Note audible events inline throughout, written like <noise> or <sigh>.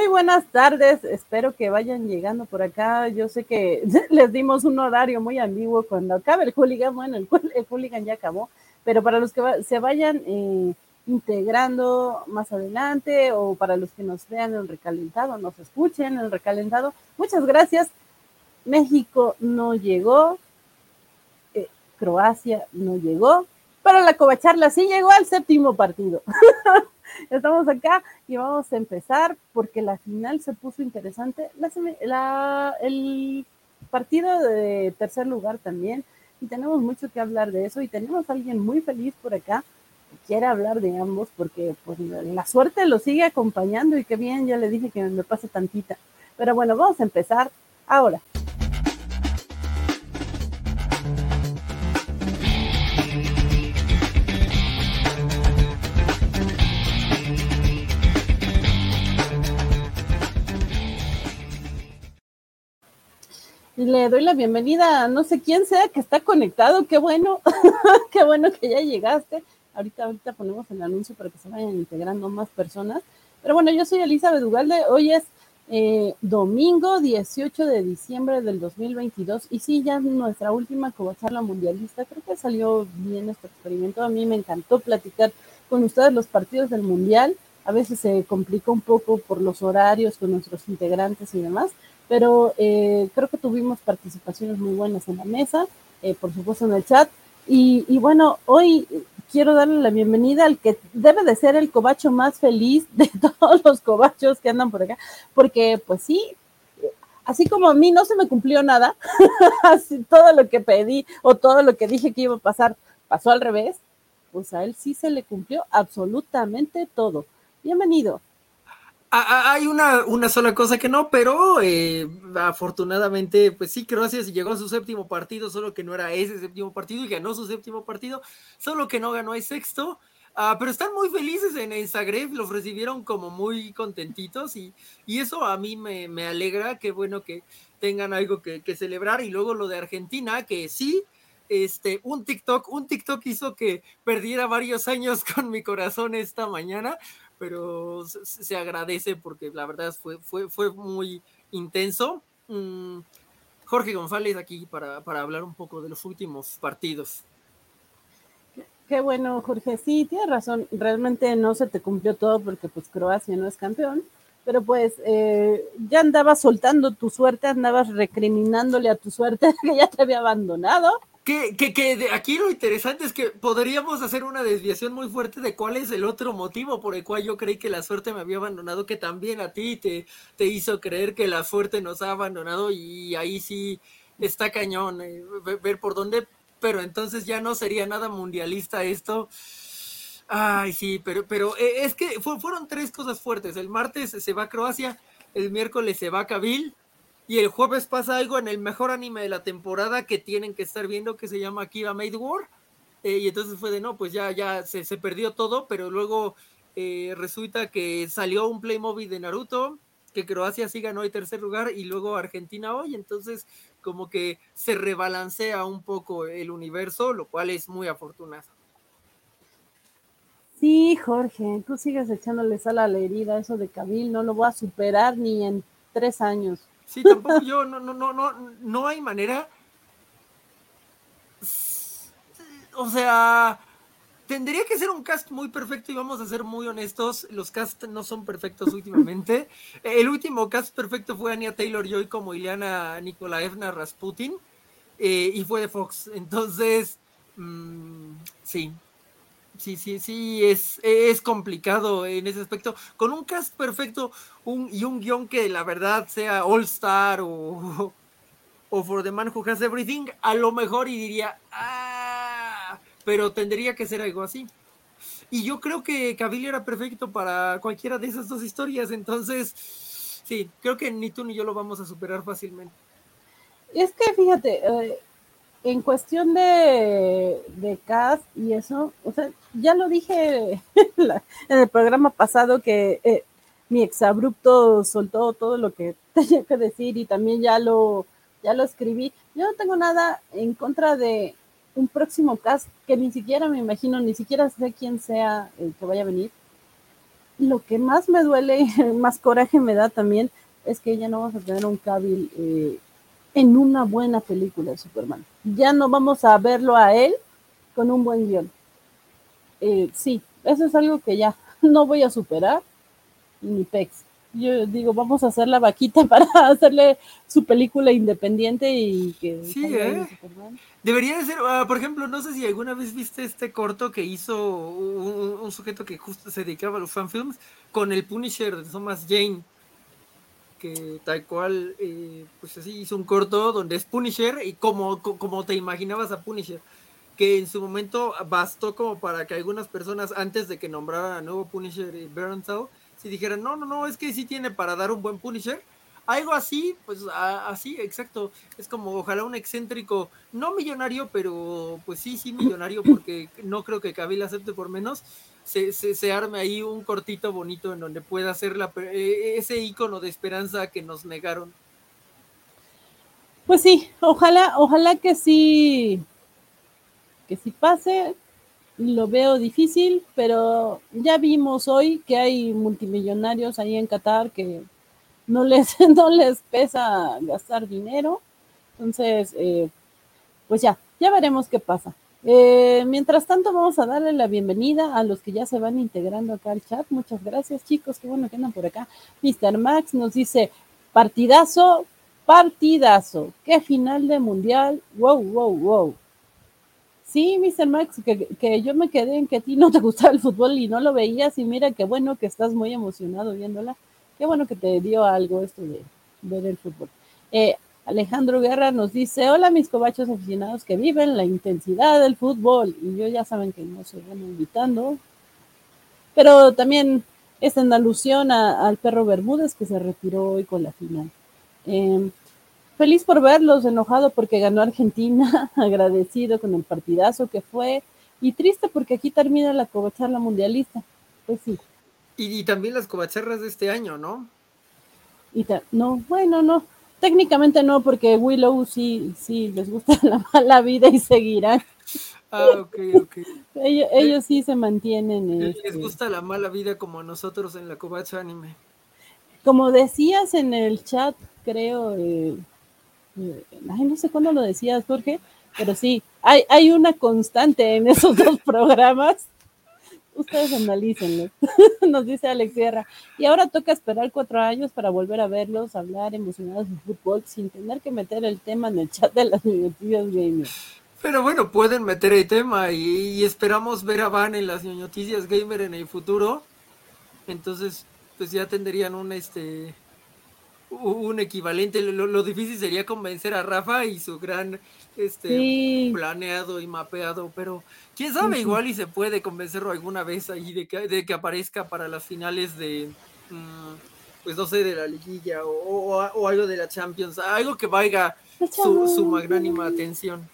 Muy buenas tardes, espero que vayan llegando por acá. Yo sé que <laughs> les dimos un horario muy ambiguo cuando acabe el hooligan. Bueno, el, el hooligan ya acabó, pero para los que se vayan eh, integrando más adelante o para los que nos vean en recalentado, nos escuchen en recalentado, muchas gracias. México no llegó, eh, Croacia no llegó, pero la Covacharla sí llegó al séptimo partido. <laughs> Estamos acá y vamos a empezar porque la final se puso interesante. el partido de tercer lugar también. Y tenemos mucho que hablar de eso. Y tenemos a alguien muy feliz por acá que quiere hablar de ambos porque pues, la suerte lo sigue acompañando. Y qué bien, ya le dije que me pase tantita. Pero bueno, vamos a empezar ahora. Le doy la bienvenida a no sé quién sea que está conectado. Qué bueno, <laughs> qué bueno que ya llegaste. Ahorita, ahorita ponemos el anuncio para que se vayan integrando más personas. Pero bueno, yo soy Elizabeth Ugalde. Hoy es eh, domingo 18 de diciembre del 2022. Y sí, ya nuestra última charla mundialista. Creo que salió bien este experimento. A mí me encantó platicar con ustedes los partidos del mundial. A veces se complica un poco por los horarios con nuestros integrantes y demás pero eh, creo que tuvimos participaciones muy buenas en la mesa, eh, por supuesto en el chat. Y, bueno, hoy quiero darle la bienvenida al que debe de ser el cobacho más feliz de <laughs> todos los cobachos que andan por acá, porque pues sí, así como a mí no se me cumplió nada, <laughs> todo lo que pedí o todo lo que dije que iba a pasar pasó al revés, pues a él sí se le cumplió absolutamente todo. Bienvenido. Hay una, una sola cosa que no, pero eh, afortunadamente, pues sí, Croacia llegó a su séptimo partido, solo que no era ese séptimo partido y ganó su séptimo partido, solo que no ganó el sexto. Ah, pero están muy felices en, en Zagreb, los recibieron como muy contentitos y, y eso a mí me, me, alegra, qué bueno que tengan algo que, que, celebrar. Y luego lo de Argentina, que sí, este, un TikTok, un TikTok hizo que perdiera varios años <laughs> con mi corazón esta mañana, pero se, agradece porque la verdad fue, fue, fue muy intenso. Mm, Jorge González aquí para, para, hablar un poco de los últimos partidos. Qué bueno, Jorge. Sí, tienes razón. Realmente no se te cumplió todo porque pues Croacia no es campeón, pero pues eh, ya andabas soltando tu suerte, andabas recriminándole a tu suerte <laughs> que ya te había abandonado que, que, aquí lo interesante es que podríamos hacer una desviación muy fuerte de cuál es el otro motivo por el cual yo creí que la suerte me había abandonado, que también a ti te, te hizo creer que la suerte nos ha abandonado y ahí sí está cañón eh, ver por dónde, pero entonces ya no sería nada mundialista esto. Ay, sí, pero, pero eh, es que fueron tres cosas fuertes. El martes se va a Croacia, el miércoles se va a Cabil y el jueves pasa algo en el mejor anime de la temporada que tienen que estar viendo que se llama Kiba Made War. Eh, y entonces fue de no, pues ya, ya se, perdió todo, pero luego eh, resulta que salió un Playmobil de Naruto, que Croacia sí ganó el tercer lugar y luego Argentina hoy, entonces como que se rebalancea un poco el universo, lo cual es muy afortunado. Sí, Jorge, tú sigues echándole sal a la herida, eso de Kabil, no lo voy a superar ni en tres años. Sí, tampoco yo, no, no, no, no, no hay manera. O sea, tendría que ser un cast muy perfecto y vamos a ser muy honestos, los casts no son perfectos últimamente. <laughs> El último cast perfecto fue Anya Taylor Joy como Ileana Nikolaevna Rasputin eh, y fue de Fox. Entonces, mmm, sí, sí, sí, sí, es, es complicado en ese aspecto. Con un cast perfecto y un guion que la verdad sea All Star o, <laughs> o For the Man Who Has Everything, a lo mejor y diría, ah, pero tendría que ser algo así. Y yo creo que Cavill era perfecto para cualquiera de esas dos historias, entonces, sí, creo que ni tú ni yo lo vamos a superar fácilmente. Es que fíjate, eh, en cuestión de, de cast y eso, o sea, ya lo dije <laughs> en el programa pasado que eh, mi exabrupto soltó todo lo que <laughs> tenía que decir y también ya lo, ya lo escribí. Yo no tengo nada en contra de un próximo cast que ni siquiera me imagino, ni siquiera sé quién sea el que vaya a venir. lo que más me duele, <laughs> más coraje me da también, es que ya no vamos a tener un Cavill eh, en una buena película de Superman. Ya no vamos a verlo a él con un buen guion. Eh, sí, eso es algo que ya <laughs> no voy a superar, ni pex. Yo digo, vamos a hacer la vaquita <laughs> para hacerle su película independiente y que... Sí, ¿eh? Debería de ser, ah, por ejemplo, no sé si alguna vez viste este corto que hizo un, sujeto que justo se dedicaba a los fanfilms con el Punisher de Thomas Jane, que tal cual, eh, pues así hizo un corto donde es Punisher y como, como te imaginabas a Punisher que en su momento bastó como para que algunas personas antes de que nombrara a nuevo Punisher y Bernthal, si dijeran, no, no, no, es que sí tiene para dar un buen Punisher, algo así, pues así, exacto, es como ojalá un excéntrico, no millonario, pero pues sí, sí millonario, porque no creo que Cabil acepte por menos, se, se, arme ahí un cortito bonito en donde pueda ser la, e, ese icono de esperanza que nos negaron. Pues sí, ojalá, ojalá que sí que si pase, lo veo difícil, pero ya vimos hoy que hay multimillonarios ahí en Qatar que no les, <laughs> no les pesa gastar dinero. Entonces, eh, pues ya, ya veremos qué pasa. Eh, mientras tanto, vamos a darle la bienvenida a los que ya se van integrando acá al chat. Muchas gracias, chicos. Qué bueno que andan por acá. Mr. Max nos dice: partidazo, partidazo. Qué final de mundial. Wow, wow, wow. Sí, Mr. Max, que, yo me quedé en que a ti no te gustaba el fútbol y no lo veías y mira qué bueno que estás muy emocionado viéndola. Qué bueno que te dio algo esto de ver el fútbol. Eh, Alejandro Guerra nos dice, hola mis cobachos aficionados que viven la intensidad del fútbol. Y yo ya saben que no se van invitando. Pero también es en alusión al perro Bermúdez que se retiró hoy con la final. Eh, feliz por verlos, enojado porque ganó Argentina, <laughs> agradecido con el partidazo que fue y triste porque aquí termina la covacharla mundialista. Pues sí. Y, también las covacharras de este año, ¿no? Y no, bueno, no. Técnicamente no, porque Willow sí, sí les gusta <laughs> la mala vida y seguirán. Ah, ok, ok. ellos, sí se mantienen. Les este gusta la mala vida como a nosotros en la covacha anime. Como decías en el chat, creo, eh, no sé cuándo lo decías, Jorge, pero sí, hay, hay una constante en esos dos <laughs> programas. Ustedes analícenlo, <laughs> nos dice Alex Sierra. Y ahora toca esperar cuatro años para volver a verlos, hablar emocionados de fútbol sin tener que meter el tema en el chat de las ñoñoticias gamers. Pero bueno, pueden meter el tema y, esperamos ver a Van en las noticias gamer en el futuro. Entonces, pues ya tendrían un este un equivalente. Lo, difícil sería convencer a Rafa y su gran este planeado y mapeado, pero quién sabe, igual y se puede convencerlo alguna vez ahí de que, de que aparezca para las finales de, mm, pues no sé, de la liguilla o, algo de la Champions, algo que valga su, su magnánima atención.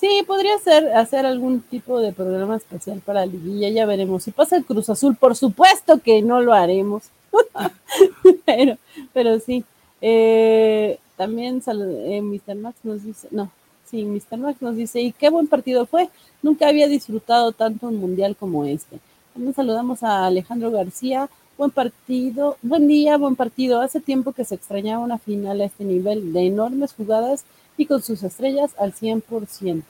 Sí, podría ser hacer algún tipo de programa especial para la liguilla, ya veremos. Si pasa el Cruz Azul, por supuesto que no lo haremos. <laughs> pero, pero sí. Eh, también eh, Mr. Max nos dice, no, sí, Mr. Max nos dice, y qué buen partido fue. Nunca había disfrutado tanto un mundial como este. También saludamos a Alejandro García. Buen partido, buen día, buen partido. Hace tiempo que se extrañaba una final a este nivel de enormes jugadas y con sus estrellas al 100%.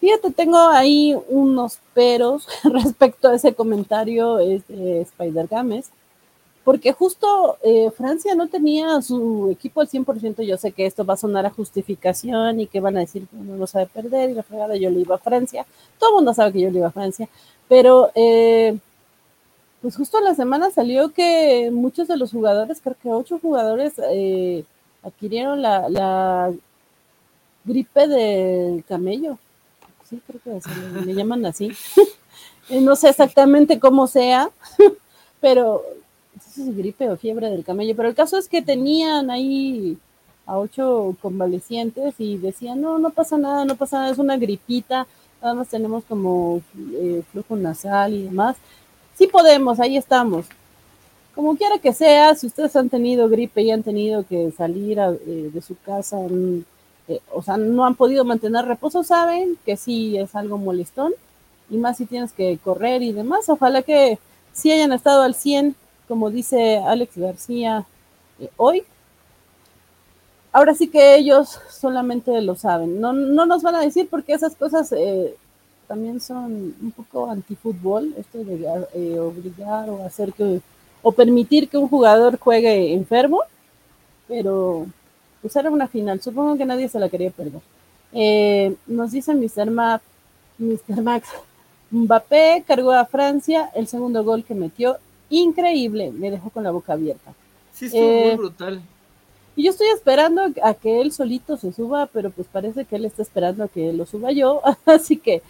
Fíjate, tengo ahí unos peros <laughs> respecto a ese comentario este, Spider Games porque justo eh, Francia no tenía su equipo al 100%, yo sé que esto va a sonar a justificación y que van a decir que uno no sabe perder y la fregada yo le iba a Francia, todo el mundo sabe que yo le iba a Francia, pero eh, pues justo la semana salió que muchos de los jugadores, creo que ocho jugadores eh, adquirieron la, gripe del camello, sí, creo que le llaman así, <laughs> no sé exactamente cómo sea, <laughs> pero es gripe o fiebre del camello, pero el caso es que tenían ahí a ocho convalecientes y decían, no, no pasa nada, no pasa nada, es una gripita, nada más tenemos como eh, flujo nasal y demás. Sí podemos, ahí estamos. Como quiera que sea, si ustedes han tenido gripe y han tenido que salir eh, de su casa, eh, o sea, no han podido mantener reposo, saben que sí es algo molestón, y más si tienes que correr y demás. Ojalá que sí hayan estado al 100 como dice Alex García, eh, hoy, ahora sí que ellos solamente lo saben. No, no nos van a decir porque esas cosas eh, también son un poco antifútbol, esto de eh, obligar o hacer que, o permitir que un jugador juegue enfermo, pero pues era una final, supongo que nadie se la quería perder. nos dice Mr. Max, Mr. Max, Mbappé cargó a Francia el segundo gol que metió, increíble, me dejó con la boca abierta. Sí, estuvo muy eh, brutal. Y yo estoy esperando a que él solito se suba, pero pues parece que él está esperando a que lo suba yo, <laughs> así que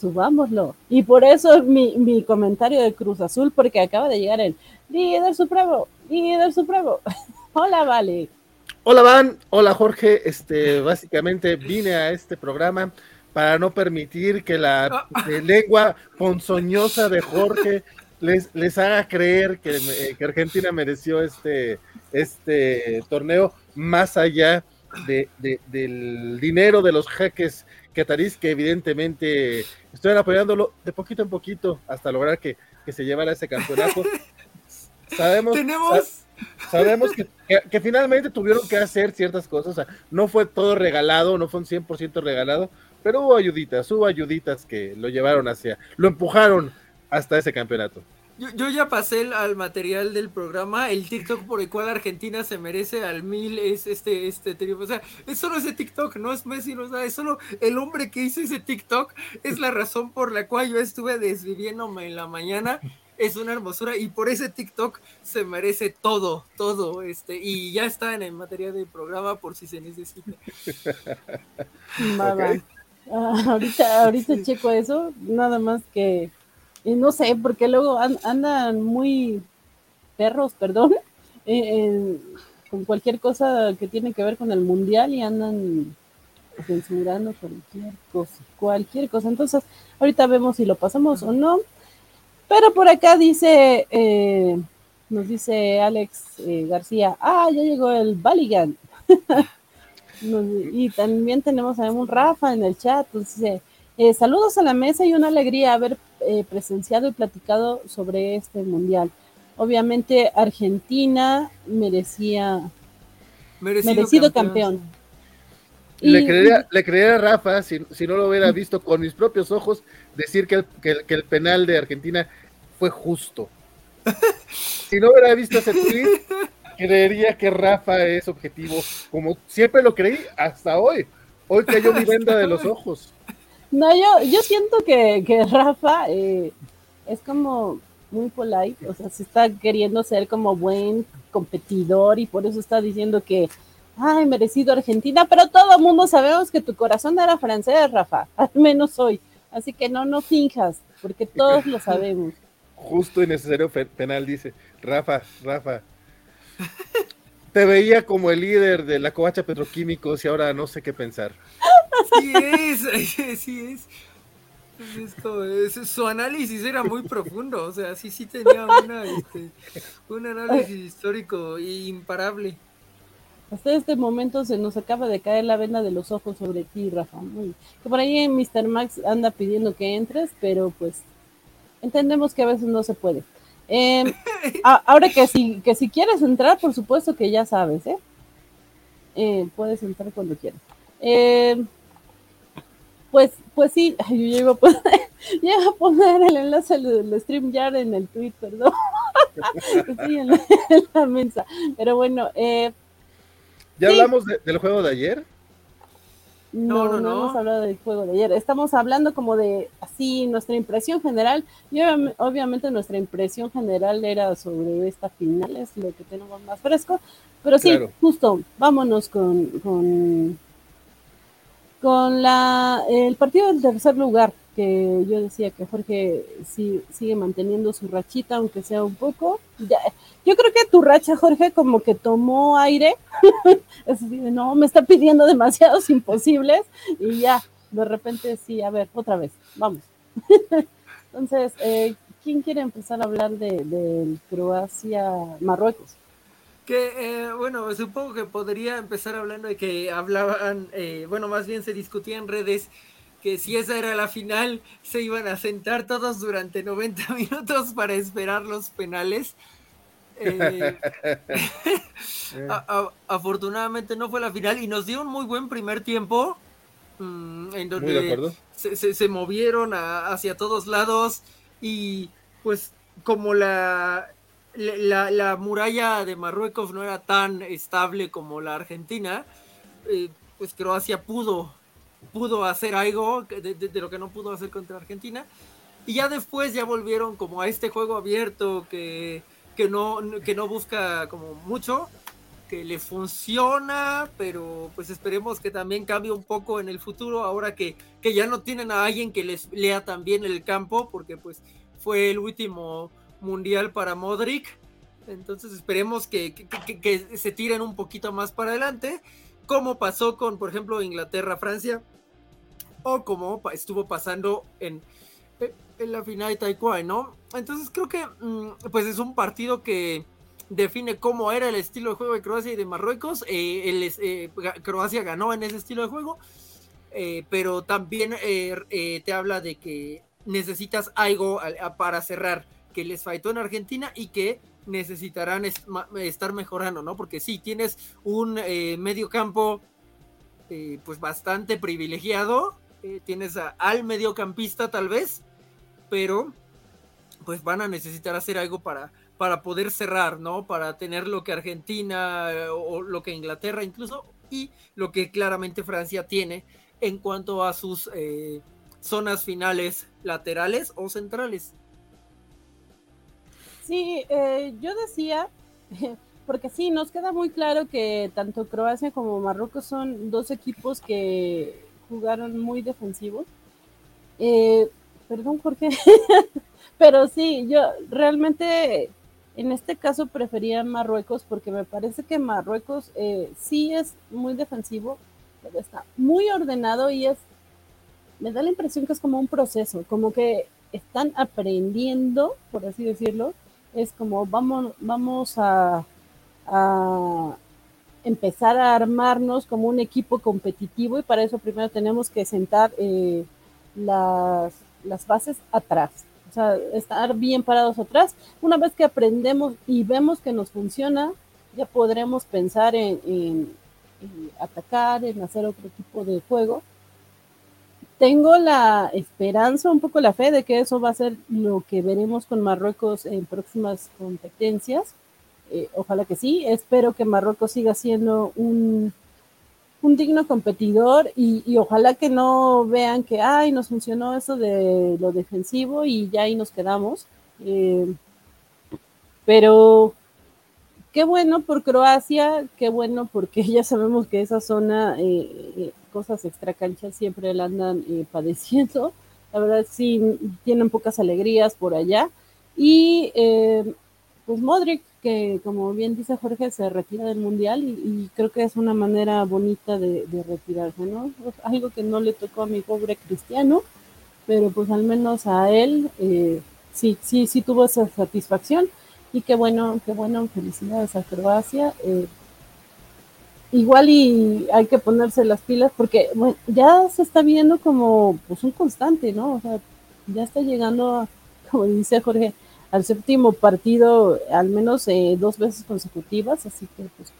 subámoslo. Y por eso mi, mi comentario de Cruz Azul, porque acaba de llegar el líder supremo, líder supremo. <laughs> Hola, Vale. Hola, Van. Hola, Jorge. Este, básicamente vine a este programa para no permitir que la lengua ponzoñosa de Jorge les, les haga creer que, Argentina mereció este, este torneo más allá de, del dinero de los jeques catarís que evidentemente estuvieron apoyándolo de poquito en poquito hasta lograr que, se llevara ese campeonato. <laughs> Sabemos, sabemos que, que, finalmente tuvieron que hacer ciertas cosas, no fue todo regalado, no fue un 100% regalado, pero hubo ayuditas, hubo ayuditas que lo llevaron hacia, lo empujaron hasta ese campeonato. Yo, ya pasé al material del programa, el TikTok por el cual Argentina se merece al mil es este, este O sea, es solo ese TikTok, no es Messi, no, es solo el hombre que hizo ese TikTok, es la razón por la cual yo estuve desviviéndome en la mañana. Es una hermosura y por ese TikTok se merece todo, todo, este, y ya está en el material del programa por si se necesita. Ah, ahorita, ahorita checo eso, nada más que, no sé, porque luego andan muy perros, <laughs> perdón, con cualquier cosa que tiene que ver con el mundial y andan censurando cualquier cosa, cualquier cosa. Entonces, ahorita vemos si lo pasamos o no. Pero por acá dice, eh, nos dice Alex eh, García, ah, ya llegó el Baligan. <laughs> y también tenemos a un Rafa en el chat, pues dice, eh, saludos a la mesa y una alegría haber eh, presenciado y platicado sobre este mundial. Obviamente Argentina merecía merecido, campeón. le, creería, le a Rafa, si, no lo hubiera visto con mis propios ojos, decir que el, que el penal de Argentina fue justo. <laughs> si no hubiera visto ese tweet, creería que Rafa es objetivo, como siempre lo creí hasta hoy. Hoy cayó mi venda de los ojos. No, yo, yo siento que, <laughs> Rafa eh, es como muy polite, o sea, se está queriendo ser como buen competidor y por eso está diciendo que, ay, merecido Argentina, pero todo el mundo sabemos que tu corazón era francés, Rafa, <laughs> al menos hoy. Así que no, no finjas, porque todos lo sabemos. Justo y necesario penal, dice. Rafa, Rafa, te veía como el líder de la covacha petroquímicos y ahora no sé qué pensar. <laughs> Sí es, sí es. su análisis era muy profundo, o sea, sí, sí tenía este, un análisis histórico imparable. Hasta este momento se nos acaba de caer la venda de los ojos sobre ti, Rafa. Que por ahí Mr. Max anda pidiendo que entres, pero pues entendemos que a veces no se puede. Em, ahora que si, que si quieres entrar, por supuesto que ya sabes, ¿eh? eh puedes entrar cuando quieras. Em, pues, pues sí, <laughs> yo iba a poner, <laughs> a poner el enlace del StreamYard en el tweet, perdón. <laughs> Estoy en la, mesa. Pero bueno, eh, ¿ya hablamos del juego de ayer? No, no, no, hemos hablado del juego de ayer. Estamos hablando como de así nuestra impresión general. Y obviamente nuestra impresión general era sobre esta final, es lo que tenemos más fresco. Pero sí, justo, vámonos con, con, con la, el partido del tercer lugar que yo decía que Jorge sí, sigue manteniendo su rachita, aunque sea un poco. yo creo que tu racha, Jorge, como que tomó aire. <laughs> no, me está pidiendo demasiados imposibles y ya, de repente sí, a ver, otra vez, vamos. <laughs> Entonces, eh, ¿quién quiere empezar a hablar de, Croacia-Marruecos? Que, eh, bueno, supongo que podría empezar hablando de que hablaban, eh, bueno, más bien se discutía en redes que si esa era la final, se iban a sentar todos durante 90 <laughs> minutos para esperar los penales. Eh, <laughs> <laughs> afortunadamente no fue la final y nos dio un muy buen primer tiempo. Mm, en donde se, movieron hacia todos lados y pues como la, la, muralla de Marruecos no era tan estable como la Argentina, eh, pues Croacia pudo, pudo hacer algo de, de, lo que no pudo hacer contra Argentina. Y ya después ya volvieron como a este juego abierto que, que, no, que no busca como mucho, que le funciona, pero pues esperemos que también cambie un poco en el futuro, ahora que, que ya no tienen a alguien que les lea también el campo, porque pues fue el último mundial para Modric. Entonces esperemos que, que, se tiren un poquito más para adelante, como pasó con, por ejemplo, Inglaterra-Francia, o como estuvo pasando en, en la final de Taekwondo, ¿no? Entonces creo que mm, pues es un partido que define cómo era el estilo de juego de Croacia y de Marruecos. Eh, eh, Croacia ganó en ese estilo de juego, eh, pero también te habla de que necesitas algo para cerrar que les faltó en Argentina y que necesitarán estar mejorando, ¿no? Porque sí, tienes un eh, medio campo eh, pues bastante privilegiado, eh, tienes al mediocampista tal vez, pero pues van a necesitar hacer algo para, para poder cerrar, ¿no? Para tener lo que Argentina o lo que Inglaterra incluso y lo que claramente Francia tiene en cuanto a sus zonas finales laterales o centrales. Sí, eh, yo decía, <laughs> porque sí, nos queda muy claro que tanto Croacia como Marruecos son dos equipos que jugaron muy defensivos. Eh, perdón, Jorge, <laughs> pero sí, yo realmente en este caso prefería Marruecos porque me parece que Marruecos eh, sí es muy defensivo, pero está muy ordenado y es, me da la impresión que es como un proceso, como que están aprendiendo, por así decirlo, es como vamos, vamos a, empezar a armarnos como un equipo competitivo y para eso primero tenemos que sentar eh, las, bases atrás, o sea, estar bien parados atrás. Una vez que aprendemos y vemos que nos funciona, ya podremos pensar en, en atacar, en hacer otro tipo de juego tengo la esperanza, un poco la fe de que eso va a ser lo que veremos con Marruecos en próximas competencias. Eh, ojalá que sí. Espero que Marruecos siga siendo un, un digno competidor y, ojalá que no vean que, ay, nos funcionó eso de lo defensivo y ya ahí nos quedamos. Eh, pero qué bueno por Croacia, qué bueno porque <laughs> ya sabemos que esa zona eh, cosas extracanchas siempre la andan eh, padeciendo. La verdad sí tienen pocas alegrías por allá. Y eh, pues Modric, que como bien dice Jorge, se retira del Mundial y, creo que es una manera bonita de, retirarse, ¿no? algo que no le tocó a mi pobre Cristiano, pero pues al menos a él eh, sí, sí, sí tuvo esa satisfacción y qué bueno, qué bueno, felicidades a Croacia igual y hay que ponerse las pilas porque ya se está viendo como pues un constante, ¿no? O sea, ya está llegando, <laughs> como dice Jorge, al séptimo partido al menos eh, dos veces consecutivas, así que pues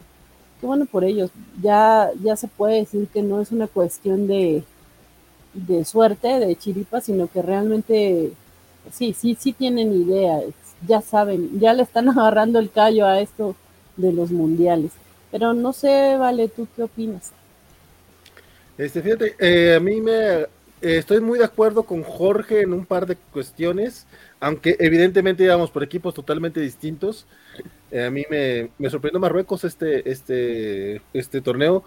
qué bueno por ellos. Ya, ya se puede decir que no es una cuestión de, de suerte, de chiripa, sino que realmente sí, sí, sí tienen idea, ya saben, ya le están <laughs> agarrando el callo a esto de los mundiales. Pero no sé, Vale, ¿tú qué opinas? Este, fíjate, eh, a mí me eh, estoy muy de acuerdo con Jorge en un par de cuestiones, aunque evidentemente íbamos por equipos totalmente distintos. Eh, a mí me, me, sorprendió Marruecos este, este, este torneo.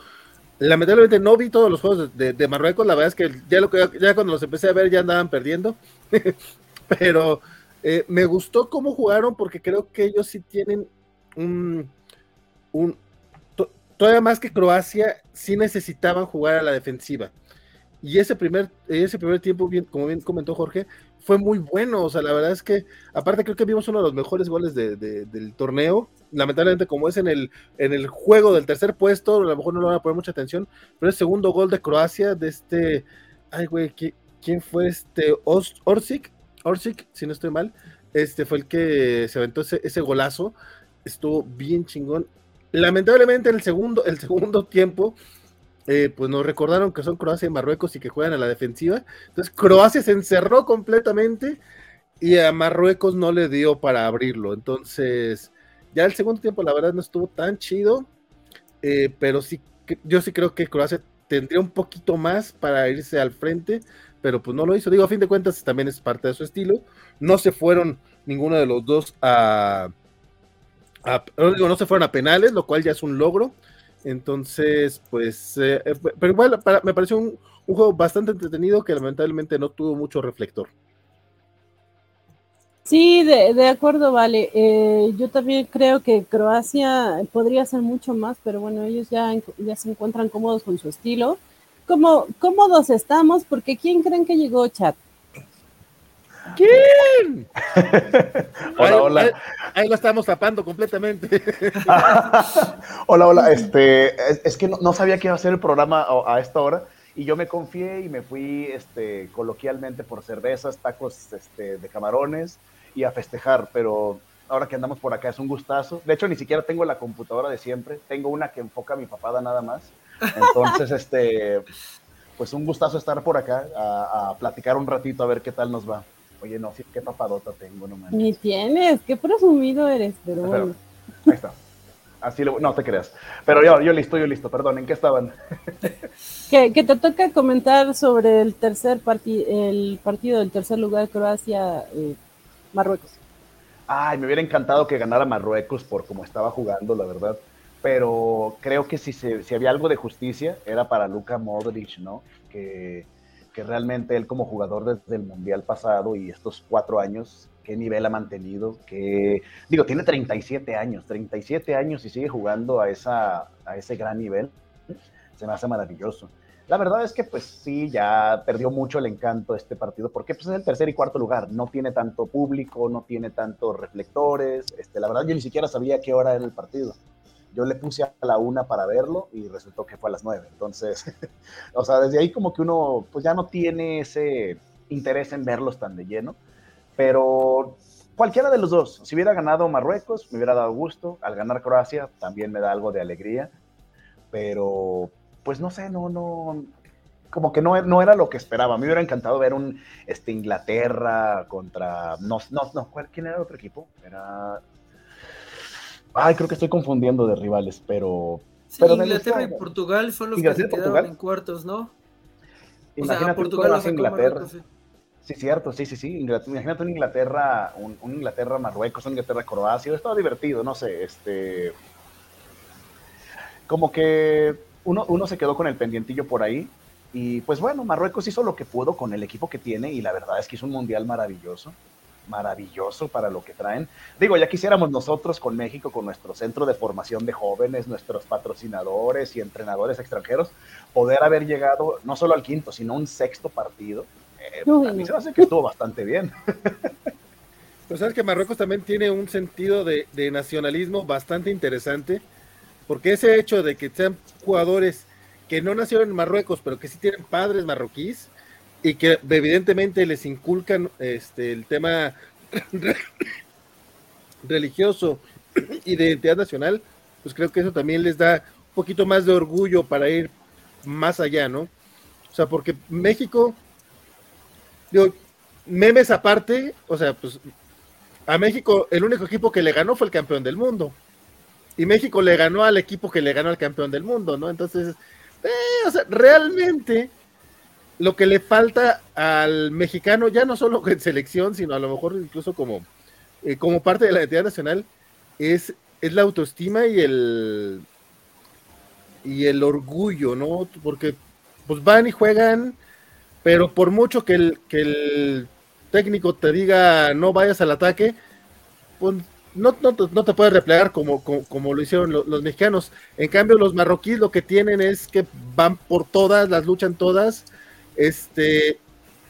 Lamentablemente no vi todos los juegos de, Marruecos, la verdad es que ya, lo que ya cuando los empecé a ver ya andaban perdiendo, <laughs> pero me gustó cómo jugaron porque creo que ellos sí tienen un, un, todavía más que Croacia, sí necesitaban jugar a la defensiva. Y ese primer, ese primer tiempo, bien, como bien comentó Jorge, fue muy bueno. O sea, la verdad es que, aparte, creo que vimos uno de los mejores goles del torneo. Lamentablemente, como es en el, en el juego del tercer puesto, a lo mejor no le van a poner mucha atención. Pero el segundo gol de Croacia, de este. Ay, güey, ¿quién fue este? Orsic, Orsic, si no estoy mal. Este fue el que se aventó ese, ese golazo estuvo bien chingón. Lamentablemente el segundo, el segundo tiempo, eh, pues nos recordaron que son Croacia y Marruecos y que juegan a la defensiva. Entonces Croacia se encerró completamente y a Marruecos no le dio para abrirlo. Entonces, ya el segundo tiempo la verdad no estuvo tan chido, eh, pero sí, yo sí creo que Croacia tendría un poquito más para irse al frente, pero pues no lo hizo. Digo, a fin de cuentas también es parte de su estilo. No se fueron ninguno de los dos a, no se fueron a penales, lo cual ya es un logro. Entonces, pues, eh, eh, pero igual me pareció un, juego bastante entretenido que lamentablemente no tuvo mucho reflector. Sí, de, acuerdo, vale. Eh, yo también creo que Croacia podría hacer mucho más, pero bueno, ellos ya, ya se encuentran cómodos con su estilo. Como cómodos estamos, porque ¿quién creen que llegó, chat? ¿Quién? <laughs> hola, hola. Ahí, lo estamos tapando completamente. <laughs> hola, hola. Este, es, que no, sabía que iba a ser el programa a, esta hora y yo me confié y me fui este, coloquialmente por cervezas, tacos este, de camarones y a festejar, pero ahora que andamos por acá es un gustazo. De hecho, ni siquiera tengo la computadora de siempre, tengo una que enfoca a mi papada nada más. Entonces, <laughs> este, pues un gustazo estar por acá a, a platicar un ratito a ver qué tal nos va. Oye, no, sí, qué papadota tengo, no Ni tienes, qué presumido eres, pero bueno. Ahí está. Así lo, no te creas. Pero yo, yo listo, yo listo, perdón, ¿en qué estaban? <laughs> que, te toca comentar sobre el tercer partido, el partido del tercer lugar, Croacia, eh, Marruecos. Ay, me hubiera encantado que ganara Marruecos por cómo estaba jugando, la verdad. Pero creo que si, se, si había algo de justicia, era para Luka Modric, ¿no? Que que realmente él como jugador desde el Mundial pasado y estos cuatro años, qué nivel ha mantenido, que digo, tiene 37 años, 37 años y sigue jugando a, esa, a ese gran nivel, se me hace maravilloso. La verdad es que pues sí, ya perdió mucho el encanto este partido, porque pues es el tercer y cuarto lugar, no tiene tanto público, no tiene tantos reflectores, este, la verdad yo ni siquiera sabía qué hora era el partido yo le puse a la una para verlo y resultó que fue a las nueve. Entonces, <laughs> o sea, desde ahí como que uno pues ya no tiene ese interés en verlos tan de lleno, pero cualquiera de los dos, si hubiera ganado Marruecos, me hubiera dado gusto, al ganar Croacia también me da algo de alegría, pero pues no sé, no, no, como que no, no era lo que esperaba. Me hubiera encantado ver un este, Inglaterra contra, no, no, no, ¿quién era el otro equipo? Era Ay, creo que estoy confundiendo de rivales, pero. pero Inglaterra y Portugal son los que se quedaron en cuartos, ¿no? Imagínate o Portugal Inglaterra. Sí, cierto, sí, sí, sí. Imagínate un Inglaterra, un, Inglaterra Marruecos, un Inglaterra Croacia. Estaba divertido, no sé, este. Como que uno, uno se quedó con el pendientillo por ahí. Y pues bueno, Marruecos hizo lo que pudo con el equipo que tiene y la verdad es que hizo un mundial maravilloso maravilloso para lo que traen. Digo, ya quisiéramos nosotros con México, con nuestro centro de formación de jóvenes, nuestros patrocinadores y entrenadores extranjeros, poder haber llegado no solo al quinto, sino a un sexto partido. Eh, a mí se me hace que estuvo bastante bien. <laughs> Pues sabes que Marruecos también tiene un sentido de, de nacionalismo bastante interesante, porque ese hecho de que sean jugadores que no nacieron en Marruecos, pero que sí tienen padres marroquíes, y que evidentemente les inculcan este, el tema <coughs> religioso y de identidad nacional, pues creo que eso también les da un poquito más de orgullo para ir más allá, ¿no? O sea, porque México, digo, memes aparte, o sea, pues a México el único equipo que le ganó fue el campeón del mundo. Y México le ganó al equipo que le ganó al campeón del mundo, ¿no? Entonces, eh, o sea, realmente lo que le falta al mexicano, ya no solo en selección, sino a lo mejor incluso como, eh, como parte de la identidad nacional, es, es la autoestima y el y el orgullo, ¿no? Porque pues van y juegan, pero por mucho que el, que el técnico te diga no vayas al ataque, pues no, no, te puedes replegar como, como, lo hicieron los, mexicanos. En cambio, los marroquíes lo que tienen es que van por todas, las luchan todas, este,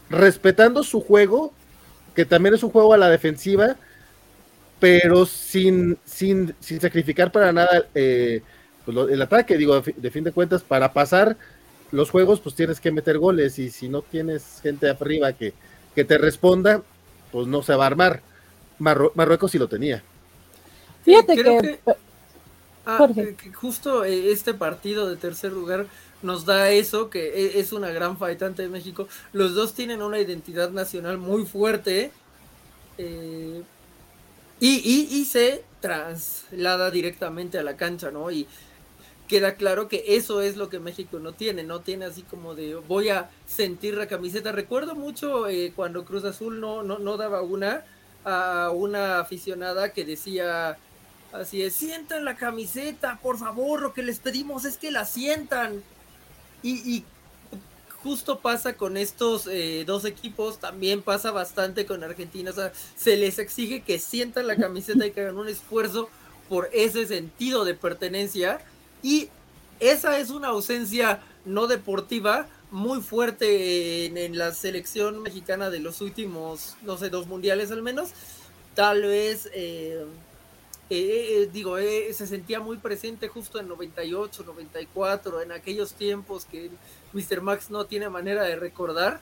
respetando su juego, que también es un juego a la defensiva, pero sin, sin, sin sacrificar para nada eh, pues el ataque, digo, de fin de cuentas, para pasar los juegos, pues tienes que meter goles, y si no tienes gente arriba que, que te responda, pues no se va a armar. Marruecos sí lo tenía. Fíjate que, ah, que, justo eh, este partido de tercer lugar nos da eso, que e, es una gran faitante de México. Los dos tienen una identidad nacional muy fuerte eh, y, y, se traslada directamente a la cancha, ¿no? Y queda claro que eso es lo que México no tiene, no tiene así como de voy a sentir la camiseta. Recuerdo mucho eh, cuando Cruz Azul no, no, no daba una a una aficionada que decía así es, sientan la camiseta, por favor, lo que les pedimos es que la sientan. Y, justo pasa con estos eh, dos equipos, también pasa bastante con Argentina, o sea, se les exige que sientan la camiseta y que hagan un esfuerzo por ese sentido de pertenencia y esa es una ausencia no deportiva muy fuerte en, la selección mexicana de los últimos, no sé, dos mundiales al menos. Tal vez, eh, eh, eh, digo, se sentía muy presente justo en 98, 94, en aquellos tiempos que Mr. Max no tiene manera de recordar,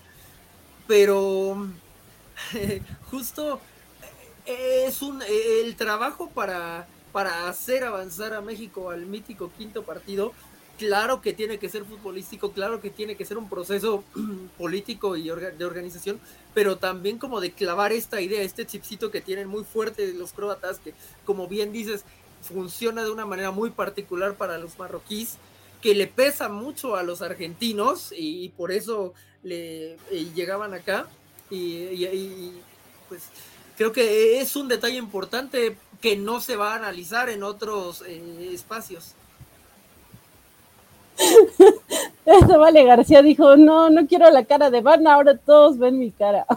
pero <laughs> justo es un, el trabajo para para hacer avanzar a México al mítico quinto partido, claro que tiene que ser futbolístico, claro que tiene que ser un proceso <clears throat> político y de organización, pero también como de clavar esta idea, este chipcito que tienen muy fuerte los croatas, que como bien dices, funciona de una manera muy particular para los marroquíes, que le pesa mucho a los argentinos y, por eso le llegaban acá y pues creo que es un detalle importante que no se va a analizar en otros eh, espacios. <laughs> <laughs> Eso vale, García dijo, no, no quiero la cara de Van, ahora todos ven mi cara. <laughs>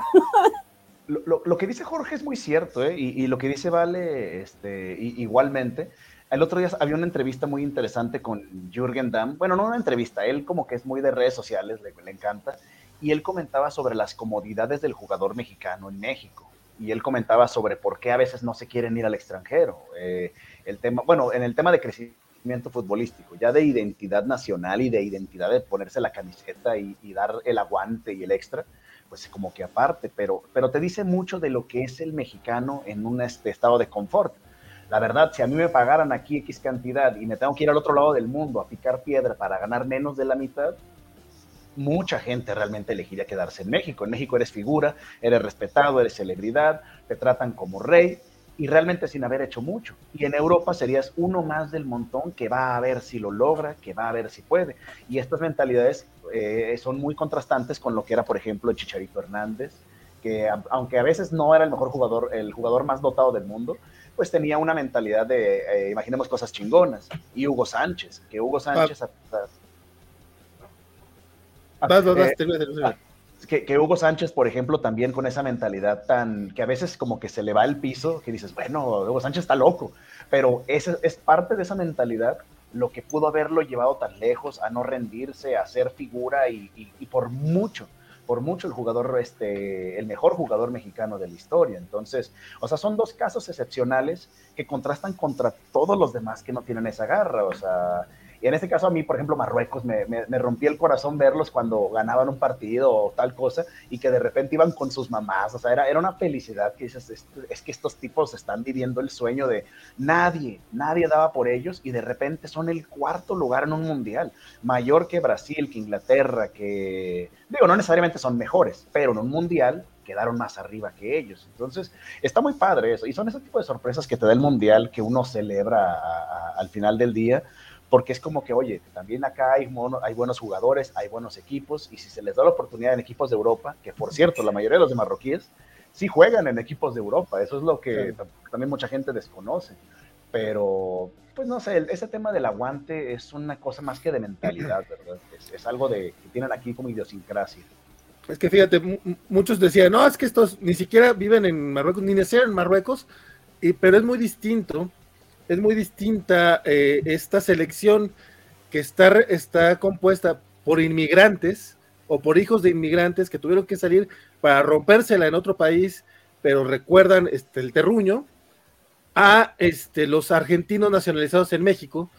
Lo, que dice Jorge es muy cierto, ¿eh? y, lo que dice Vale este, igualmente. El otro día había una entrevista muy interesante con Jürgen Damm. Bueno, no una entrevista, él como que es muy de redes sociales, le, le encanta. Y él comentaba sobre las comodidades del jugador mexicano en México y él comentaba sobre por qué a veces no se quieren ir al extranjero. Eh, el tema, bueno, en el tema de crecimiento futbolístico, ya de identidad nacional y de identidad de ponerse la camiseta y, dar el aguante y el extra, pues como que aparte, pero, pero te dice mucho de lo que es el mexicano en un este, estado de confort. La verdad, si a mí me pagaran aquí X cantidad y me tengo que ir al otro lado del mundo a picar piedra para ganar menos de la mitad, mucha gente realmente elegiría quedarse en México. En México eres figura, eres respetado, eres celebridad, te tratan como rey y realmente sin haber hecho mucho. Y en Europa serías uno más del montón que va a ver si lo logra, que va a ver si puede. Y estas mentalidades eh, son muy contrastantes con lo que era, por ejemplo, Chicharito Hernández, que aunque a veces no era el mejor jugador, el jugador más dotado del mundo, pues tenía una mentalidad de, eh, imaginemos cosas chingonas. Y Hugo Sánchez, que Hugo Sánchez, eh, que, Hugo Sánchez, por ejemplo, también con esa mentalidad tan que a veces como que se le va el piso, que dices, bueno, Hugo Sánchez está loco, pero ese es parte de esa mentalidad lo que pudo haberlo llevado tan lejos a no rendirse, a ser figura y, por mucho, por mucho el jugador, este, el mejor jugador mexicano de la historia. Entonces, o sea, son dos casos excepcionales que contrastan contra todos los demás que no tienen esa garra. O sea, y en este caso a mí, por ejemplo, Marruecos, me, me, rompía el corazón verlos cuando ganaban un partido o tal cosa y que de repente iban con sus mamás. O sea, era, era una felicidad que dices, es, que estos tipos están viviendo el sueño de nadie, nadie daba por ellos y de repente son el cuarto lugar en un mundial. Mayor que Brasil, que Inglaterra, que... Digo, no necesariamente son mejores, pero en un mundial quedaron más arriba que ellos. Entonces, está muy padre eso. Y son ese tipo de sorpresas que te da el mundial que uno celebra al final del día porque es como que, oye, también acá hay, hay buenos jugadores, hay buenos equipos, y si se les da la oportunidad en equipos de Europa, que por cierto, la mayoría de los de marroquíes sí juegan en equipos de Europa, eso es lo que también mucha gente desconoce, pero pues no sé, ese tema del aguante es una cosa más que de mentalidad, <clears throat> ¿verdad? Es, algo de, que tienen aquí como idiosincrasia. Es que fíjate, muchos decían, no, es que estos ni siquiera viven en Marruecos, ni nacieron en Marruecos, y, pero es muy distinto es muy distinta eh, esta selección que está, está compuesta por inmigrantes o por hijos de inmigrantes que tuvieron que salir para rompérsela en otro país, pero recuerdan este, el terruño, a este, los argentinos nacionalizados en México,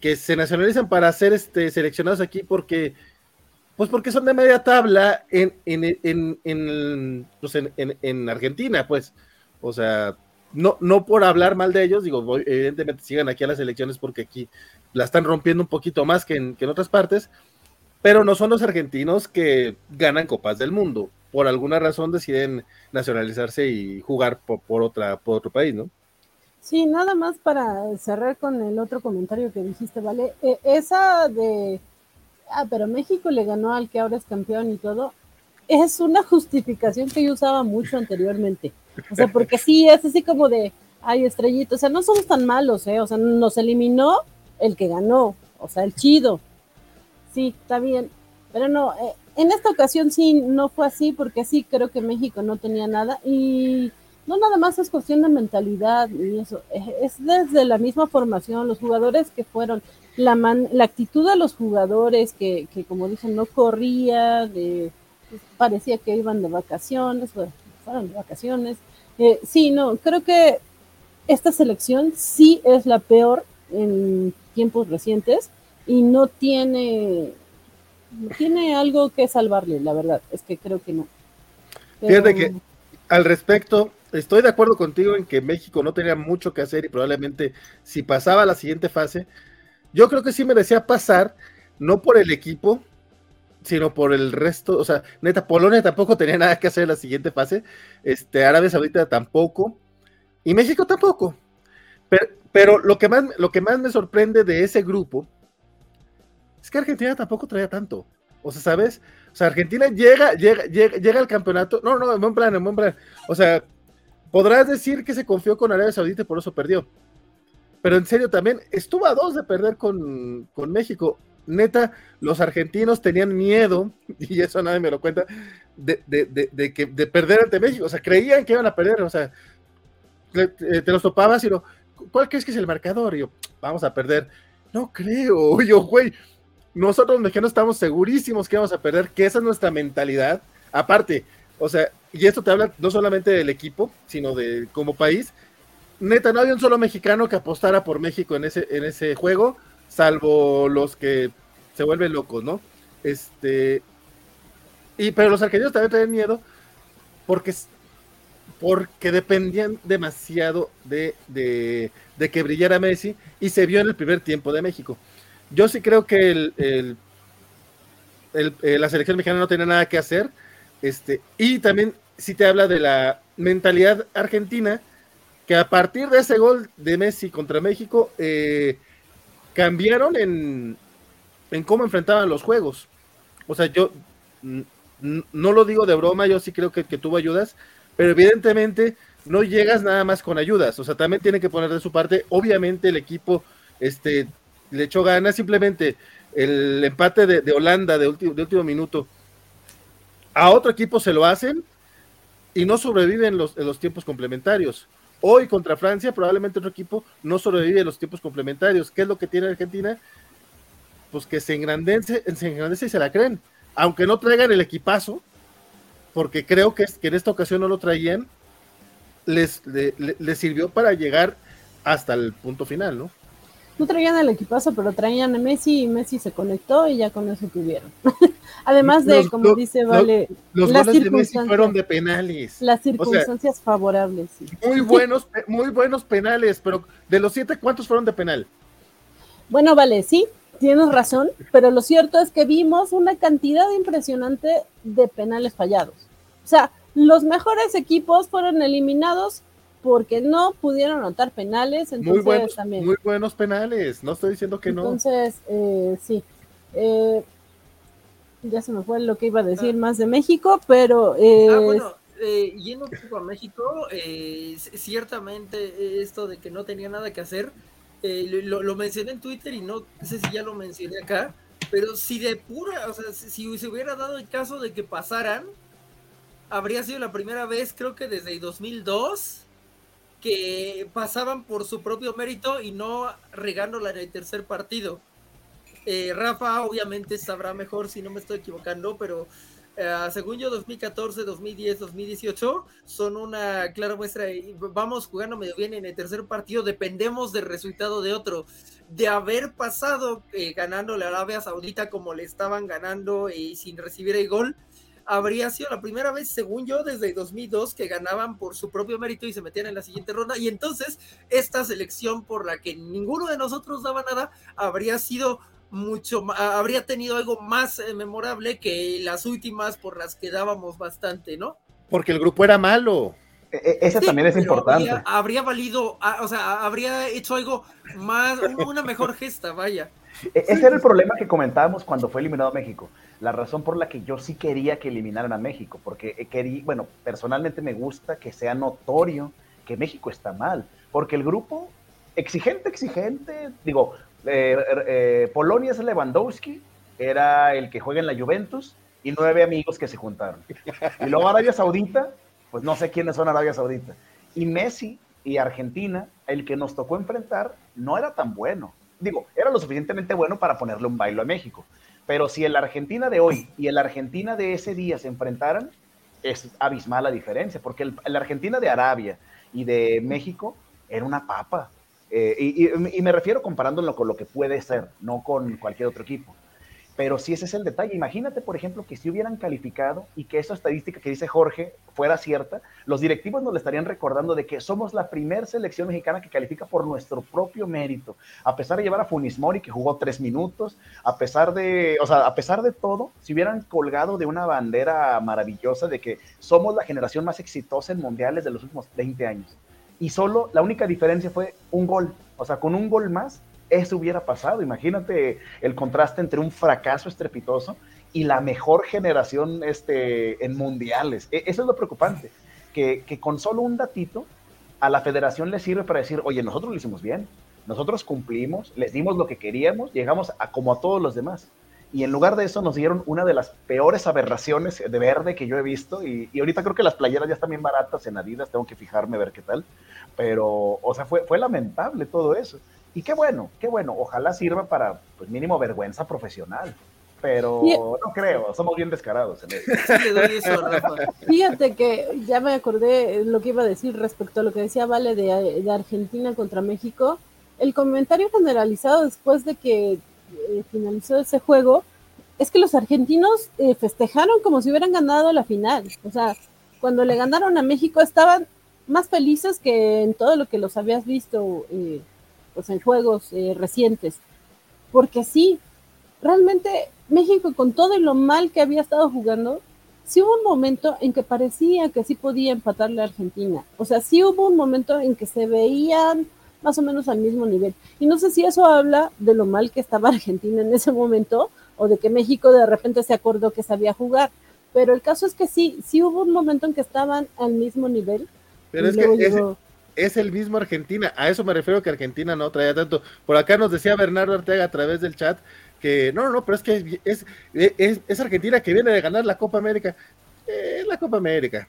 que se nacionalizan para ser este, seleccionados aquí porque, pues porque son de media tabla en, en, en, en, pues en Argentina, pues. O sea, no, no por hablar mal de ellos, digo, evidentemente sigan aquí a las elecciones porque aquí la están rompiendo un poquito más que en, otras partes, pero no son los argentinos que ganan copas del mundo. Por alguna razón deciden nacionalizarse y jugar por, otra, por otro país, ¿no? Sí, nada más para cerrar con el otro comentario que dijiste, ¿vale? E, esa de, ah, pero México le ganó al que ahora es campeón y todo, es una <laughs> justificación que yo usaba mucho anteriormente. O sea, porque sí, es así como de, ay, estrellito, o sea, no somos tan malos, ¿eh? O sea, nos eliminó el que ganó, o sea, el chido. Sí, está bien. Pero no, eh, en esta ocasión sí no fue así, porque sí creo que México no tenía nada. Y no nada más es cuestión de mentalidad y eso, es desde la misma formación, los jugadores que fueron, la, la actitud de los jugadores que, que como dicen, no corría, de, parecía que iban de vacaciones, bueno, fueron de vacaciones. Eh, sí, no, creo que esta selección sí es la peor en tiempos recientes y no tiene, tiene algo que salvarle, la verdad, es que creo que no. Fíjate que al respecto, estoy de acuerdo contigo en que México no tenía mucho que hacer y probablemente si pasaba a la siguiente fase, yo creo que sí merecía pasar, no por el equipo, sino por el resto, o sea, neta, Polonia tampoco tenía nada que hacer en la siguiente fase, este, Arabia Saudita tampoco, y México tampoco. Pero, pero lo, que más, lo que más me sorprende de ese grupo es que Argentina tampoco traía tanto. O sea, ¿sabes? O sea, Argentina llega, llega, llega, llega al campeonato. No, no, en buen plan, en buen plan. O sea, podrás decir que se confió con Arabia Saudita y por eso perdió. Pero en serio, también estuvo a dos de perder con, con México neta, los argentinos tenían miedo, <laughs> y eso nadie me lo cuenta, de, de, que, de perder ante México. O sea, creían que iban a perder. O sea, te, los topabas y lo, ¿cuál crees que es el marcador? Y yo, vamos a perder. No creo. <laughs> yo, güey, nosotros los mexicanos estamos segurísimos que vamos a perder, que esa es nuestra mentalidad. Aparte, o sea, y esto te habla no solamente del equipo, sino de como país. Neta, no había un solo mexicano que apostara por México en ese, en ese juego salvo los que se vuelven locos, ¿no? Este, y pero los argentinos también tienen miedo porque, porque dependían demasiado de, de, que brillara Messi y se vio en el primer tiempo de México. Yo sí creo que el, el, eh, la selección mexicana no tiene nada que hacer. Este, y también si te habla de la mentalidad argentina, que a partir de ese gol de Messi contra México, eh, cambiaron en, en cómo enfrentaban los juegos. O sea, yo no lo digo de broma, yo sí creo que, tuvo ayudas, pero evidentemente no llegas nada más con ayudas, o sea, también tiene que poner de su parte, obviamente el equipo este, le echó ganas, simplemente el empate de, Holanda de último, de último minuto, a otro equipo se lo hacen y no sobreviven los, los tiempos complementarios. Hoy contra Francia, probablemente otro equipo no sobrevive a los tiempos complementarios. ¿Qué es lo que tiene Argentina? Pues que se engrandece, se engrandece y se la creen. Aunque no traigan el equipazo, porque creo que, en esta ocasión no lo traían, les, les sirvió para llegar hasta el punto final, ¿no? No traían el equipazo, pero traían a Messi y Messi se conectó y ya con eso tuvieron. <laughs> Además de, como dice Vale, los, las goles de Messi fueron de penales. Las circunstancias favorables. Muy <laughs> buenos, muy buenos penales, pero de los siete, ¿cuántos fueron de penal? Bueno, Vale, sí, tienes razón, pero lo cierto es que vimos una cantidad impresionante de penales fallados. O sea, los mejores equipos fueron eliminados porque no pudieron anotar penales. Entonces, muy buenos, también. muy buenos penales, no estoy diciendo que no. Entonces, eh, sí. Eh, ya se me fue lo que iba a decir ah. más de México, pero... Eh, ah, bueno, eh, yendo un poco a México, ciertamente esto de que no tenía nada que hacer, lo, lo, mencioné en Twitter y no sé si ya lo mencioné acá, pero si de pura, o sea, si se hubiera dado el caso de que pasaran, habría sido la primera vez, creo que desde el 2002, que pasaban por su propio mérito y no regándola en el tercer partido. Eh, Rafa obviamente sabrá mejor si no me estoy equivocando, pero eh, según yo 2014, 2010, 2018 son una clara muestra. vamos jugando medio bien en el tercer partido, dependemos del resultado de otro. De haber pasado eh, ganando la Arabia Saudita como le estaban ganando y sin recibir el gol, habría sido la primera vez, según yo, desde 2002 que ganaban por su propio mérito y se metían en la siguiente ronda. Y entonces esta selección por la que ninguno de nosotros daba nada habría sido mucho habría tenido algo más eh, memorable que las últimas por las que dábamos bastante, ¿no? Porque el grupo era malo. E, e, ese también es importante. Habría, valido, ah, o sea, habría hecho algo más, una mejor gesta, vaya. E, ese era el problema que comentábamos cuando fue eliminado México. La razón por la que yo sí quería que eliminaran a México, porque quería, bueno, personalmente me gusta que sea notorio que México está mal, porque el grupo exigente, exigente, digo, eh, eh, Polonia es Lewandowski, era el que juega en la Juventus, y nueve amigos que se juntaron. Y luego Arabia Saudita, pues no sé quiénes son Arabia Saudita. Y Messi y Argentina, el que nos tocó enfrentar, no era tan bueno. Digo, era lo suficientemente bueno para ponerle un bailo a México. Pero si el Argentina de hoy y el Argentina de ese día se enfrentaran, es abismal la diferencia, porque el, Argentina de Arabia y de México era una papa. Eh, y, y, me refiero comparándolo con lo que puede ser, no con cualquier otro equipo. Pero si ese es el detalle. Imagínate, por ejemplo, que si hubieran calificado y que esa estadística que dice Jorge fuera cierta, los directivos nos le estarían recordando de que somos la primer selección mexicana que califica por nuestro propio mérito. A pesar de llevar a Funis Mori, que jugó tres minutos, a pesar de, o sea, a pesar de todo, si hubieran colgado de una bandera maravillosa de que somos la generación más exitosa en mundiales de los últimos 20 años. Y solo la única diferencia fue un gol. O sea, con un gol más eso hubiera pasado. Imagínate el contraste entre un fracaso estrepitoso y la mejor generación este, en mundiales. E, eso es lo preocupante, que, con solo un datito a la federación le sirve para decir, oye, nosotros lo hicimos bien, nosotros cumplimos, les dimos lo que queríamos, llegamos a como a todos los demás. Y en lugar de eso nos dieron una de las peores aberraciones de verde que yo he visto. Y, ahorita creo que las playeras ya están bien baratas en Adidas, tengo que fijarme a ver qué tal. Pero, o sea, fue, fue lamentable todo eso. Y qué bueno, qué bueno. Ojalá sirva para, pues mínimo, vergüenza profesional. Pero no creo, somos bien descarados. En Fíjate que ya me acordé lo que iba a decir respecto a lo que decía Vale de, Argentina contra México. El comentario generalizado después de que eh, finalizó ese juego es que los argentinos eh, festejaron como si hubieran ganado la final. O sea, cuando le ganaron a México estaban más felices que en todo lo que los habías visto eh, pues, en juegos eh, recientes. Porque sí, realmente México con todo y lo mal que había estado jugando, sí hubo un momento en que parecía que sí podía empatarle a Argentina. O sea, sí hubo un momento en que se veían más o menos al mismo nivel. Y no sé si eso habla de lo mal que estaba <laughs> Argentina en ese momento o de que México de repente se acordó que sabía jugar. Pero el caso es que sí, sí hubo un momento en que estaban al mismo nivel. Pero es que es el mismo Argentina. A eso me refiero que Argentina no traía tanto. Por acá nos decía Bernardo Arteaga a través del chat que no, no, pero es que es, es, Argentina que viene de ganar la Copa América. Es la Copa América.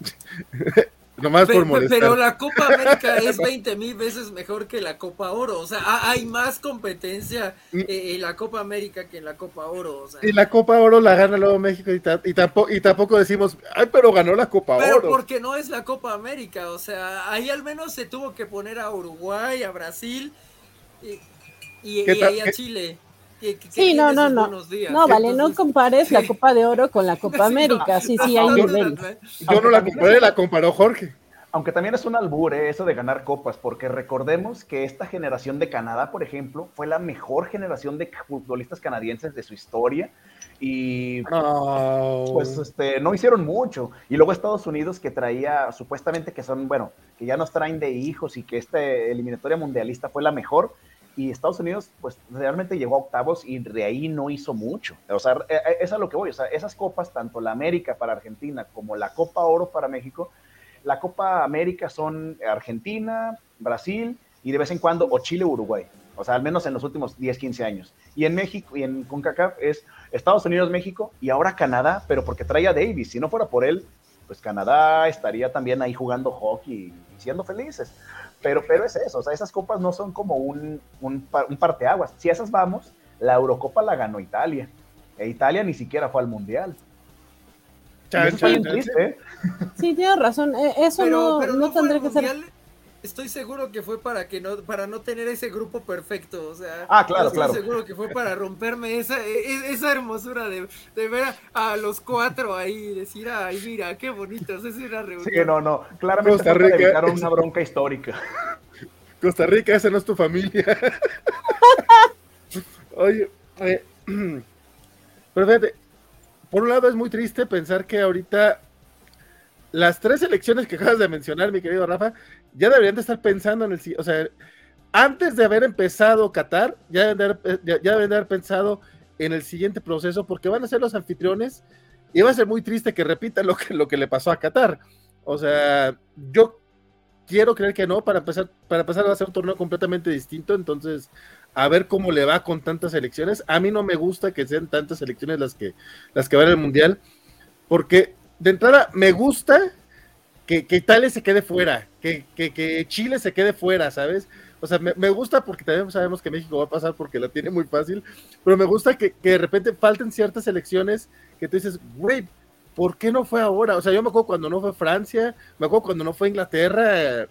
<laughs> Nomás pero, por Pero la Copa América <laughs> es 20 mil veces mejor que la Copa Oro. O sea, hay más competencia en la Copa América que en la Copa Oro. Y la Copa Oro la gana luego México y, y, tampoco, y tampoco decimos, ay, pero ganó la Copa Oro. Porque no es la Copa América. O sea, ahí al menos se tuvo que poner a Uruguay, a Brasil y, y, a Chile sí, no, no, no. No, vale, no compares la Copa de Oro con la <laughs> Copa América. Sí, sí, hay nivel. Yo no la comparé, la comparó Jorge. Aunque también es un albur ¿eh? eso de ganar copas, porque recordemos que esta generación de Canadá, por ejemplo, fue la mejor generación de futbolistas canadienses de su historia y pues este, no hicieron mucho. Y luego Estados Unidos que traía, supuestamente que son, bueno, que ya nos traen de hijos y que esta eliminatoria mundialista fue la mejor, y Estados Unidos, pues realmente llegó a octavos y de ahí no hizo mucho. O sea, e, e, es a lo que voy. O sea, esas copas, tanto la América para Argentina como la Copa Oro para México, la Copa América son Argentina, Brasil y de vez en cuando o Chile Uruguay. O sea, al menos en los últimos 10, 15 años. Y en México y en CONCACAF es Estados Unidos, México y ahora Canadá, pero porque trae a Davis. Si no fuera por él, pues Canadá estaría también ahí jugando hockey y siendo felices. Pero, pero es eso, o sea, esas copas no son como un, un, un parteaguas. Si esas vamos, la Eurocopa la ganó Italia. E Italia ni siquiera fue al Mundial. ¿eh? Sí, tienes razón. Eh, eso no, no tendría que ser. Estoy seguro que fue para que no, para no tener ese grupo perfecto. O sea, ah, claro, estoy claro. seguro que fue para romperme esa, e, e, esa hermosura de, de ver a, los cuatro ahí y decir, ay, mira, qué bonitos, es una reunión. Sí, no, no, claramente Costa Rica. evitar una bronca histórica. <laughs> Costa Rica, esa no es tu familia. <laughs> oye, oye, <clears throat> pero fíjate, por un lado es muy triste pensar que ahorita las tres elecciones que acabas de mencionar, mi querido Rafa, ya deberían de estar pensando en el... O sea, antes de haber empezado Qatar, ya deben de haber, ya, deben de haber pensado en el siguiente proceso, porque van a ser los anfitriones y va a ser muy triste que repitan lo que, lo que le pasó a Qatar. O sea, yo quiero creer que no, para empezar, para empezar a hacer un torneo completamente distinto, entonces a ver cómo le va con tantas elecciones. A mí no me gusta que sean tantas elecciones las que, las que van al Mundial, porque de entrada me gusta que, Italia se quede fuera, que, que, Chile se quede fuera, ¿sabes? O sea, me, gusta porque también sabemos que México va a pasar porque la tiene muy fácil, pero me gusta que, de repente falten ciertas elecciones que tú dices, güey, ¿por qué no fue ahora? O sea, yo me acuerdo cuando no fue Francia, me acuerdo cuando no fue Inglaterra,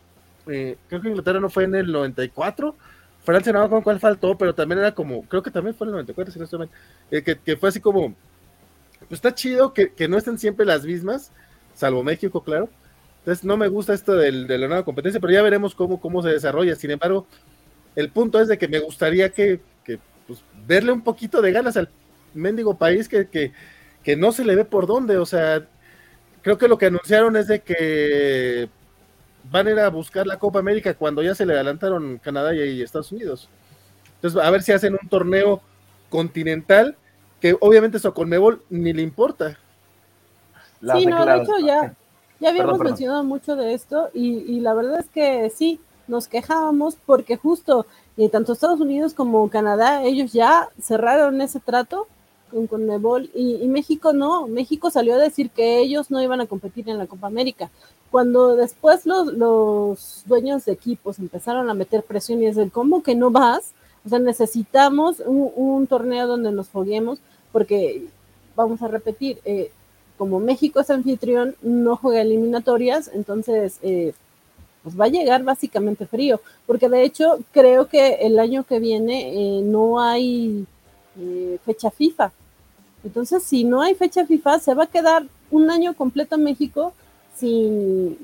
eh, creo que Inglaterra no fue en el 94, Francia no me acuerdo cuál faltó, pero también era como, creo que también fue en el 94, si no estoy eh, que, que, fue así como, pues está chido que, que, no estén siempre las mismas, salvo México, claro. Entonces no me gusta esto del, de la nueva competencia, pero ya veremos cómo, cómo se desarrolla. Sin embargo, el punto es de que me gustaría que, que pues, verle un poquito de ganas al mendigo país que, que que no se le ve por dónde, o sea, creo que lo que anunciaron es de que van a ir a buscar la Copa América cuando ya se le adelantaron Canadá y Estados Unidos. Entonces, a ver si hacen un torneo continental, que obviamente eso con Mebol ni le importa. sí, no, de hecho ya, ya habíamos mencionado mucho de esto y, y, la verdad es que sí, nos quejábamos porque justo y tanto Estados Unidos como Canadá, ellos ya cerraron ese trato con Conmebol y, y, México no, México salió a decir que ellos no iban a competir en la Copa América. Cuando después los, los dueños de equipos empezaron a meter presión y decir, ¿cómo que no vas? O sea, necesitamos un, torneo donde nos foguemos, porque vamos a repetir, eh, como México es anfitrión, no juega eliminatorias, entonces eh, pues va a llegar básicamente frío, porque de hecho creo que el año que viene eh, no hay eh, fecha FIFA. Entonces, si no hay fecha FIFA, se va a quedar un año completo México sin,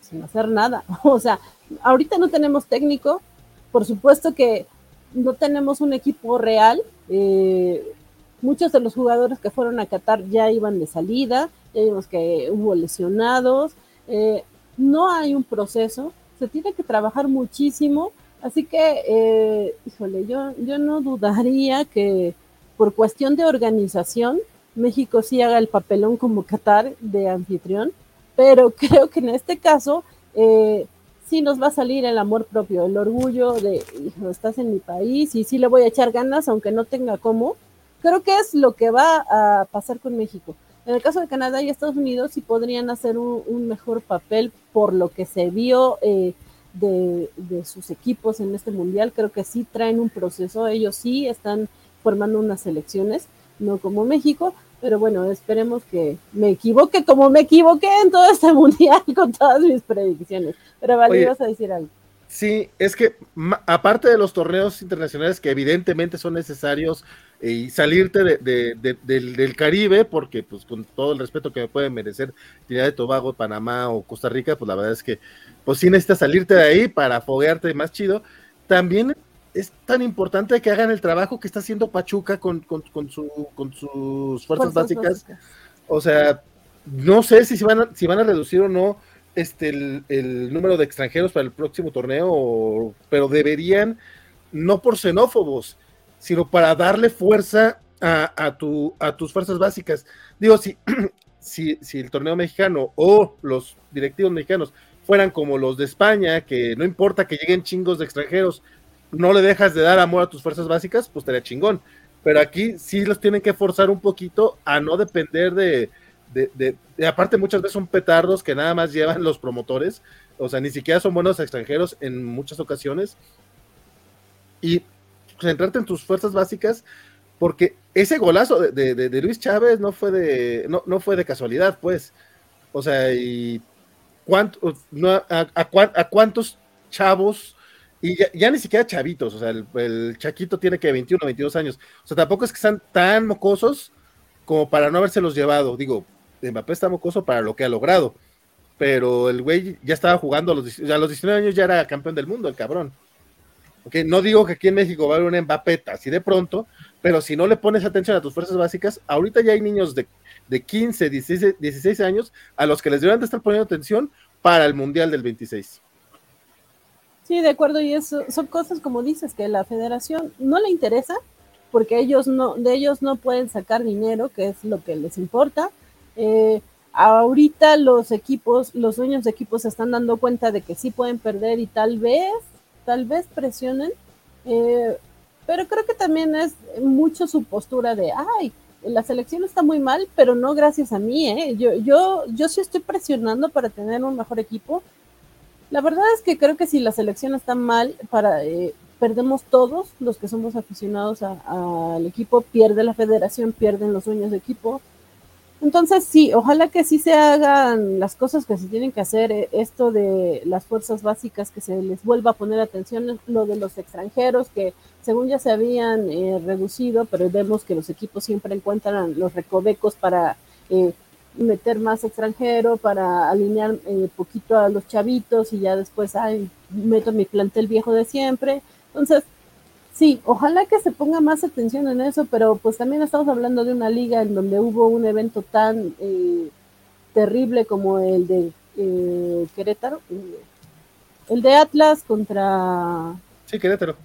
sin hacer nada. <laughs> O sea, ahorita no tenemos técnico, por supuesto que no tenemos un equipo real. Eh, muchos de los jugadores que fueron a Qatar ya iban de salida, ya vimos que hubo lesionados, eh, no hay un proceso, se tiene que trabajar muchísimo Así que, eh, híjole, yo, yo no dudaría que por cuestión de organización, México sí haga el papelón como Qatar de anfitrión, pero <laughs> creo que en este caso eh, sí nos va a salir el amor propio, el orgullo de, hijo, estás en mi país y sí le voy a echar ganas, aunque no tenga cómo. Creo que es lo que va a pasar con México. En el caso de Canadá y Estados Unidos sí podrían hacer un, mejor papel por lo que se vio eh, de, sus equipos en este mundial. Creo que sí traen un proceso, ellos sí están formando unas selecciones, no como México, pero bueno, esperemos que me equivoque como me equivoqué en todo este <laughs> mundial con todas mis predicciones. Pero vale, vas a decir algo. Sí, es que aparte de los torneos internacionales que evidentemente son necesarios y salirte de, del, Caribe, porque pues con todo el respeto que me pueden merecer Trinidad de Tobago, Panamá o Costa Rica, pues la verdad es que pues sí necesitas salirte de ahí para foguearte más chido. También es tan importante que hagan el trabajo que está haciendo Pachuca con, con, su, con sus fuerzas, básicas. O sea, no sé si van a, si van a reducir o no este, el, número de extranjeros para el próximo torneo, pero deberían, no por xenófobos, sino para darle fuerza a, a, tu, a tus fuerzas básicas. Digo, si, <clears throat> si, si el torneo mexicano o los directivos mexicanos fueran como los de España, que no importa que lleguen chingos de extranjeros, no le dejas de dar amor a tus fuerzas básicas, pues estaría chingón. Pero aquí sí los tienen que forzar un poquito a no depender de, de, aparte muchas veces son petardos que nada más llevan los promotores, o sea, ni siquiera son buenos extranjeros en muchas ocasiones. Y centrarte en tus fuerzas básicas, porque ese golazo de, de Luis Chávez no fue de, no, no fue de casualidad, pues. O sea, y cuánto, a, cuántos chavos, y ya, ni siquiera chavitos, o sea, el, Chaquito tiene que 21, 22 años, o sea, tampoco es que sean tan mocosos como para no habérselos llevado. Digo, Mbappé está mocoso para lo que ha logrado, pero el güey ya estaba jugando a los, a los 19 años, ya era campeón del mundo, el cabrón. No digo que aquí en México va a haber una Mbappé así de pronto, pero si no le pones atención a tus fuerzas básicas, ahorita ya hay niños de, de 15, 16, 16 años a los que les deberían de estar poniendo atención para el Mundial del 26. Sí, de acuerdo, y eso son cosas como dices que la federación no le interesa porque ellos no, de ellos no pueden sacar dinero, que es lo que les importa. Eh, ahorita los equipos, los dueños de equipos se están dando cuenta de que sí pueden perder y tal vez, tal vez presionen, eh, pero creo que también es mucho su postura de, ay, la selección está muy mal, pero no gracias a mí, ¿eh? Yo, yo, yo sí estoy presionando para tener un mejor equipo. La verdad es que creo que si la selección está mal, para, eh, perdemos todos los que somos aficionados al equipo, pierde la federación, pierden los dueños de equipo, entonces, sí, ojalá que sí se hagan las cosas que se tienen que hacer. Eh, esto de las fuerzas básicas, que se les vuelva a poner atención, lo de los extranjeros, que según ya se habían eh, reducido, pero vemos que los equipos siempre encuentran los recovecos para eh, meter más extranjero, para alinear un poquito a los chavitos y ya después, ay, meto mi plantel viejo de siempre. Entonces, Sí, ojalá que se ponga más atención en eso, pero pues también estamos hablando de una liga en donde hubo un evento tan eh, terrible como el de eh, Querétaro, el de Atlas contra... Sí, Querétaro.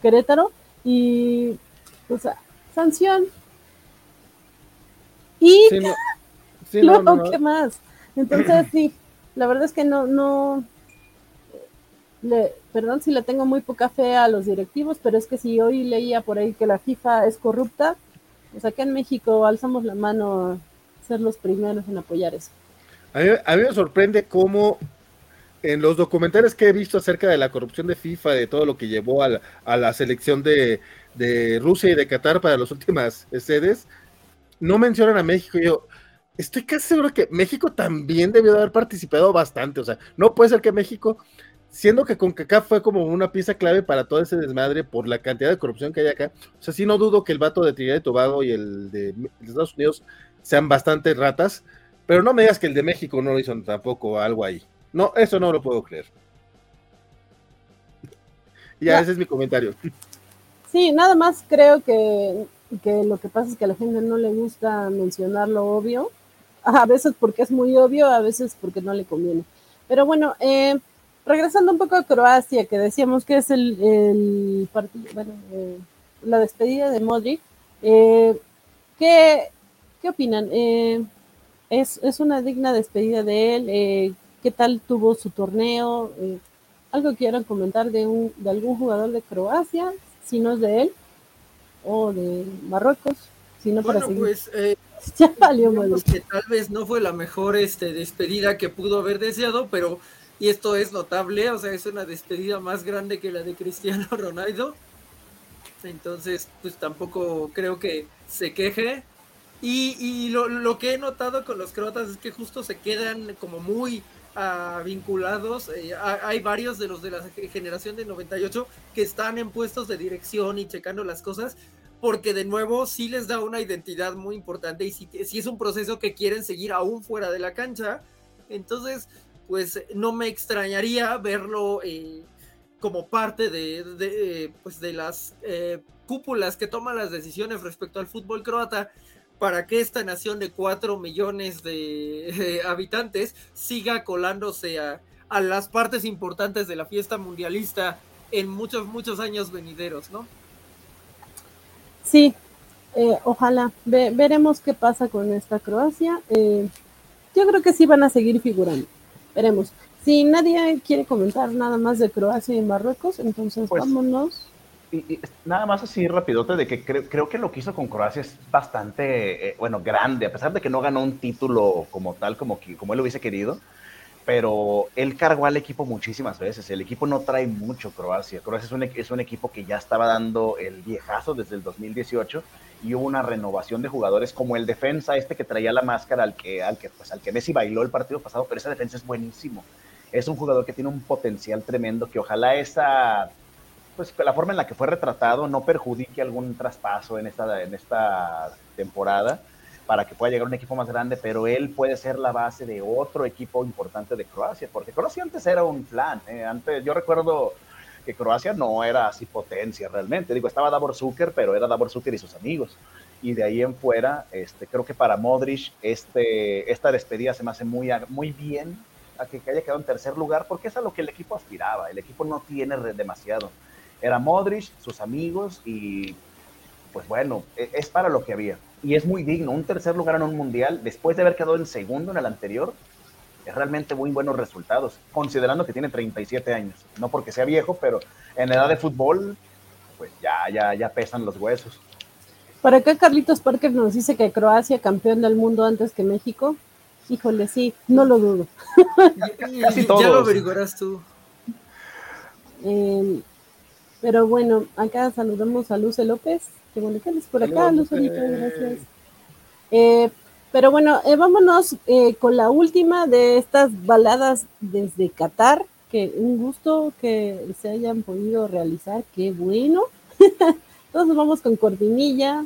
Querétaro, y pues sanción. Y sí, no, ¿qué más? Entonces, sí, la verdad es que no, no, le, perdón si le tengo muy poca fe a los directivos, pero es que si hoy leía por ahí que la FIFA es corrupta, pues acá en México alzamos la mano a ser los primeros en apoyar eso. A mí, me sorprende cómo en los documentales que he visto acerca de la corrupción de FIFA, de todo lo que llevó a la, selección de, Rusia y de Qatar para las últimas sedes, no mencionan a México. Yo estoy casi seguro que México también debió de haber participado bastante. O sea, no puede ser que México siendo que CONCACAF fue como una pieza clave para todo ese desmadre por la cantidad de corrupción que hay acá. O sea, sí no dudo que el vato de Trinidad y Tobago y el de, Estados Unidos sean bastante ratas, pero no me digas que el de México no lo hizo tampoco algo ahí. No, eso no lo puedo creer. Ya, ese es mi comentario. Sí, nada más creo que, que lo que pasa es que a la gente no le gusta mencionar lo obvio. <laughs> A veces porque es muy obvio, a veces porque no le conviene. Pero bueno, eh, regresando un poco a Croacia, que decíamos que es el, partido, bueno, eh, la despedida de Modric, eh, ¿qué, opinan? Eh, ¿es, una digna despedida de él? ¿Qué tal tuvo su torneo? ¿Algo quieran comentar de, un, de algún jugador de Croacia, si no es de él, o de Marruecos? Si no bueno, pues <laughs> ya valió que tal vez no fue la mejor este, despedida que pudo haber deseado, pero y esto es notable, o sea, es una despedida más grande que la de Cristiano <laughs> Ronaldo. Entonces, pues tampoco creo que se queje. Y, lo, que he notado con los croatas es que justo se quedan como muy ah, vinculados. Eh, hay varios de los de la generación de 98 que están en puestos de dirección y checando las cosas, porque de nuevo sí les da una identidad muy importante y si, si es un proceso que quieren seguir aún fuera de la cancha. Entonces, pues no me extrañaría verlo eh, como parte de, pues, de las eh, cúpulas que toman las decisiones respecto al fútbol croata para que esta nación de cuatro millones de habitantes siga colándose a, las partes importantes de la fiesta mundialista en muchos, muchos años venideros, ¿no? Sí, eh, ojalá. veremos qué pasa con esta Croacia. yo creo que sí van a seguir figurando veremos. Si nadie quiere comentar nada más de Croacia y Marruecos, entonces pues, vámonos. Y, nada más así rapidote de que creo, que lo que hizo con Croacia es bastante, eh, bueno, grande, a pesar de que no ganó un título como tal, como, como él lo hubiese querido, pero él cargó al equipo muchísimas veces. El equipo no trae mucho Croacia. Croacia es un, es un equipo que ya estaba dando el viejazo desde el 2018 y hubo una renovación de jugadores como el defensa este que traía la máscara al que, al que, pues, al que Messi bailó el partido pasado, pero esa defensa es buenísimo. Es un jugador que tiene un potencial tremendo que ojalá esa, pues la forma en la que fue retratado no perjudique algún traspaso en esta, en esta temporada para que pueda llegar un equipo más grande, pero él puede ser la base de otro equipo importante de Croacia, porque Croacia antes era un plan. ¿eh? Antes, yo recuerdo que Croacia no era así potencia realmente. Digo, estaba Davor Zucker, pero era Davor Zucker y sus amigos. Y de ahí en fuera, este, creo que para Modric este, esta despedida se me hace muy, muy bien a que, haya quedado en tercer lugar, porque es a lo que el equipo aspiraba. El equipo no tiene demasiado. Era Modric, sus amigos y pues bueno, e, es para lo que había. Y es muy digno. Un tercer lugar en un mundial, después de haber quedado en segundo en el anterior, es realmente muy buenos resultados, considerando que tiene 37 años. No porque sea viejo, pero en edad de fútbol, pues ya, ya, ya pesan los huesos. Para acá Carlitos Parker nos dice que Croacia campeón del mundo antes que México. Híjole, sí, no lo dudo. <laughs> Casi Ya lo averiguarás tú. Em, pero bueno, acá saludamos a Luce López. Bueno que por acá, Luce, gracias. Eh, pero bueno, eh, vámonos eh, con la última de estas baladas desde Qatar, que un gusto que se hayan podido realizar, qué bueno. <laughs> Entonces vamos con cortinilla.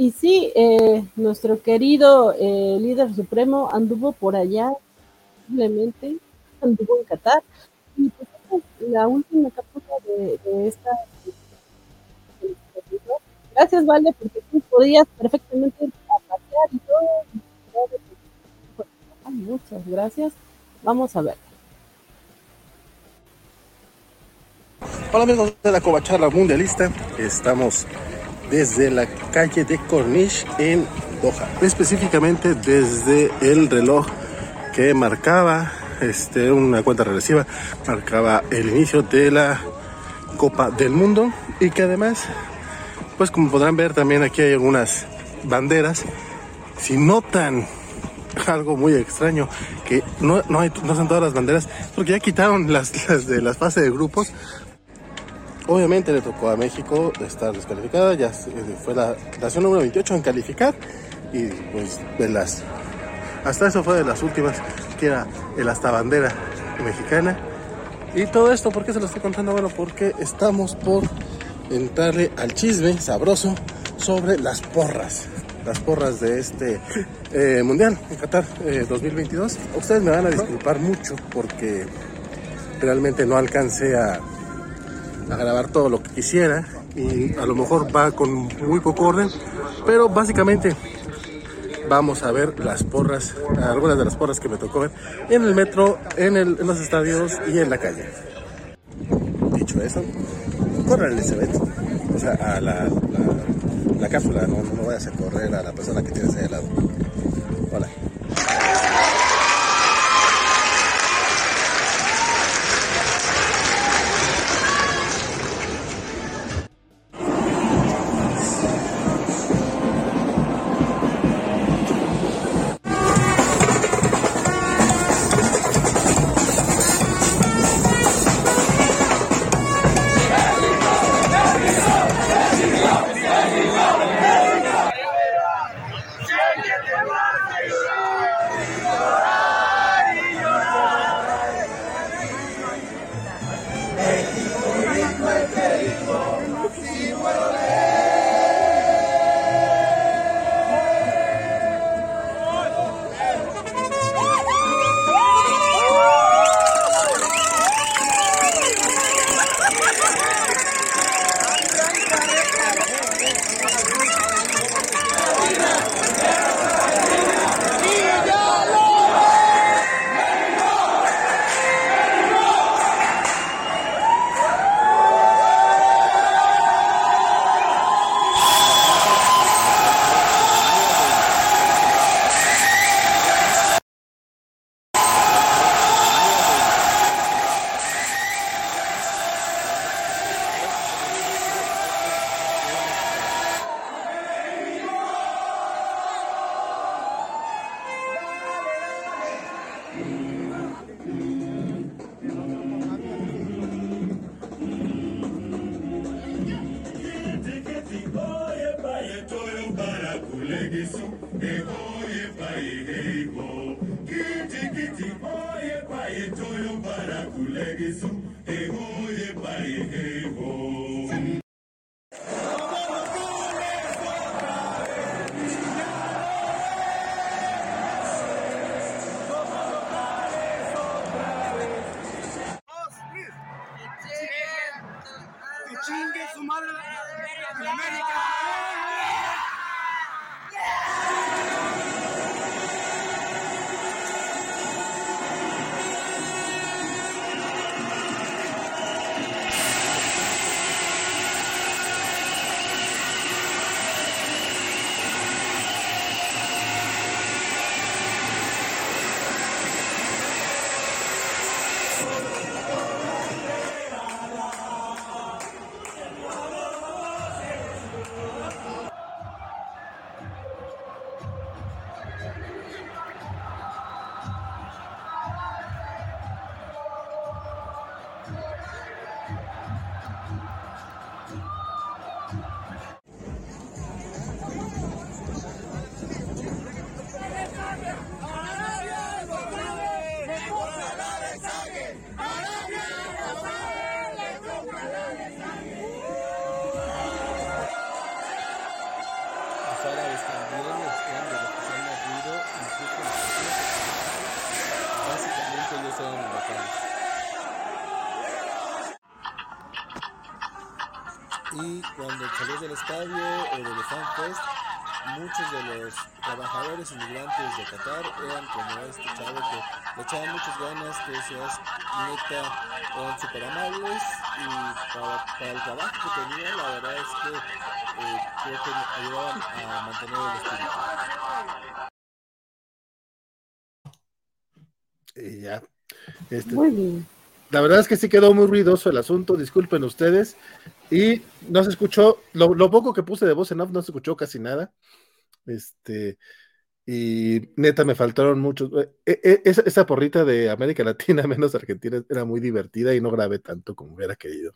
Y sí, eh, nuestro querido líder supremo anduvo por allá, simplemente anduvo en Qatar. Y pues la última cápsula de, esta. Gracias, Vale, porque tú podías perfectamente pasear y todo. muchas gracias. Vamos a ver. Hola amigos de la Covacharla Mundialista, estamos desde la calle de Corniche en Doha, específicamente desde el reloj que marcaba este, una cuenta regresiva, marcaba el inicio de la Copa del Mundo y que además, pues como podrán ver también aquí hay algunas banderas. Si notan algo muy extraño, que no, no, hay, no son todas las banderas, porque ya quitaron las, de las fases de grupos. Obviamente le tocó a México estar descalificada, ya fue la nación número 28 en calificar y pues de las hasta eso fue de las últimas, que era el hasta bandera mexicana. Y todo esto, ¿por qué se lo estoy contando? Bueno, porque estamos por entrarle al chisme sabroso sobre las porras. Las porras de este eh, Mundial en Qatar 2022. Eh, Ustedes me van a disculpar mucho porque realmente no alcancé a, a grabar todo lo que quisiera y a lo mejor va con muy poco orden, pero básicamente vamos a ver las porras, algunas de las porras que me tocó ver en el metro, en, el, en los estadios y en la calle. Dicho eso, corre el Elizabeth, o sea, a la, la, cápsula, no, no vayas a correr a la persona que tienes ahí al lado. Del estadio o del Fan Fest, muchos de los trabajadores inmigrantes de Qatar eran como este chavo que le echaban muchas ganas, que decías, neta, eran súper amables y para, para el trabajo que tenían, la verdad es que eh, creo que ayudaban a mantener el espíritu. Y ya. Este, Muy bien. la verdad es que sí quedó muy ruidoso el asunto, disculpen ustedes. Y no se escuchó, lo, lo poco que puse de voz en off no se escuchó casi nada. Este, y neta me faltaron muchos. eh, eh, esa, esa porrita de América Latina <laughs> menos Argentina era muy divertida y no grabé tanto como hubiera querido.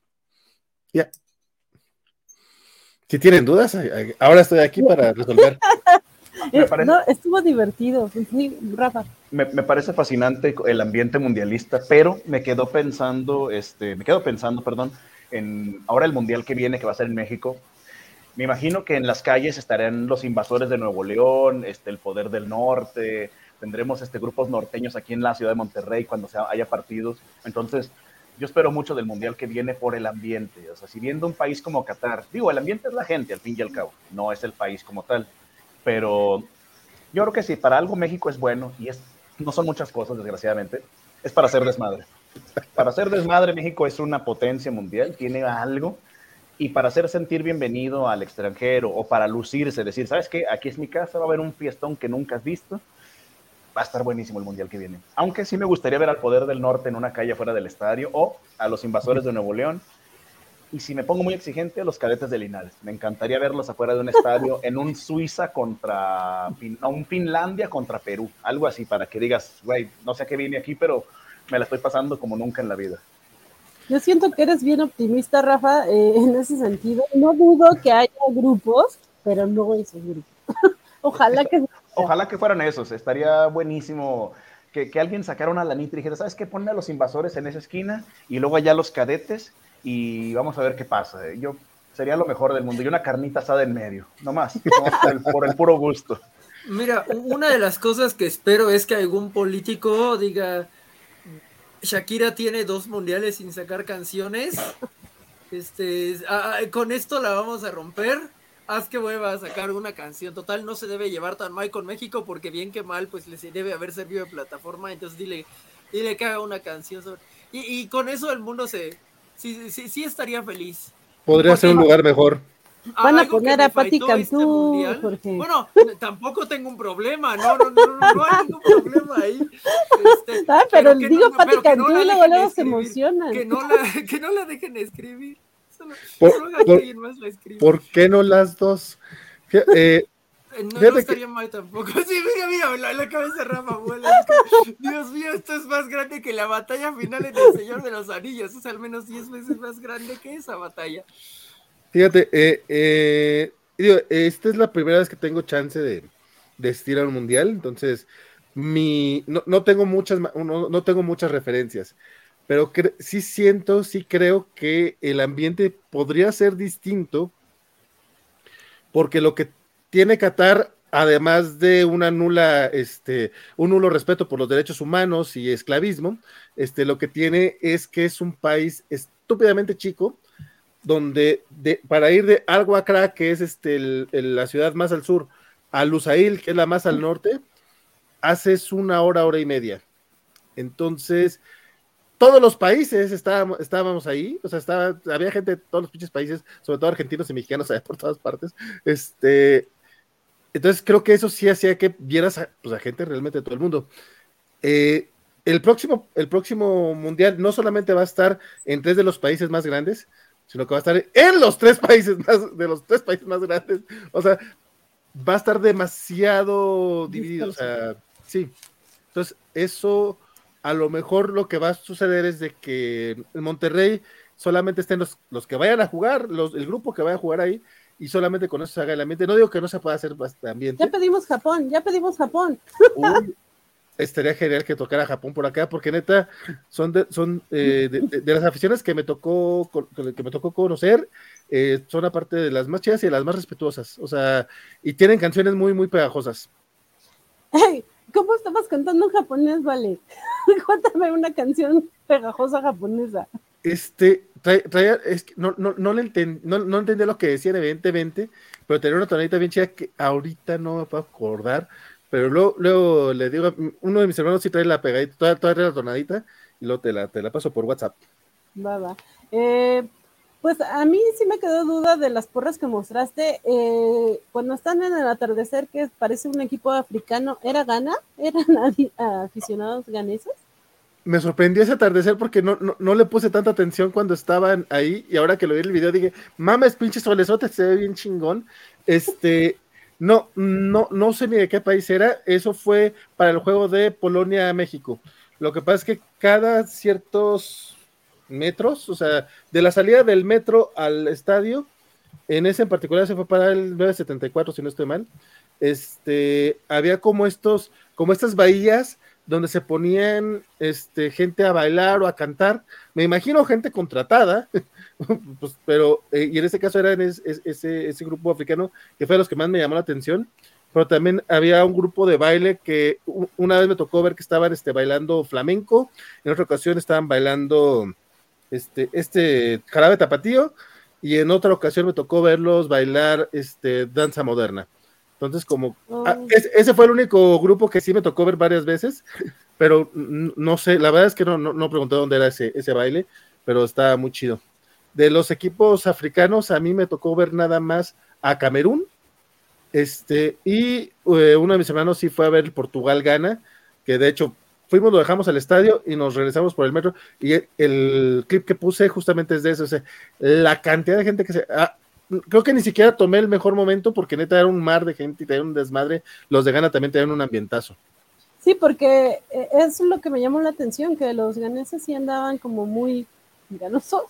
Ya. Si tienen dudas, ahora estoy aquí para resolver. Me Eh, parece- no, estuvo divertido. Sí, Rafa. Me, me parece fascinante el ambiente mundialista, pero me quedo pensando, este, me quedo pensando, perdón, en ahora el mundial que viene, que va a ser en México. Me imagino que en las calles estarán los invasores de Nuevo León, este, el poder del norte, tendremos este, grupos norteños aquí en la ciudad de Monterrey cuando sea, haya partidos. Entonces, yo espero mucho del mundial que viene por el ambiente. O sea, si viendo un país como Qatar, digo, el ambiente es la gente al fin y al cabo, no es el país como tal, pero yo creo que sí, para algo México es bueno y es, no son muchas cosas, desgraciadamente, es para hacer desmadre. Para hacer desmadre, México es una potencia mundial, tiene algo, y para hacer sentir bienvenido al extranjero o para lucirse, decir, ¿sabes qué? Aquí es mi casa, va a haber un fiestón que nunca has visto, va a estar buenísimo el mundial que viene. Aunque sí me gustaría ver al Poder del Norte en una calle fuera del estadio o a los invasores de Nuevo León. Y si me pongo muy exigente, a los cadetes de Linares. Me encantaría verlos afuera de un estadio <laughs> en un Suiza contra, un Finlandia contra Perú. Algo así para que digas, güey, no sé a qué vine aquí, pero me la estoy pasando como nunca en la vida. Yo siento que eres bien optimista, Rafa, eh, en ese sentido. No dudo que haya grupos, pero no esos grupos. <laughs> Ojalá que Ojalá que fueran esos, estaría buenísimo que, que alguien sacara una lanita y dijera, ¿sabes qué? Ponme a los invasores en esa esquina y luego allá los cadetes y vamos a ver qué pasa. Yo sería lo mejor del mundo y una carnita asada en medio, nomás, nomás <laughs> por, el, por el puro gusto. Mira, una de las cosas que espero es que algún político diga, Shakira tiene dos mundiales sin sacar canciones, este, ah, ah, con esto la vamos a romper, haz que vuelva a sacar una canción, total no se debe llevar tan mal con México porque bien que mal pues les debe haber servido de plataforma, entonces dile, dile que haga una canción sobre... Y, y con eso el mundo se... Sí, sí, sí estaría feliz. Podría ser un lugar mejor. Van a poner a Pati este Cantú, Jorge. Bueno, tampoco tengo un problema, no, no, no, no, no hay ningún problema ahí. Este, <laughs> Ah, pero, que digo no- Pati Cantú la y luego luego se emocionan. Que no la, <laughs> que no la dejen escribir. Solo, Por- solo más la escriba. ¿Por qué no las dos? Fí- eh, Eh, no, no que- estaría mal tampoco. <laughs> Sí, mira, mira, la, la cabeza de Rafa vuela. Es que, Dios mío, esto es más grande que la batalla final en El Señor de los Anillos. Es al menos 10 veces más grande que esa batalla. Fíjate, eh, eh, digo, esta es la primera vez que tengo chance de, de al mundial, entonces mi, no, no tengo muchas, no, no, tengo muchas referencias, pero sí siento, sí creo que el ambiente podría ser distinto, porque lo que tiene Qatar, además de una nula, este, un nulo respeto por los derechos humanos y esclavismo, este, lo que tiene es que es un país estúpidamente chico, donde de, para ir de Al que es este, la ciudad más al sur, a Lusail, que es la más al norte, haces una hora, hora y media. Entonces, todos los países estábamos, estábamos ahí, o sea, estaba, había gente de todos los pinches países, sobre todo argentinos y mexicanos, <laughs> allá por todas partes. Este, entonces, creo que eso sí hacía que vieras a, pues, a gente realmente de todo el mundo. Eh, el próximo, el próximo mundial no solamente va a estar en tres de los países más grandes, sino que va a estar en los tres países más, de los tres países más grandes. O sea, va a estar demasiado dividido. O sea, sí. Entonces, eso a lo mejor lo que va a suceder es de que en Monterrey solamente estén los, los que vayan a jugar, los, el grupo que vaya a jugar ahí, y solamente con eso se haga el ambiente. No digo que no se pueda hacer ambiente. Ya pedimos Japón, ya pedimos Japón estaría genial que tocara Japón por acá, porque neta, son de, son eh, de, las aficiones que me tocó que me tocó conocer, eh, son aparte de las más chidas y de las más respetuosas, o sea, y tienen canciones muy, muy pegajosas. ¿Cómo estabas cantando en japonés, Vale? <laughs> Cuéntame una canción pegajosa japonesa. Este, traía, es que no, no, no, le no, no entendí lo que decían, evidentemente, pero tenía una tonadita bien chida que ahorita no me puedo acordar, pero luego, luego le digo, uno de mis hermanos sí trae la pegadita, toda, toda la tonadita, y luego te la, te la paso por WhatsApp. Va, va. Eh, pues a mí sí me quedó duda de las porras que mostraste. Eh, cuando están en el atardecer, que parece un equipo africano, ¿era Gana? ¿Eran <laughs> aficionados ganeses? Me sorprendió ese atardecer porque no, no, no, le puse tanta atención cuando estaban ahí y ahora que lo vi en el video dije, mames, pinche solesote, se ve bien chingón. Este, no, no, no sé ni de qué país era. Eso fue para el juego de Polonia-México. Lo que pasa es que cada ciertos metros, o sea, de la salida del metro al estadio, en ese en particular se fue para el 974, si no estoy mal. Este, había como estos, como estas bahías donde se ponían este, gente a bailar o a cantar. Me imagino gente contratada, <laughs> pues, pero, eh, y en este caso era ese, ese, grupo africano que fue de los que más me llamó la atención, pero también había un grupo de baile que una vez me tocó ver que estaban este, bailando flamenco, en otra ocasión estaban bailando este, este jarabe tapatío, y en otra ocasión me tocó verlos bailar este, danza moderna. Entonces, como ah, ese fue el único grupo que sí me tocó ver varias veces, <laughs> pero no sé, la verdad es que no, no, pregunté dónde era ese, ese baile, pero estaba muy chido. De los equipos africanos, a mí me tocó ver nada más a Camerún, este, y eh, uno de mis hermanos sí fue a ver Portugal gana, que de hecho fuimos, lo dejamos al estadio y nos regresamos por el metro, y el, clip que puse justamente es de eso, o sea, la cantidad de gente que se... Ah, creo que ni siquiera tomé el mejor momento porque neta era un mar de gente y era un desmadre. Los de Gana también tenían un ambientazo. Sí, porque eh, es lo que me llamó la atención, que los ganeses sí andaban como muy ganosos.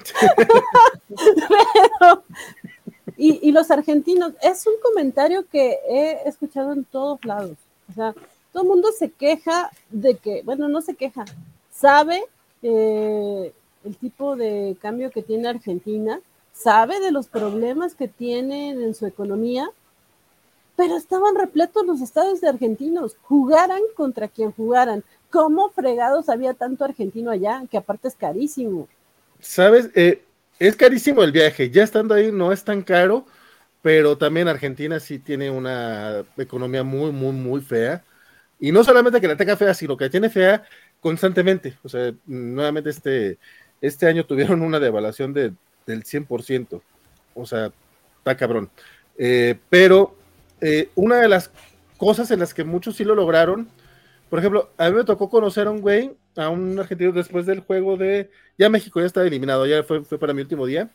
<laughs> <laughs> y, y, los argentinos, es un comentario que he escuchado en todos lados. O sea, todo el mundo se queja de que, bueno, no se queja, sabe eh, el tipo de cambio que tiene Argentina sabe de los problemas que tienen en su economía, pero estaban repletos los estados de argentinos, jugaran contra quien jugaran. ¿Cómo fregados había tanto argentino allá? Que aparte es carísimo. Sabes, eh, es carísimo el viaje, ya estando ahí no es tan caro, pero también Argentina sí tiene una economía muy, muy, muy fea. Y no solamente que la tenga fea, sino que tiene fea constantemente. O sea, nuevamente este, este año tuvieron una devaluación de del 100%. O sea, está cabrón. Eh, pero eh, una de las cosas en las que muchos sí lo lograron, por ejemplo, a mí me tocó conocer a un güey, a un argentino después del juego de, ya México ya estaba eliminado, ya fue, fue para mi último día,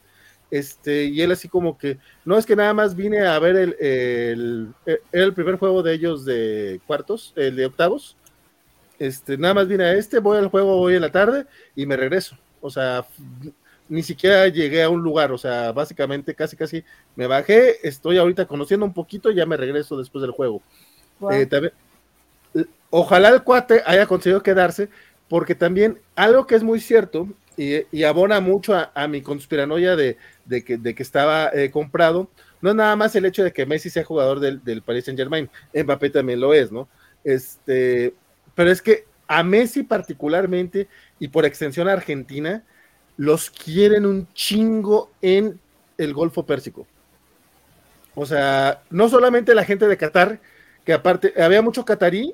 este, y él así como que, no es que nada más vine a ver el, el, el primer juego de ellos de cuartos, el de octavos, este, nada más vine a este, voy al juego hoy en la tarde y me regreso, o sea, ni siquiera llegué a un lugar, o sea, básicamente casi casi me bajé, estoy ahorita conociendo un poquito y ya me regreso después del juego. Eh, también, ojalá el cuate haya conseguido quedarse, porque también algo que es muy cierto y, abona mucho a, mi conspiranoia de, que, de que estaba eh, comprado, no es nada más el hecho de que Messi sea jugador del, del Paris Saint Germain, Mbappé también lo es, ¿no? Este, pero es que a Messi particularmente y por extensión a Argentina, los quieren un chingo en el Golfo Pérsico. O sea, no solamente la gente de Qatar, que aparte había mucho catarí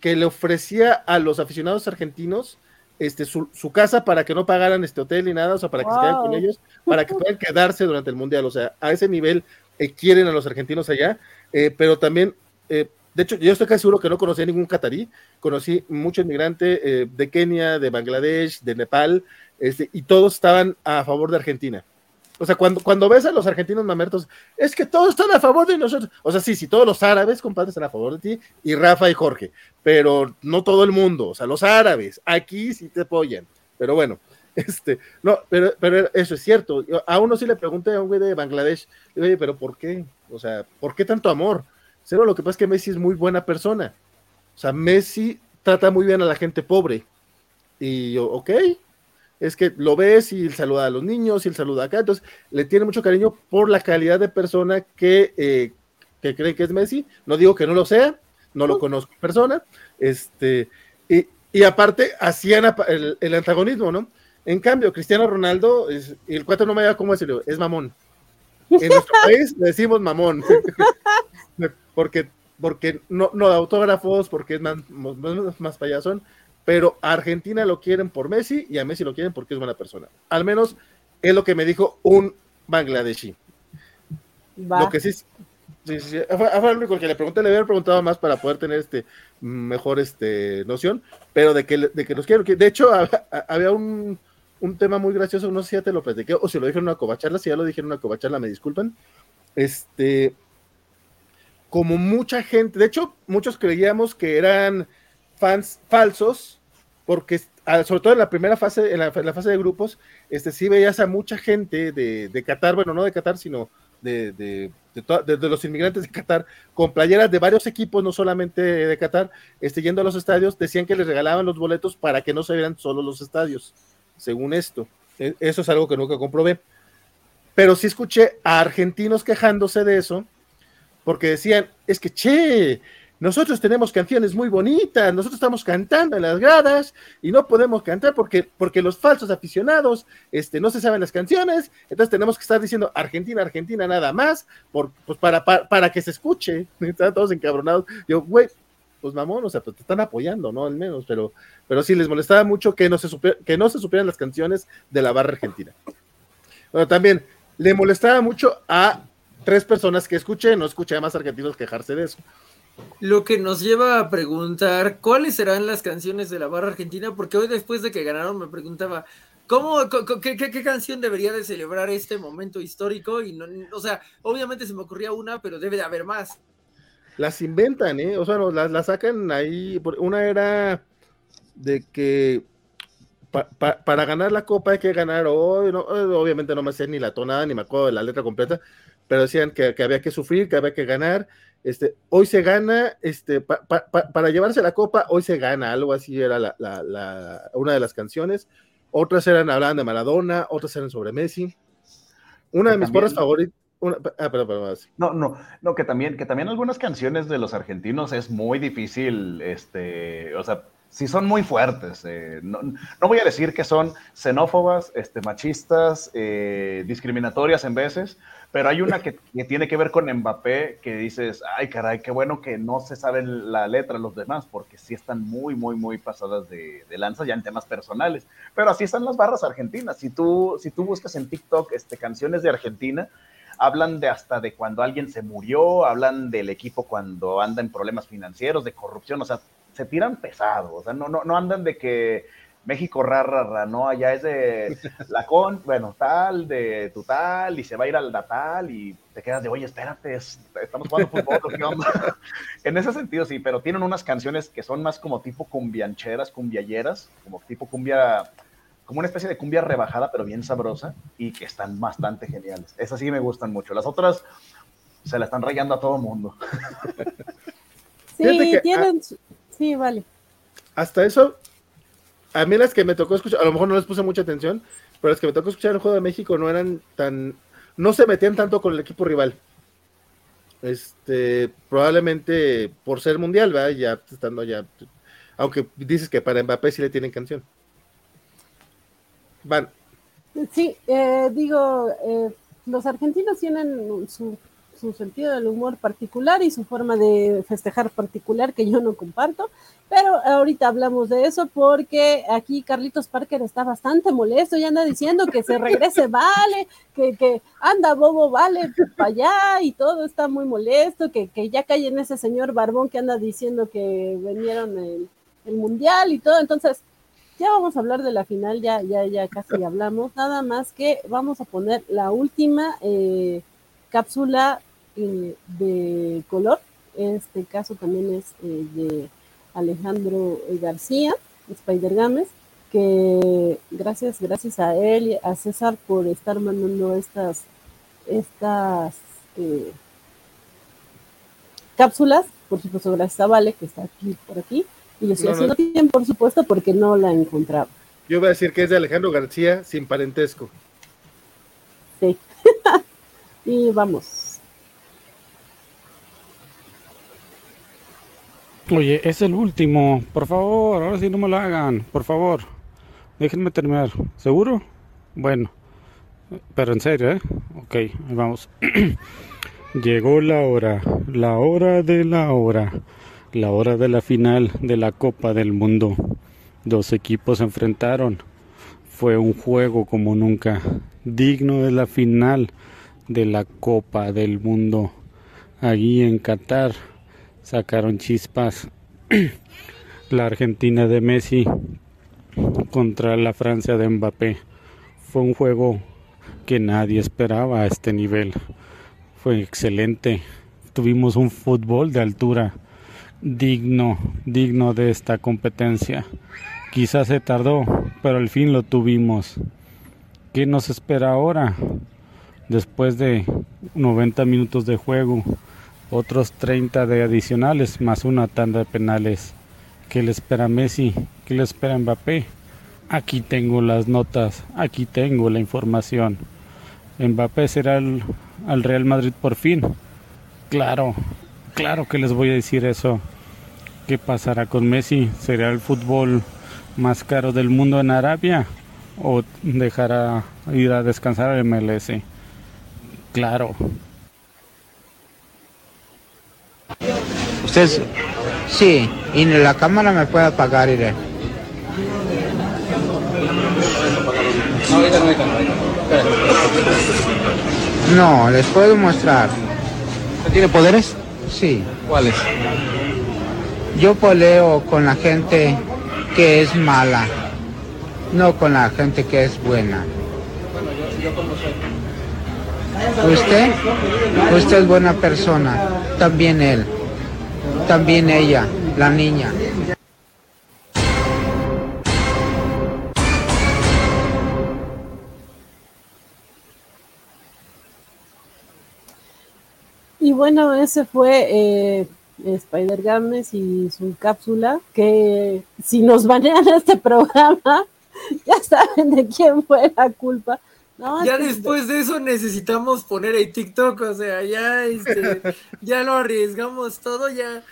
que le ofrecía a los aficionados argentinos este, su, casa para que no pagaran este hotel ni nada, o sea, para que se queden con ellos, para que puedan quedarse durante el Mundial. O sea, a ese nivel eh, quieren a los argentinos allá, eh, pero también eh, de hecho, yo estoy casi seguro que no conocí a ningún catarí, conocí mucho inmigrante eh, de Kenia, de Bangladesh, de Nepal, este, y todos estaban a favor de Argentina. O sea, cuando, cuando ves a los argentinos mamertos, es que todos están a favor de nosotros. O sea, sí, sí, todos los árabes, compadre, están a favor de ti, y Rafa y Jorge, pero no todo el mundo. O sea, los árabes, aquí sí te apoyan. Pero bueno, <laughs> este, no, pero, pero eso es cierto. a uno sí le pregunté a un güey de Bangladesh, oye, pero ¿por qué? O sea, ¿por qué tanto amor? Cero, lo que pasa es que Messi es muy buena persona. O sea, Messi trata muy bien a la gente pobre. Y yo, ok, es que lo ves y él saluda a los niños y él saluda acá. Entonces, le tiene mucho cariño por la calidad de persona que, eh, que cree que es Messi. No digo que no lo sea, no lo conozco en persona. Este, y, aparte, hacían el, antagonismo, ¿no? En cambio, Cristiano Ronaldo, es, y el cuatro no me da cómo decirlo, es mamón. En nuestro <laughs> país le decimos mamón. <laughs> porque, porque no, no da autógrafos, porque es más, más, payasón, pero a Argentina lo quieren por Messi y a Messi lo quieren porque es buena persona. Al menos es lo que me dijo un bangladeshi. Lo que sí, sí, sí, fue, el único que le pregunté, le había preguntado más para poder tener este mejor este noción, pero de que, de que los quiero. De hecho, había un, un tema muy gracioso, no sé si ya te lo platiqué o si lo dije en una covacharla, si ya lo dije en una covacharla, me disculpan. Este, como mucha gente, de hecho, muchos creíamos que eran fans falsos, porque sobre todo en la primera fase, en la, fase de grupos, este sí veías a mucha gente de, de Qatar, bueno, no de Qatar, sino de, de, de, los inmigrantes de Qatar, con playeras de varios equipos, no solamente de Qatar, este, yendo a los estadios, decían que les regalaban los boletos para que no se vieran solo los estadios, según esto. E, eso es algo que nunca comprobé. Pero sí escuché a argentinos quejándose de eso, porque decían, es que, che, nosotros tenemos canciones muy bonitas, nosotros estamos cantando en las gradas y no podemos cantar porque, porque los falsos aficionados este, no se saben las canciones, entonces tenemos que estar diciendo Argentina, Argentina nada más, por, pues para, para, que se escuche, <laughs> están todos encabronados. Yo, güey, pues mamón, o sea, pues te están apoyando, ¿no? Al menos, pero, pero sí les molestaba mucho que no, se que no se supieran las canciones de la barra argentina. Bueno, también le molestaba mucho a tres personas que escuché, no escuché a más argentinos quejarse de eso. Lo que nos lleva a preguntar cuáles serán las canciones de la barra argentina, porque hoy después de que ganaron me preguntaba, ¿cómo, qué, canción debería de celebrar este momento histórico? Y no, o sea, obviamente se me ocurría una, pero debe de haber más. Las inventan, ¿eh? O sea, las, sacan ahí. Una era de que para ganar la copa hay que ganar hoy, obviamente no me sé ni la tonada ni me acuerdo de la letra completa, pero decían que, había que sufrir, que había que ganar. Este, hoy se gana, este, para llevarse la copa, hoy se gana, algo así era la, una de las canciones. Otras eran, hablaban de Maradona, otras eran sobre Messi. Una de mis porras favoritas. ah, perdón, perdón, no, no, no, que también, que también algunas canciones de los argentinos es muy difícil, este, o sea, sí son muy fuertes. Eh, no, voy a decir que son xenófobas, este, machistas, eh, discriminatorias en veces, pero hay una que, tiene que ver con Mbappé que dices, ay caray, qué bueno que no se saben la letra los demás, porque sí están muy, muy, muy pasadas de, de lanza ya en temas personales. Pero así están las barras argentinas. Si tú, si tú buscas en TikTok este, canciones de Argentina, hablan de hasta de cuando alguien se murió, hablan del equipo cuando anda en problemas financieros, de corrupción, o sea, se tiran pesado, o sea, no, no, no andan de que México rara, no, allá es de <laughs> la con, bueno, tal, de tu tal, y se va a ir al natal y te quedas de, oye, espérate, estamos jugando fútbol, ¿qué onda? <laughs> en ese sentido sí, pero tienen unas canciones que son más como tipo cumbiancheras, cumbialleras, como tipo cumbia, como una especie de cumbia rebajada, pero bien sabrosa, y que están bastante geniales. Esas sí me gustan mucho. Las otras se la están rayando a todo mundo. <laughs> Sí, tienen. Sí, vale. Hasta eso, a mí las que me tocó escuchar, a lo mejor no les puse mucha atención, pero las que me tocó escuchar en el juego de México no eran tan. No se metían tanto con el equipo rival. Este, probablemente por ser mundial, ¿verdad? Ya estando ya. Aunque dices que para Mbappé sí le tienen canción. Van. Sí, eh, digo, eh, los argentinos tienen su, su, sentido del humor particular y su forma de festejar particular que yo no comparto, pero ahorita hablamos de eso porque aquí Carlitos Parker está bastante molesto y anda diciendo que se regrese, <laughs> vale, que, que anda bobo, vale, para allá y todo está muy molesto, que, que ya en ese señor Barbón que anda diciendo que vinieron el, el mundial y todo, entonces ya vamos a hablar de la final, ya, ya, ya casi hablamos. Nada más que vamos a poner la última eh, cápsula eh, de color. Este caso también es eh, de Alejandro García, Spider Games, que gracias, gracias a él y a César por estar mandando estas, estas cápsulas. Por supuesto, gracias a Vale, que está aquí por aquí. Y lo estoy haciendo tiempo, por supuesto, porque no la encontraba. Yo voy a decir que es de Alejandro García sin parentesco. Sí. <laughs> y vamos. Oye, es el último. Por favor, ahora sí no me lo hagan. Por favor. Déjenme terminar. ¿Seguro? Bueno. Pero en serio, ¿eh? Ok, vamos. <clears throat> Llegó la hora. La hora de la hora la hora de la final de la Copa del Mundo. Dos equipos se enfrentaron. Fue un juego como nunca, digno de la final de la Copa del Mundo. Allí en Qatar sacaron chispas. <clears throat> la Argentina de Messi contra la Francia de Mbappé. Fue un juego que nadie esperaba a este nivel. Fue excelente. Tuvimos un fútbol de altura digno, digno de esta competencia. Quizás se tardó, pero al fin lo tuvimos. ¿Qué nos espera ahora? Después de 90 minutos de juego, otros 30 de adicionales, más una tanda de penales. ¿Qué le espera Messi? ¿Qué le espera Mbappé? Aquí tengo las notas, aquí tengo la información. Mbappé será al Real Madrid por fin. Claro, Claro que les voy a decir eso. ¿Qué pasará con Messi? ¿Será el fútbol más caro del mundo en Arabia? ¿O dejará ir a descansar al MLS? Claro. Usted sí, y la cámara me puede apagar, iré. No, les puedo mostrar. ¿Tiene poderes? Sí. ¿Cuáles? Yo poleo con la gente que es mala, no con la gente que es buena. Usted, usted es buena persona, también él, también ella, la niña. Y bueno, ese fue eh, Spider Games y su cápsula, que si nos banean <laughs> este programa, <laughs> ya saben de quién fue la culpa. Ya después de eso necesitamos poner el TikTok, o sea, ya este, <laughs> ya lo arriesgamos todo, ya.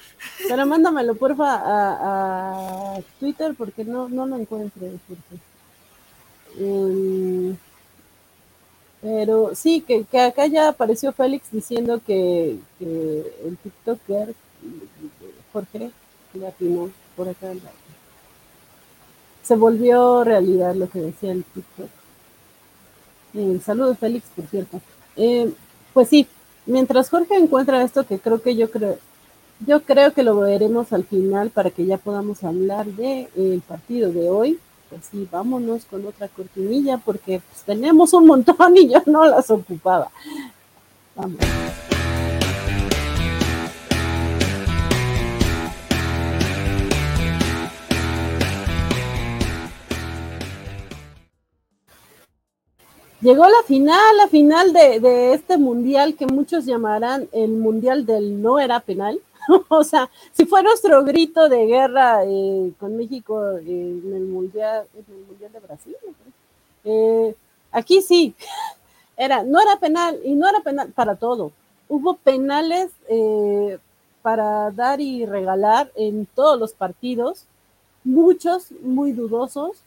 Pero mándamelo porfa a, Twitter porque no, no lo encuentro. Pero sí, que, que, acá ya apareció Félix diciendo que, el TikToker, Jorge, latino, por acá, se volvió realidad lo que decía el TikTok. Eh, saludos Félix, por cierto. Eh, pues sí, mientras Jorge encuentra esto, que creo que yo creo, yo creo que lo veremos al final para que ya podamos hablar del el partido de hoy pues sí, vámonos con otra cortinilla porque pues, tenemos un montón y yo no las ocupaba. Vamos. Llegó la final, la final de, este mundial que muchos llamarán el mundial del no era penal. <laughs> o sea, si fue nuestro grito de guerra eh, con México en el mundial, en el mundial de Brasil, eh, aquí sí, <laughs> era, no era penal y no era penal para todo. Hubo penales eh, para dar y regalar en todos los partidos, muchos muy dudosos.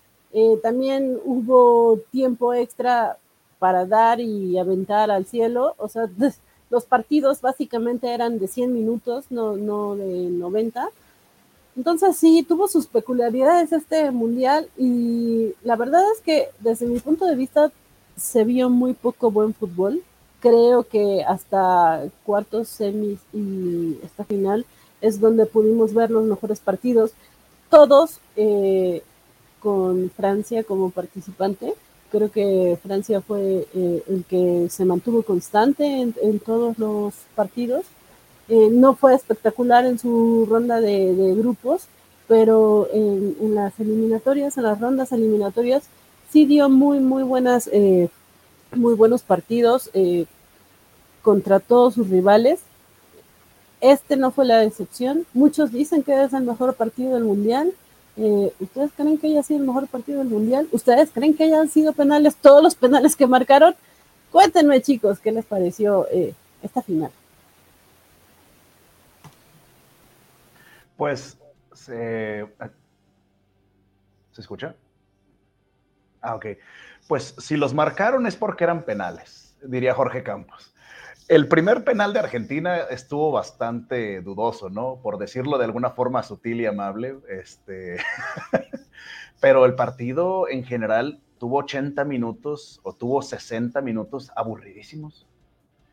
También hubo tiempo extra para dar y aventar al cielo, o sea, <laughs> los partidos básicamente eran de 100 minutos, no, no de 90. Entonces sí, tuvo sus peculiaridades este mundial y la verdad es que desde mi punto de vista se vio muy poco buen fútbol. Creo que hasta cuartos, semis y esta final es donde pudimos ver los mejores partidos, todos eh, con Francia como participante. Creo que Francia fue eh, el que se mantuvo constante en, todos los partidos. Eh, no fue espectacular en su ronda de, grupos, pero en, las eliminatorias, en las rondas eliminatorias, sí dio muy, muy buenas, eh, muy buenos partidos contra todos sus rivales. Este no fue la excepción. Muchos dicen que es el mejor partido del mundial. Eh, ¿Ustedes creen que haya sido el mejor partido del Mundial? ¿Ustedes creen que hayan sido penales todos los penales que marcaron? Cuéntenme, chicos, ¿qué les pareció eh, esta final? Pues, se... ¿se escucha? Ah, ok. Pues si los marcaron es porque eran penales, diría Jorge Campos. El primer penal de Argentina estuvo bastante dudoso, ¿no? Por decirlo de alguna forma sutil y amable. Este... <laughs> Pero el partido en general tuvo 80 minutos o tuvo 60 minutos aburridísimos.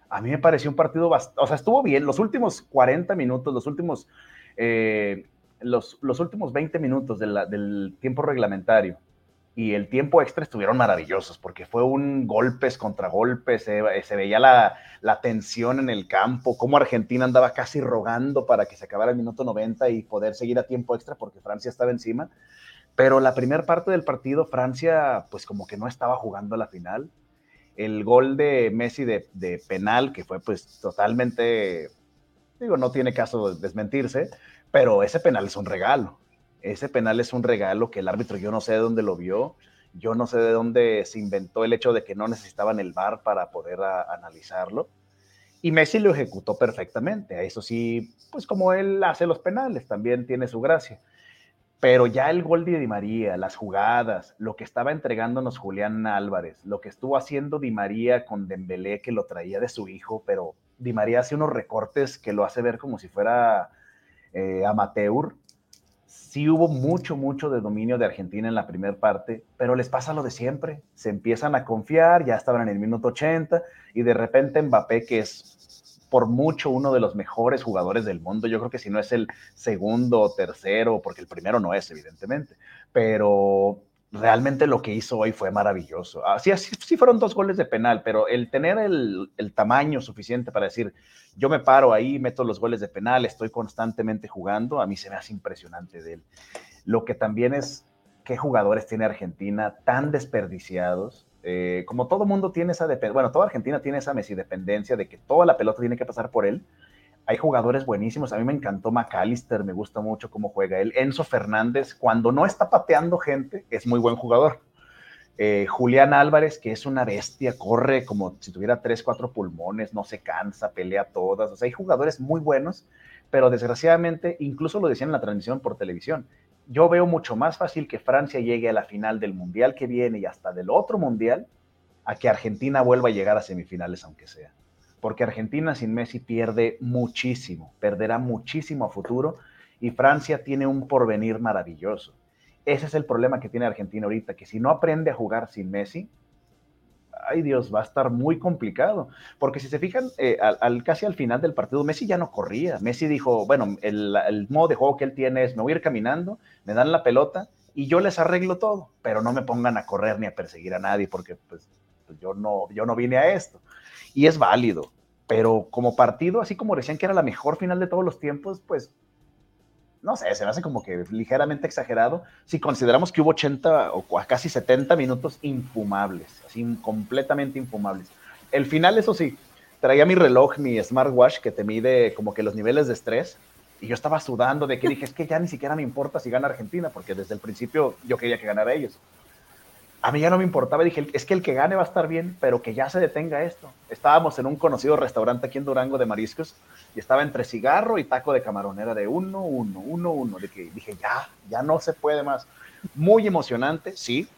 A mí me pareció un partido bastante, o sea, estuvo bien. Los últimos 40 minutos, los últimos, eh, los, los, últimos 20 minutos del tiempo reglamentario y el tiempo extra estuvieron maravillosos porque fue un golpes contra golpes, se, veía la, tensión en el campo, cómo Argentina andaba casi rogando para que se acabara el minuto 90 y poder seguir a tiempo extra porque Francia estaba encima. Pero la primera parte del partido, Francia, pues como que no estaba jugando a la final. El gol de Messi de, de penal, que fue pues totalmente, digo, no tiene caso desmentirse, pero ese penal es un regalo ese penal es un regalo que el árbitro yo no sé de dónde lo vio, yo no sé de dónde se inventó el hecho de que no necesitaban el VAR para poder analizarlo. Y Messi lo ejecutó perfectamente. Eso sí, pues como él hace los penales, también tiene su gracia. Pero ya el gol de Di María, las jugadas, lo que estaba entregándonos Julián Álvarez, lo que estuvo haciendo Di María con Dembélé, que lo traía de su hijo, pero Di María hace unos recortes que lo hace ver como si fuera eh, amateur, sí hubo mucho, mucho de dominio de Argentina en la primera parte, pero les pasa lo de siempre. Se empiezan a confiar, ya estaban en el minuto 80 y de repente Mbappé, que es por mucho uno de los mejores jugadores del mundo, yo creo que si no es el segundo o tercero, porque el primero no es, evidentemente, pero realmente lo que hizo hoy fue maravilloso. Así, así sí fueron dos goles de penal, pero el tener el, el, tamaño suficiente para decir, yo me paro ahí, meto los goles de penal, estoy constantemente jugando, a mí se me hace impresionante de él. Lo que también es, ¿qué jugadores tiene Argentina tan desperdiciados? Eh, como todo mundo tiene esa, bueno, toda Argentina tiene esa Messi dependencia de que toda la pelota tiene que pasar por él, hay jugadores buenísimos. A mí me encantó McAllister, me gusta mucho cómo juega él. Enzo Fernández, cuando no está pateando gente, es muy buen jugador. Eh, Julián Álvarez, que es una bestia, corre como si tuviera tres, cuatro pulmones, no se cansa, pelea todas. O sea, hay jugadores muy buenos, pero desgraciadamente, incluso lo decían en la transmisión por televisión, yo veo mucho más fácil que Francia llegue a la final del Mundial que viene y hasta del otro Mundial, a que Argentina vuelva a llegar a semifinales, aunque sea porque Argentina sin Messi pierde muchísimo, perderá muchísimo a futuro y Francia tiene un porvenir maravilloso. Ese es el problema que tiene Argentina ahorita, que si no aprende a jugar sin Messi, ay Dios, va a estar muy complicado. Porque si se fijan, eh, al, casi al final del partido, Messi ya no corría. Messi dijo, bueno, el, modo de juego que él tiene es, me voy a ir caminando, me dan la pelota y yo les arreglo todo, pero no me pongan a correr ni a perseguir a nadie, porque pues yo, no, yo no vine a esto y es válido. Pero como partido, así como decían que era la mejor final de todos los tiempos, pues no sé, se me hace como que ligeramente exagerado si consideramos que hubo 80 o casi 70 minutos infumables, así completamente infumables. El final, eso sí, traía mi reloj, mi smartwatch que te mide como que los niveles de estrés Y yo estaba sudando de que <laughs> dije, es que ya ni siquiera me importa si gana Argentina, porque desde el principio yo quería que ganara ellos. A mí ya no me importaba, dije, es que el que gane va a estar bien, pero que ya se detenga esto. Estábamos en un conocido restaurante aquí en Durango de mariscos y estaba entre cigarro y taco de camarón, era de uno, uno, uno, uno, que dije, ya, ya no se puede más. Muy emocionante, sí.